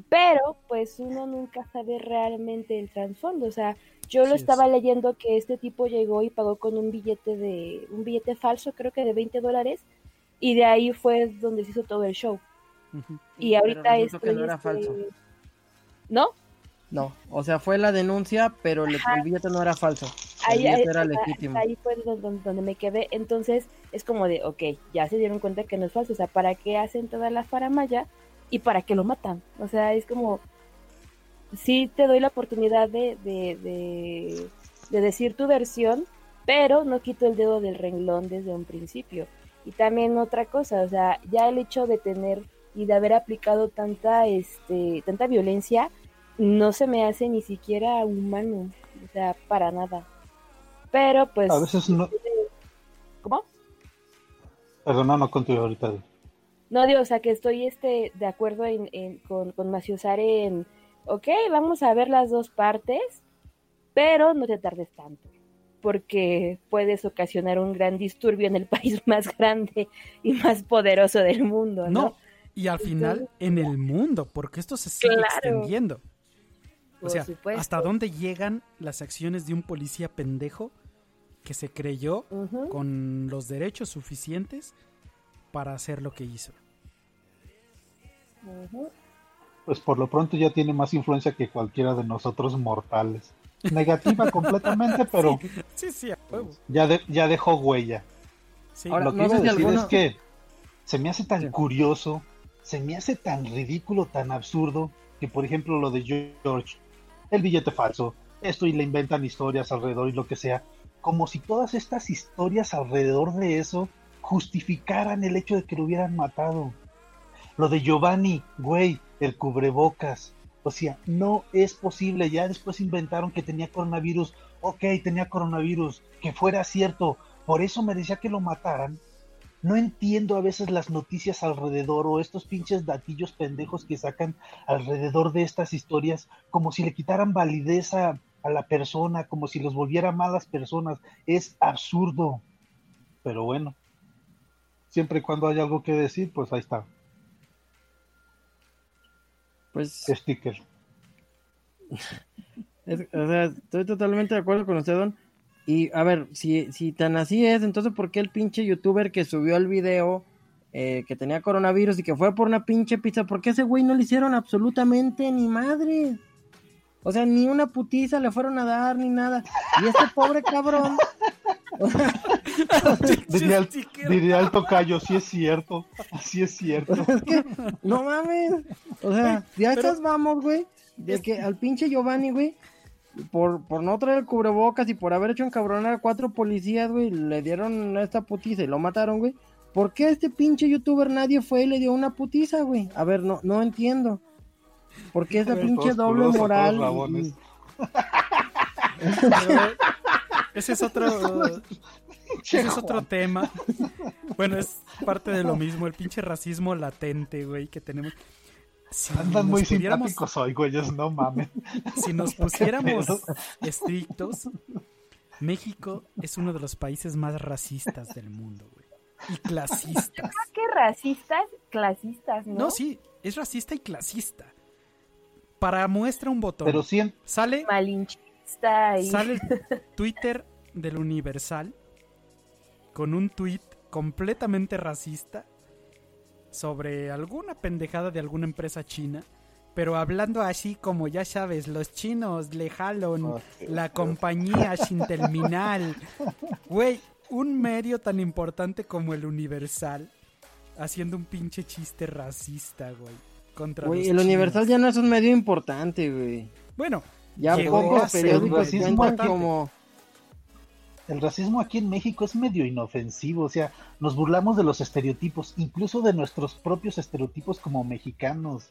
pero pues uno nunca sabe realmente el trasfondo, o sea, yo lo es. estaba leyendo que este tipo llegó y pagó con un billete de un billete falso, creo que de 20 dólares, y de ahí fue donde se hizo todo el show. Y ahorita estoy, no era este, falso. ¿No? No, o sea, fue la denuncia, pero el, el billete no era falso. El Ahí, era legítimo. ahí fue donde, donde me quedé. Entonces es como de, ok, ya se dieron cuenta que no es falso. O sea, ¿para qué hacen toda la faramaya y para qué lo matan? O sea, es como, sí te doy la oportunidad de, de, de, de decir tu versión, pero no quito el dedo del renglón desde un principio. Y también otra cosa, o sea, ya el hecho de tener y de haber aplicado tanta, este, tanta violencia, no se me hace ni siquiera humano, o sea, para nada. Pero pues... A veces no. ¿Cómo? Perdona, no contigo ahorita. No, digo, o sea, que estoy este, de acuerdo en, en- con, con Maciosare en, ok, vamos a ver las dos partes, pero no te tardes tanto. porque puedes ocasionar un gran disturbio en el país más grande y más poderoso del mundo, ¿no? No, y al final en el mundo, porque esto se sigue Claro. extendiendo. O sea, supuesto. ¿hasta dónde llegan las acciones de un policía pendejo que se creyó con los derechos suficientes para hacer lo que hizo? Pues por lo pronto ya tiene más influencia que cualquiera de nosotros mortales. Negativa completamente, pero Sí, sí, a huevo. ya, de- ya dejó huella. Sí. Ahora, lo que no iba a si decir alguno- es que se me hace tan curioso, se me hace tan ridículo, tan absurdo, que por ejemplo lo de George, el billete falso, esto y le inventan historias alrededor y lo que sea, como si todas estas historias alrededor de eso justificaran el hecho de que lo hubieran matado. Lo de Giovanni, güey, el cubrebocas. O sea, no es posible. Ya después inventaron que tenía coronavirus. Ok, tenía coronavirus. Que fuera cierto. Por eso merecía que lo mataran. No entiendo a veces las noticias alrededor o estos pinches datillos pendejos que sacan alrededor de estas historias como si le quitaran validez a, a la persona, como si los volviera malas personas. Es absurdo. Pero bueno, siempre y cuando haya algo que decir, pues ahí está. Pues, Sticker. es- o sea, estoy totalmente de acuerdo con usted, Don. Y a ver, si, si tan así es, entonces ¿por qué el pinche youtuber que subió el video eh, que tenía coronavirus y que fue por una pinche pizza, ¿por qué ese güey no le hicieron absolutamente ni madre? O sea, ni una putiza le fueron a dar ni nada. Y este pobre cabrón. Diría el, diría el tocayo, sí es cierto, sí es cierto. Es que, no mames. O sea, ya estas vamos, güey. De que al pinche Giovanni, güey, por, por no traer el cubrebocas y por haber hecho encabronar a cuatro policías, güey, le dieron esta putiza y lo mataron, güey. ¿Por qué a este pinche youtuber nadie fue y le dio una putiza, güey? A ver, no, no entiendo. ¿Por qué esa Todos pinche doble moral? y- Pero ese es otro ese es otro tema. Bueno, es parte de lo mismo, el pinche racismo latente, güey, que tenemos. Si Andan nos muy pudiéramos- simpáticos hoy, güeyes, no mames. Si nos pusiéramos estrictos, México es uno de los países más racistas del mundo, güey. Y clasistas. Creo que racistas, clasistas, ¿no? No, sí, es racista y clasista. Para muestra un botón. Pero sí, Sale, Malinchista y... sale el Twitter del Universal con un tweet completamente racista sobre alguna pendejada de alguna empresa china, pero hablando así como ya sabes, los chinos le jalan la compañía sin terminal. Güey, un medio tan importante como el Universal haciendo un pinche chiste racista, güey. Contra Güey, los el Universal ya no es un medio importante, güey. Bueno, Ya pocos periódicos aquí. como... el racismo aquí en México es medio inofensivo, o sea, nos burlamos de los estereotipos, incluso de nuestros propios estereotipos como mexicanos.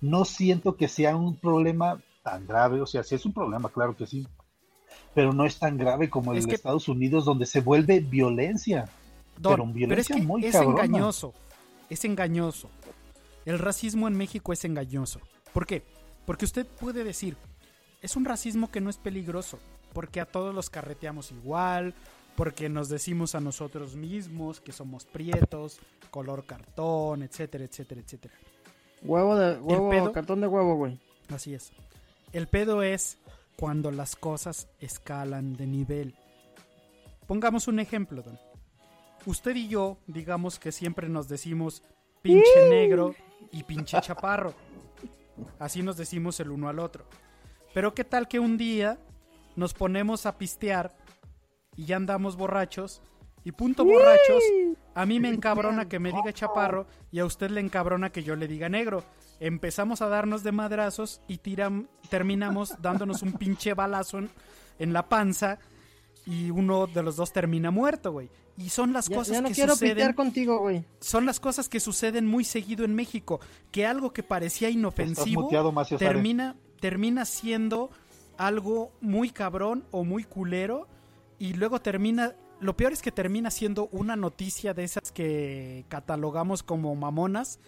No siento que sea un problema tan grave, o sea, sí es un problema, claro que sí, pero no es tan grave como el Es de que- Estados Unidos, donde se vuelve violencia. Don, pero violencia es que muy es cabrona. engañoso. Es engañoso. El racismo en México es engañoso. ¿Por qué? Porque usted puede decir, es un racismo que no es peligroso, porque a todos los carreteamos igual, porque nos decimos a nosotros mismos que somos prietos, color cartón, etcétera, etcétera, etcétera. Huevo de huevo, pedo? cartón de huevo, güey. Así es. El pedo es cuando las cosas escalan de nivel. Pongamos un ejemplo, Don. Usted y yo, digamos que siempre nos decimos pinche negro y pinche chaparro. Así nos decimos el uno al otro. Pero qué tal que un día nos ponemos a pistear y ya andamos borrachos y punto borrachos, a mí me encabrona que me diga chaparro y a usted le encabrona que yo le diga negro. Empezamos a darnos de madrazos y tiram- terminamos dándonos un pinche balazo en, en la panza y uno de los dos termina muerto, güey. Y son las Ya, cosas ya no que quiero suceden pitear contigo, güey. son las cosas que suceden muy seguido en México, que algo que parecía inofensivo muteado, termina termina siendo algo muy cabrón o muy culero y luego termina lo peor es que termina siendo una noticia de esas que catalogamos como mamonas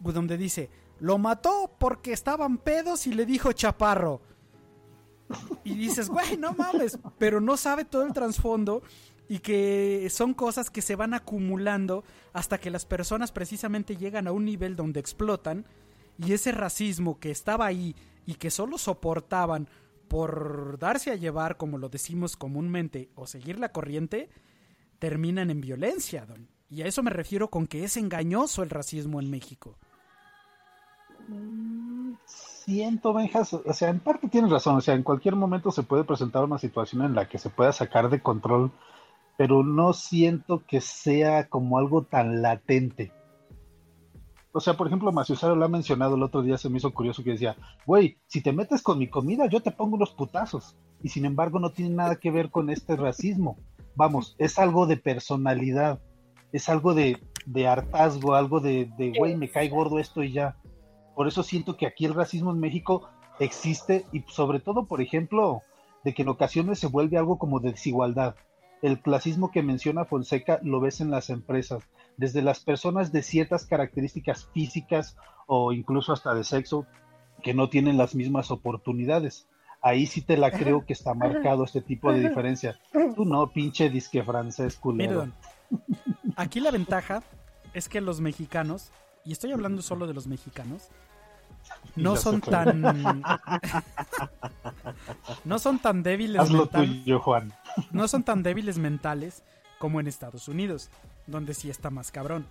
donde dice lo mató porque estaban pedos y le dijo chaparro Y dices, güey, no mames, pero no sabe todo el trasfondo y que son cosas que se van acumulando hasta que las personas precisamente llegan a un nivel donde explotan y ese racismo que estaba ahí y que solo soportaban por darse a llevar, como lo decimos comúnmente, o seguir la corriente, terminan en violencia, don. Y a eso me refiero con que es engañoso el racismo en México. Siento, Benjas, o sea, en parte tienes razón, o sea, en cualquier momento se puede presentar una situación en la que se pueda sacar de control, pero no siento que sea como algo tan latente. O sea, por ejemplo, Maciusaro lo ha mencionado el otro día, se me hizo curioso que decía, güey, si te metes con mi comida, yo te pongo unos putazos. Y sin embargo, no tiene nada que ver con este racismo. Vamos, es algo de personalidad, es algo de, de hartazgo, algo de, de, güey, me cae gordo esto y ya. Por eso siento que aquí el racismo en México existe y sobre todo, por ejemplo, de que en ocasiones se vuelve algo como de desigualdad. El clasismo que menciona Fonseca lo ves en las empresas, desde las personas de ciertas características físicas o incluso hasta de sexo que no tienen las mismas oportunidades. Ahí sí te la creo que está marcado este tipo de diferencia. Tú no, pinche disque francés culero. Mire, don, aquí la ventaja es que los mexicanos, y estoy hablando solo de los mexicanos, no son tan no son tan débiles Hazlo mental- tuyo, Juan. no son tan débiles mentales como en Estados Unidos, donde sí está más cabrón.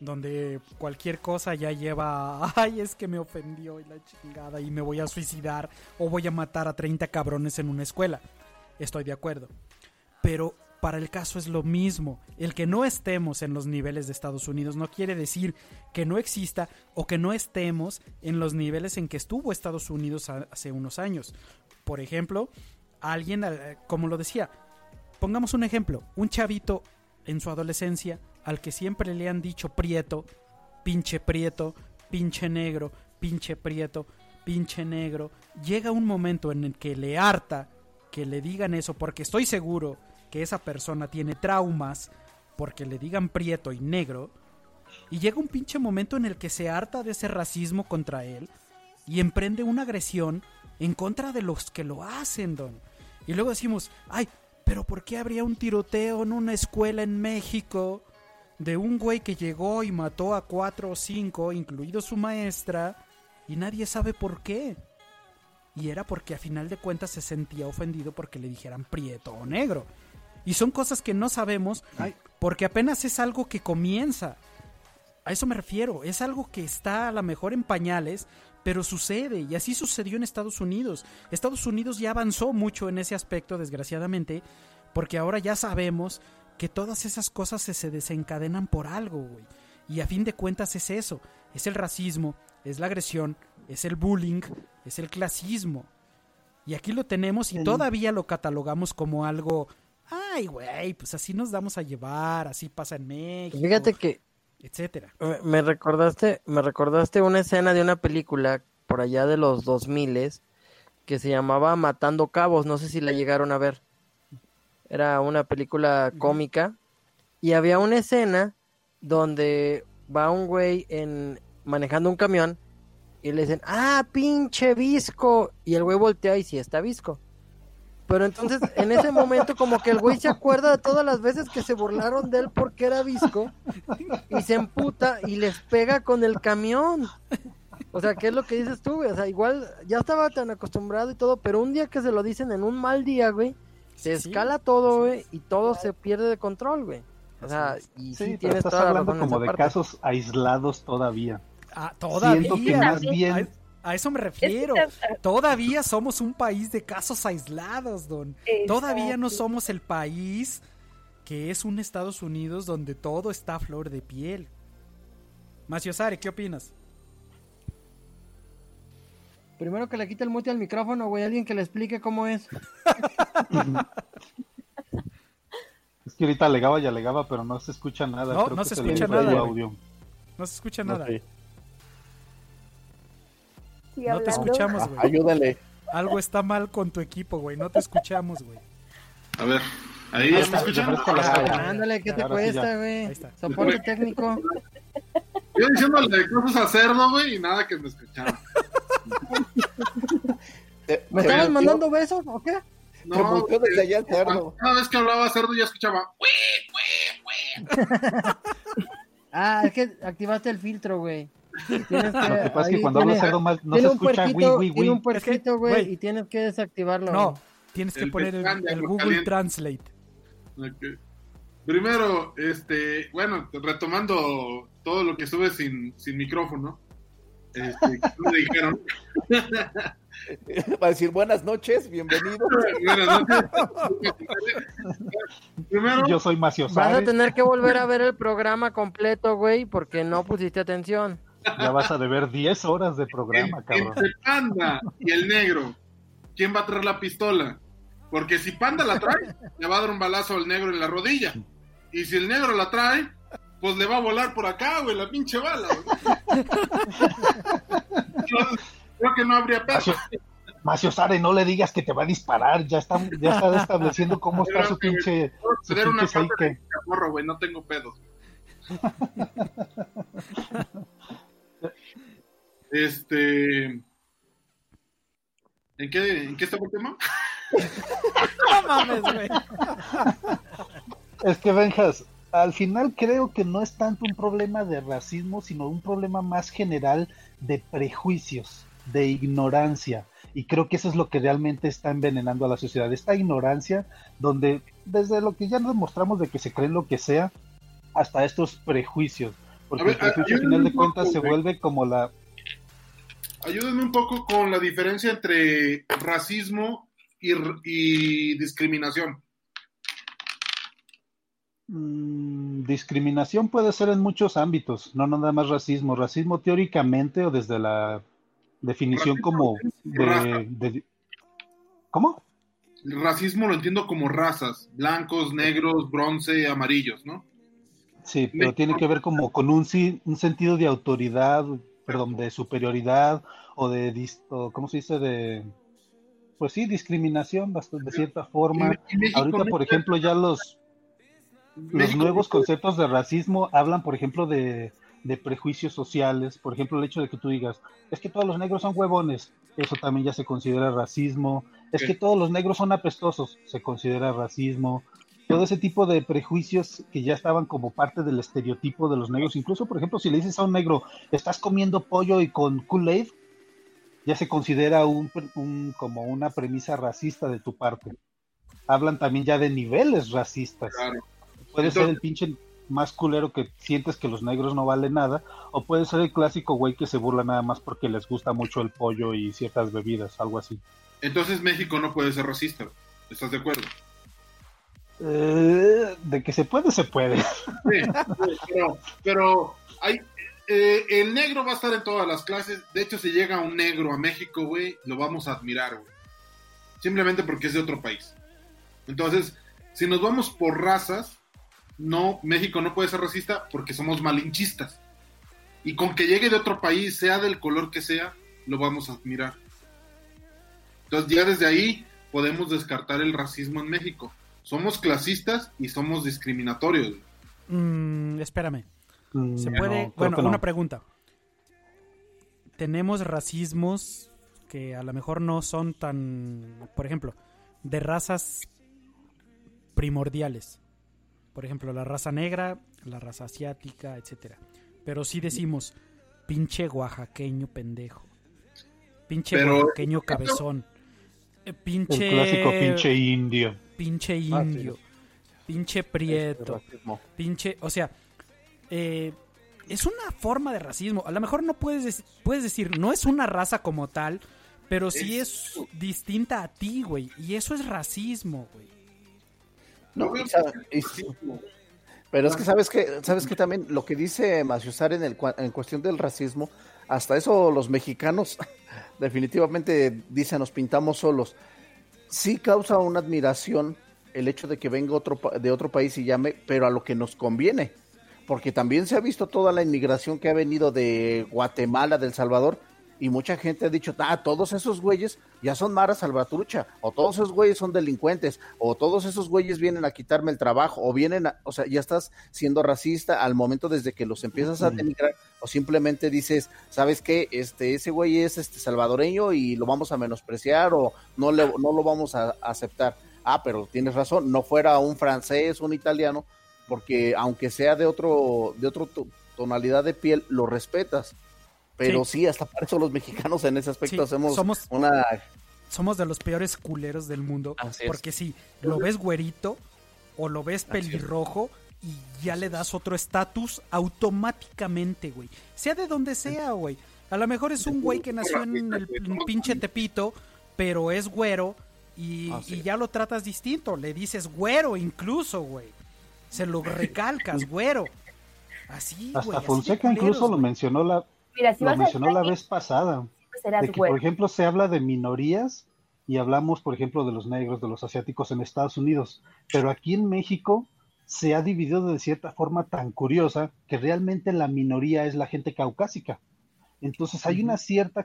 Donde cualquier cosa ya lleva, ay, es que me ofendió y la chingada y me voy a suicidar o voy a matar a 30 cabrones en una escuela. Estoy de acuerdo. Pero para el caso es lo mismo. El que no estemos en los niveles de Estados Unidos no quiere decir que no exista o que no estemos en los niveles en que estuvo Estados Unidos hace unos años. Por ejemplo, alguien, eh, como lo decía, pongamos un ejemplo, un chavito en su adolescencia al que siempre le han dicho prieto, pinche prieto, pinche negro, pinche prieto, pinche negro, llega un momento en el que le harta que le digan eso porque estoy seguro que esa persona tiene traumas porque le digan prieto y negro y llega un pinche momento en el que se harta de ese racismo contra él y emprende una agresión en contra de los que lo hacen, don. Y luego decimos, ay, pero ¿por qué habría un tiroteo en una escuela en México de un güey que llegó y mató a cuatro o cinco, incluido su maestra, y nadie sabe por qué? Y era porque a final de cuentas se sentía ofendido porque le dijeran prieto o negro. Y son cosas que no sabemos porque apenas es algo que comienza. A eso me refiero, es algo que está a lo mejor en pañales, pero sucede y así sucedió en Estados Unidos. Estados Unidos ya avanzó mucho en ese aspecto, desgraciadamente, porque ahora ya sabemos que todas esas cosas se, se desencadenan por algo, güey. Y a fin de cuentas es eso, es el racismo, es la agresión, es el bullying, es el clasismo. Y aquí lo tenemos y todavía lo catalogamos como algo, ay, güey, pues así nos damos a llevar, así pasa en México, Fíjate que etcétera. me- recordaste, me recordaste una escena de una película por allá de los 2000 que se llamaba Matando Cabos, no sé si la llegaron a ver. Era una película cómica y había una escena donde va un güey en manejando un camión y le dicen, "Ah, pinche visco." Y el güey voltea y sí está visco. Pero entonces, en ese momento, como que el güey se acuerda de todas las veces que se burlaron de él porque era visco y se emputa y les pega con el camión. O sea, ¿qué es lo que dices tú, güey? O sea, igual ya estaba tan acostumbrado y todo, pero un día que se lo dicen en un mal día, güey, se escala todo, güey, y todo se pierde de control, güey. O sea, y sí, tienes estás toda la hablando razón en como esa de parte. casos aislados todavía. Ah, todavía. Siento que más bien- A, eso me refiero. Todavía somos un país de casos aislados, don. Todavía no somos el país que es un Estados Unidos donde todo está a flor de piel. Maciosare, ¿qué opinas? Primero que le quite el mute al micrófono, güey, alguien que le explique cómo es. Es que ahorita alegaba y alegaba, pero no se escucha nada. No, Creo no que se escucha nada. audio. No se escucha nada. No te escuchamos, güey. Ayúdale. Algo está mal con tu equipo, güey. No te escuchamos, güey. A ver, ahí me está, escuchan. te ofrezco la sala. Ándale, ¿qué te Ahora cuesta, ya. güey? Ahí está. Soporte técnico. Yo diciéndole cosas a cerdo, güey, y nada que me escucharon. ¿Me estabas mandando besos o qué? Te muteó desde allá cerdo. Cada vez que hablaba cerdo ya escuchaba. "Uy". Ah, es que activaste el filtro, güey. Lo que pasa es que cuando habla tiene- cerdo más- no se escucha puerquito, wi, wi, Tiene un puerquito, güey, y tienes que desactivarlo. No, güey. tienes que El poner el, el Google caliente. Translate. Ok. Primero, este, bueno, retomando todo lo que estuve sin, sin micrófono. Este, ¿qué me dijeron? Va a decir buenas noches, bienvenido. Buenas noches. Primero, Yo soy Macio Vas a tener que volver a ver el programa completo, güey, porque no pusiste atención. Ya vas a deber 10 horas de programa, cabrón. entre Panda y el negro, ¿quién va a traer la pistola? Porque si Panda la trae, le va a dar un balazo al negro en la rodilla. Y si el negro la trae, pues le va a volar por acá, güey, la pinche bala. Entonces, creo que no habría pedo. Macio, Sárez, no le digas que te va a disparar, ya está, ya está estableciendo cómo está su pinche, su una de morro, güey, no tengo pedos. Este. ¿En qué, ¿En qué estaba el tema? No mames, güey. Es que Benjas, al final creo que no es tanto un problema de racismo, sino un problema más general de prejuicios, de ignorancia. Y creo que eso es lo que realmente está envenenando a la sociedad. Esta ignorancia donde desde lo que ya nos mostramos de que se creen lo que sea, hasta estos prejuicios. Porque A ver, el prejuicio al final de cuentas se vuelve como la... Ayúdenme un poco con la diferencia entre racismo y, discriminación. Mm, discriminación puede ser en muchos ámbitos, no nada más racismo. Racismo teóricamente o desde la definición como de, de- ¿Cómo? El racismo lo entiendo como razas, blancos, negros, bronce, amarillos, ¿no? Sí, pero tiene que ver como con un, sí- un sentido de autoridad, perdón, de superioridad o de, o, ¿cómo se dice? De, pues sí, discriminación bastante, de cierta forma. Ahorita, por ejemplo, ya los, los nuevos conceptos de racismo hablan, por ejemplo, de, de prejuicios sociales. Por ejemplo, el hecho de que tú digas, es que todos los negros son huevones, eso también ya se considera racismo. Es que todos los negros son apestosos, se considera racismo. Todo ese tipo de prejuicios que ya estaban como parte del estereotipo de los negros. Incluso, por ejemplo, si le dices a un negro, estás comiendo pollo y con Kool-Aid, ya se considera un, un- como una premisa racista de tu parte. Hablan también ya de niveles racistas. Claro. Puede ser el pinche más culero que sientes que los negros no valen nada, o puede ser el clásico güey que se burla nada más porque les gusta mucho el pollo y ciertas bebidas, algo así. Entonces México no puede ser racista. ¿Estás de acuerdo? De que se puede, se puede. Pero, pero hay, eh, el negro va a estar en todas las clases. De hecho, si llega un negro a México, güey, lo vamos a admirar, güey. Simplemente porque es de otro país. Entonces, si nos vamos por razas, no, México no puede ser racista porque somos malinchistas. Y con que llegue de otro país, sea del color que sea, lo vamos a admirar. Entonces, ya desde ahí podemos descartar el racismo en México. Somos clasistas y somos discriminatorios. Mm, espérame. Mm, Se no, puede. bueno, no. una pregunta. Tenemos racismos que a lo mejor no son tan. Por ejemplo, de razas primordiales. Por ejemplo, la raza negra, la raza asiática, etcétera. Pero sí decimos, pinche oaxaqueño pendejo. Pinche Pero- oaxaqueño cabezón. eh, El Pinche. clásico pinche indio. Pinche Ah, sí. indio, pinche prieto, Este racismo. pinche, o sea, eh, es una forma de racismo. A lo mejor no puedes decir, puedes decir, no es una raza como tal, pero sí es distinta a ti, güey. Y eso es racismo, güey. No, y sa- y- pero es que sabes que sabes que también lo que dice Maciosar en el en cuestión del racismo, hasta eso los mexicanos definitivamente dicen nos pintamos solos. Sí causa una admiración el hecho de que venga otro de otro país y llame, pero a lo que nos conviene, porque también se ha visto toda la inmigración que ha venido de Guatemala, del Salvador Y mucha gente ha dicho, ah, todos esos güeyes ya son Mara Salvatrucha, o todos esos güeyes son delincuentes, o todos esos güeyes vienen a quitarme el trabajo, o vienen a, o sea, ya estás siendo racista al momento desde que los empiezas a denigrar, o simplemente dices, ¿sabes qué? Este, ese güey es este salvadoreño y lo vamos a menospreciar, o no, le, no lo vamos a, a aceptar. Ah, pero tienes razón, no fuera un francés, un italiano, porque aunque sea de otro, de otro to- tonalidad de piel, lo respetas. Pero sí, hasta para eso los mexicanos en ese aspecto Sí, hacemos somos- una Somos de los peores culeros del mundo. Así es. Porque si lo ves güerito o lo ves pelirrojo y ya le das otro estatus automáticamente, güey. Sea de donde sea, güey. A lo mejor es un güey que nació en el pinche Tepito, pero es güero y, ya lo tratas distinto. Le dices güero incluso, güey. Se lo recalcas, güero. Así, güey. Hasta Fonseca culeros, incluso lo mencionó la, Mira, si lo vas a mencionó la vez pasada. serás De que, por ejemplo, se habla de minorías y hablamos, por ejemplo, de los negros, de los asiáticos en Estados Unidos. Pero aquí en México se ha dividido de cierta forma tan curiosa que realmente la minoría es la gente caucásica. Entonces hay una cierta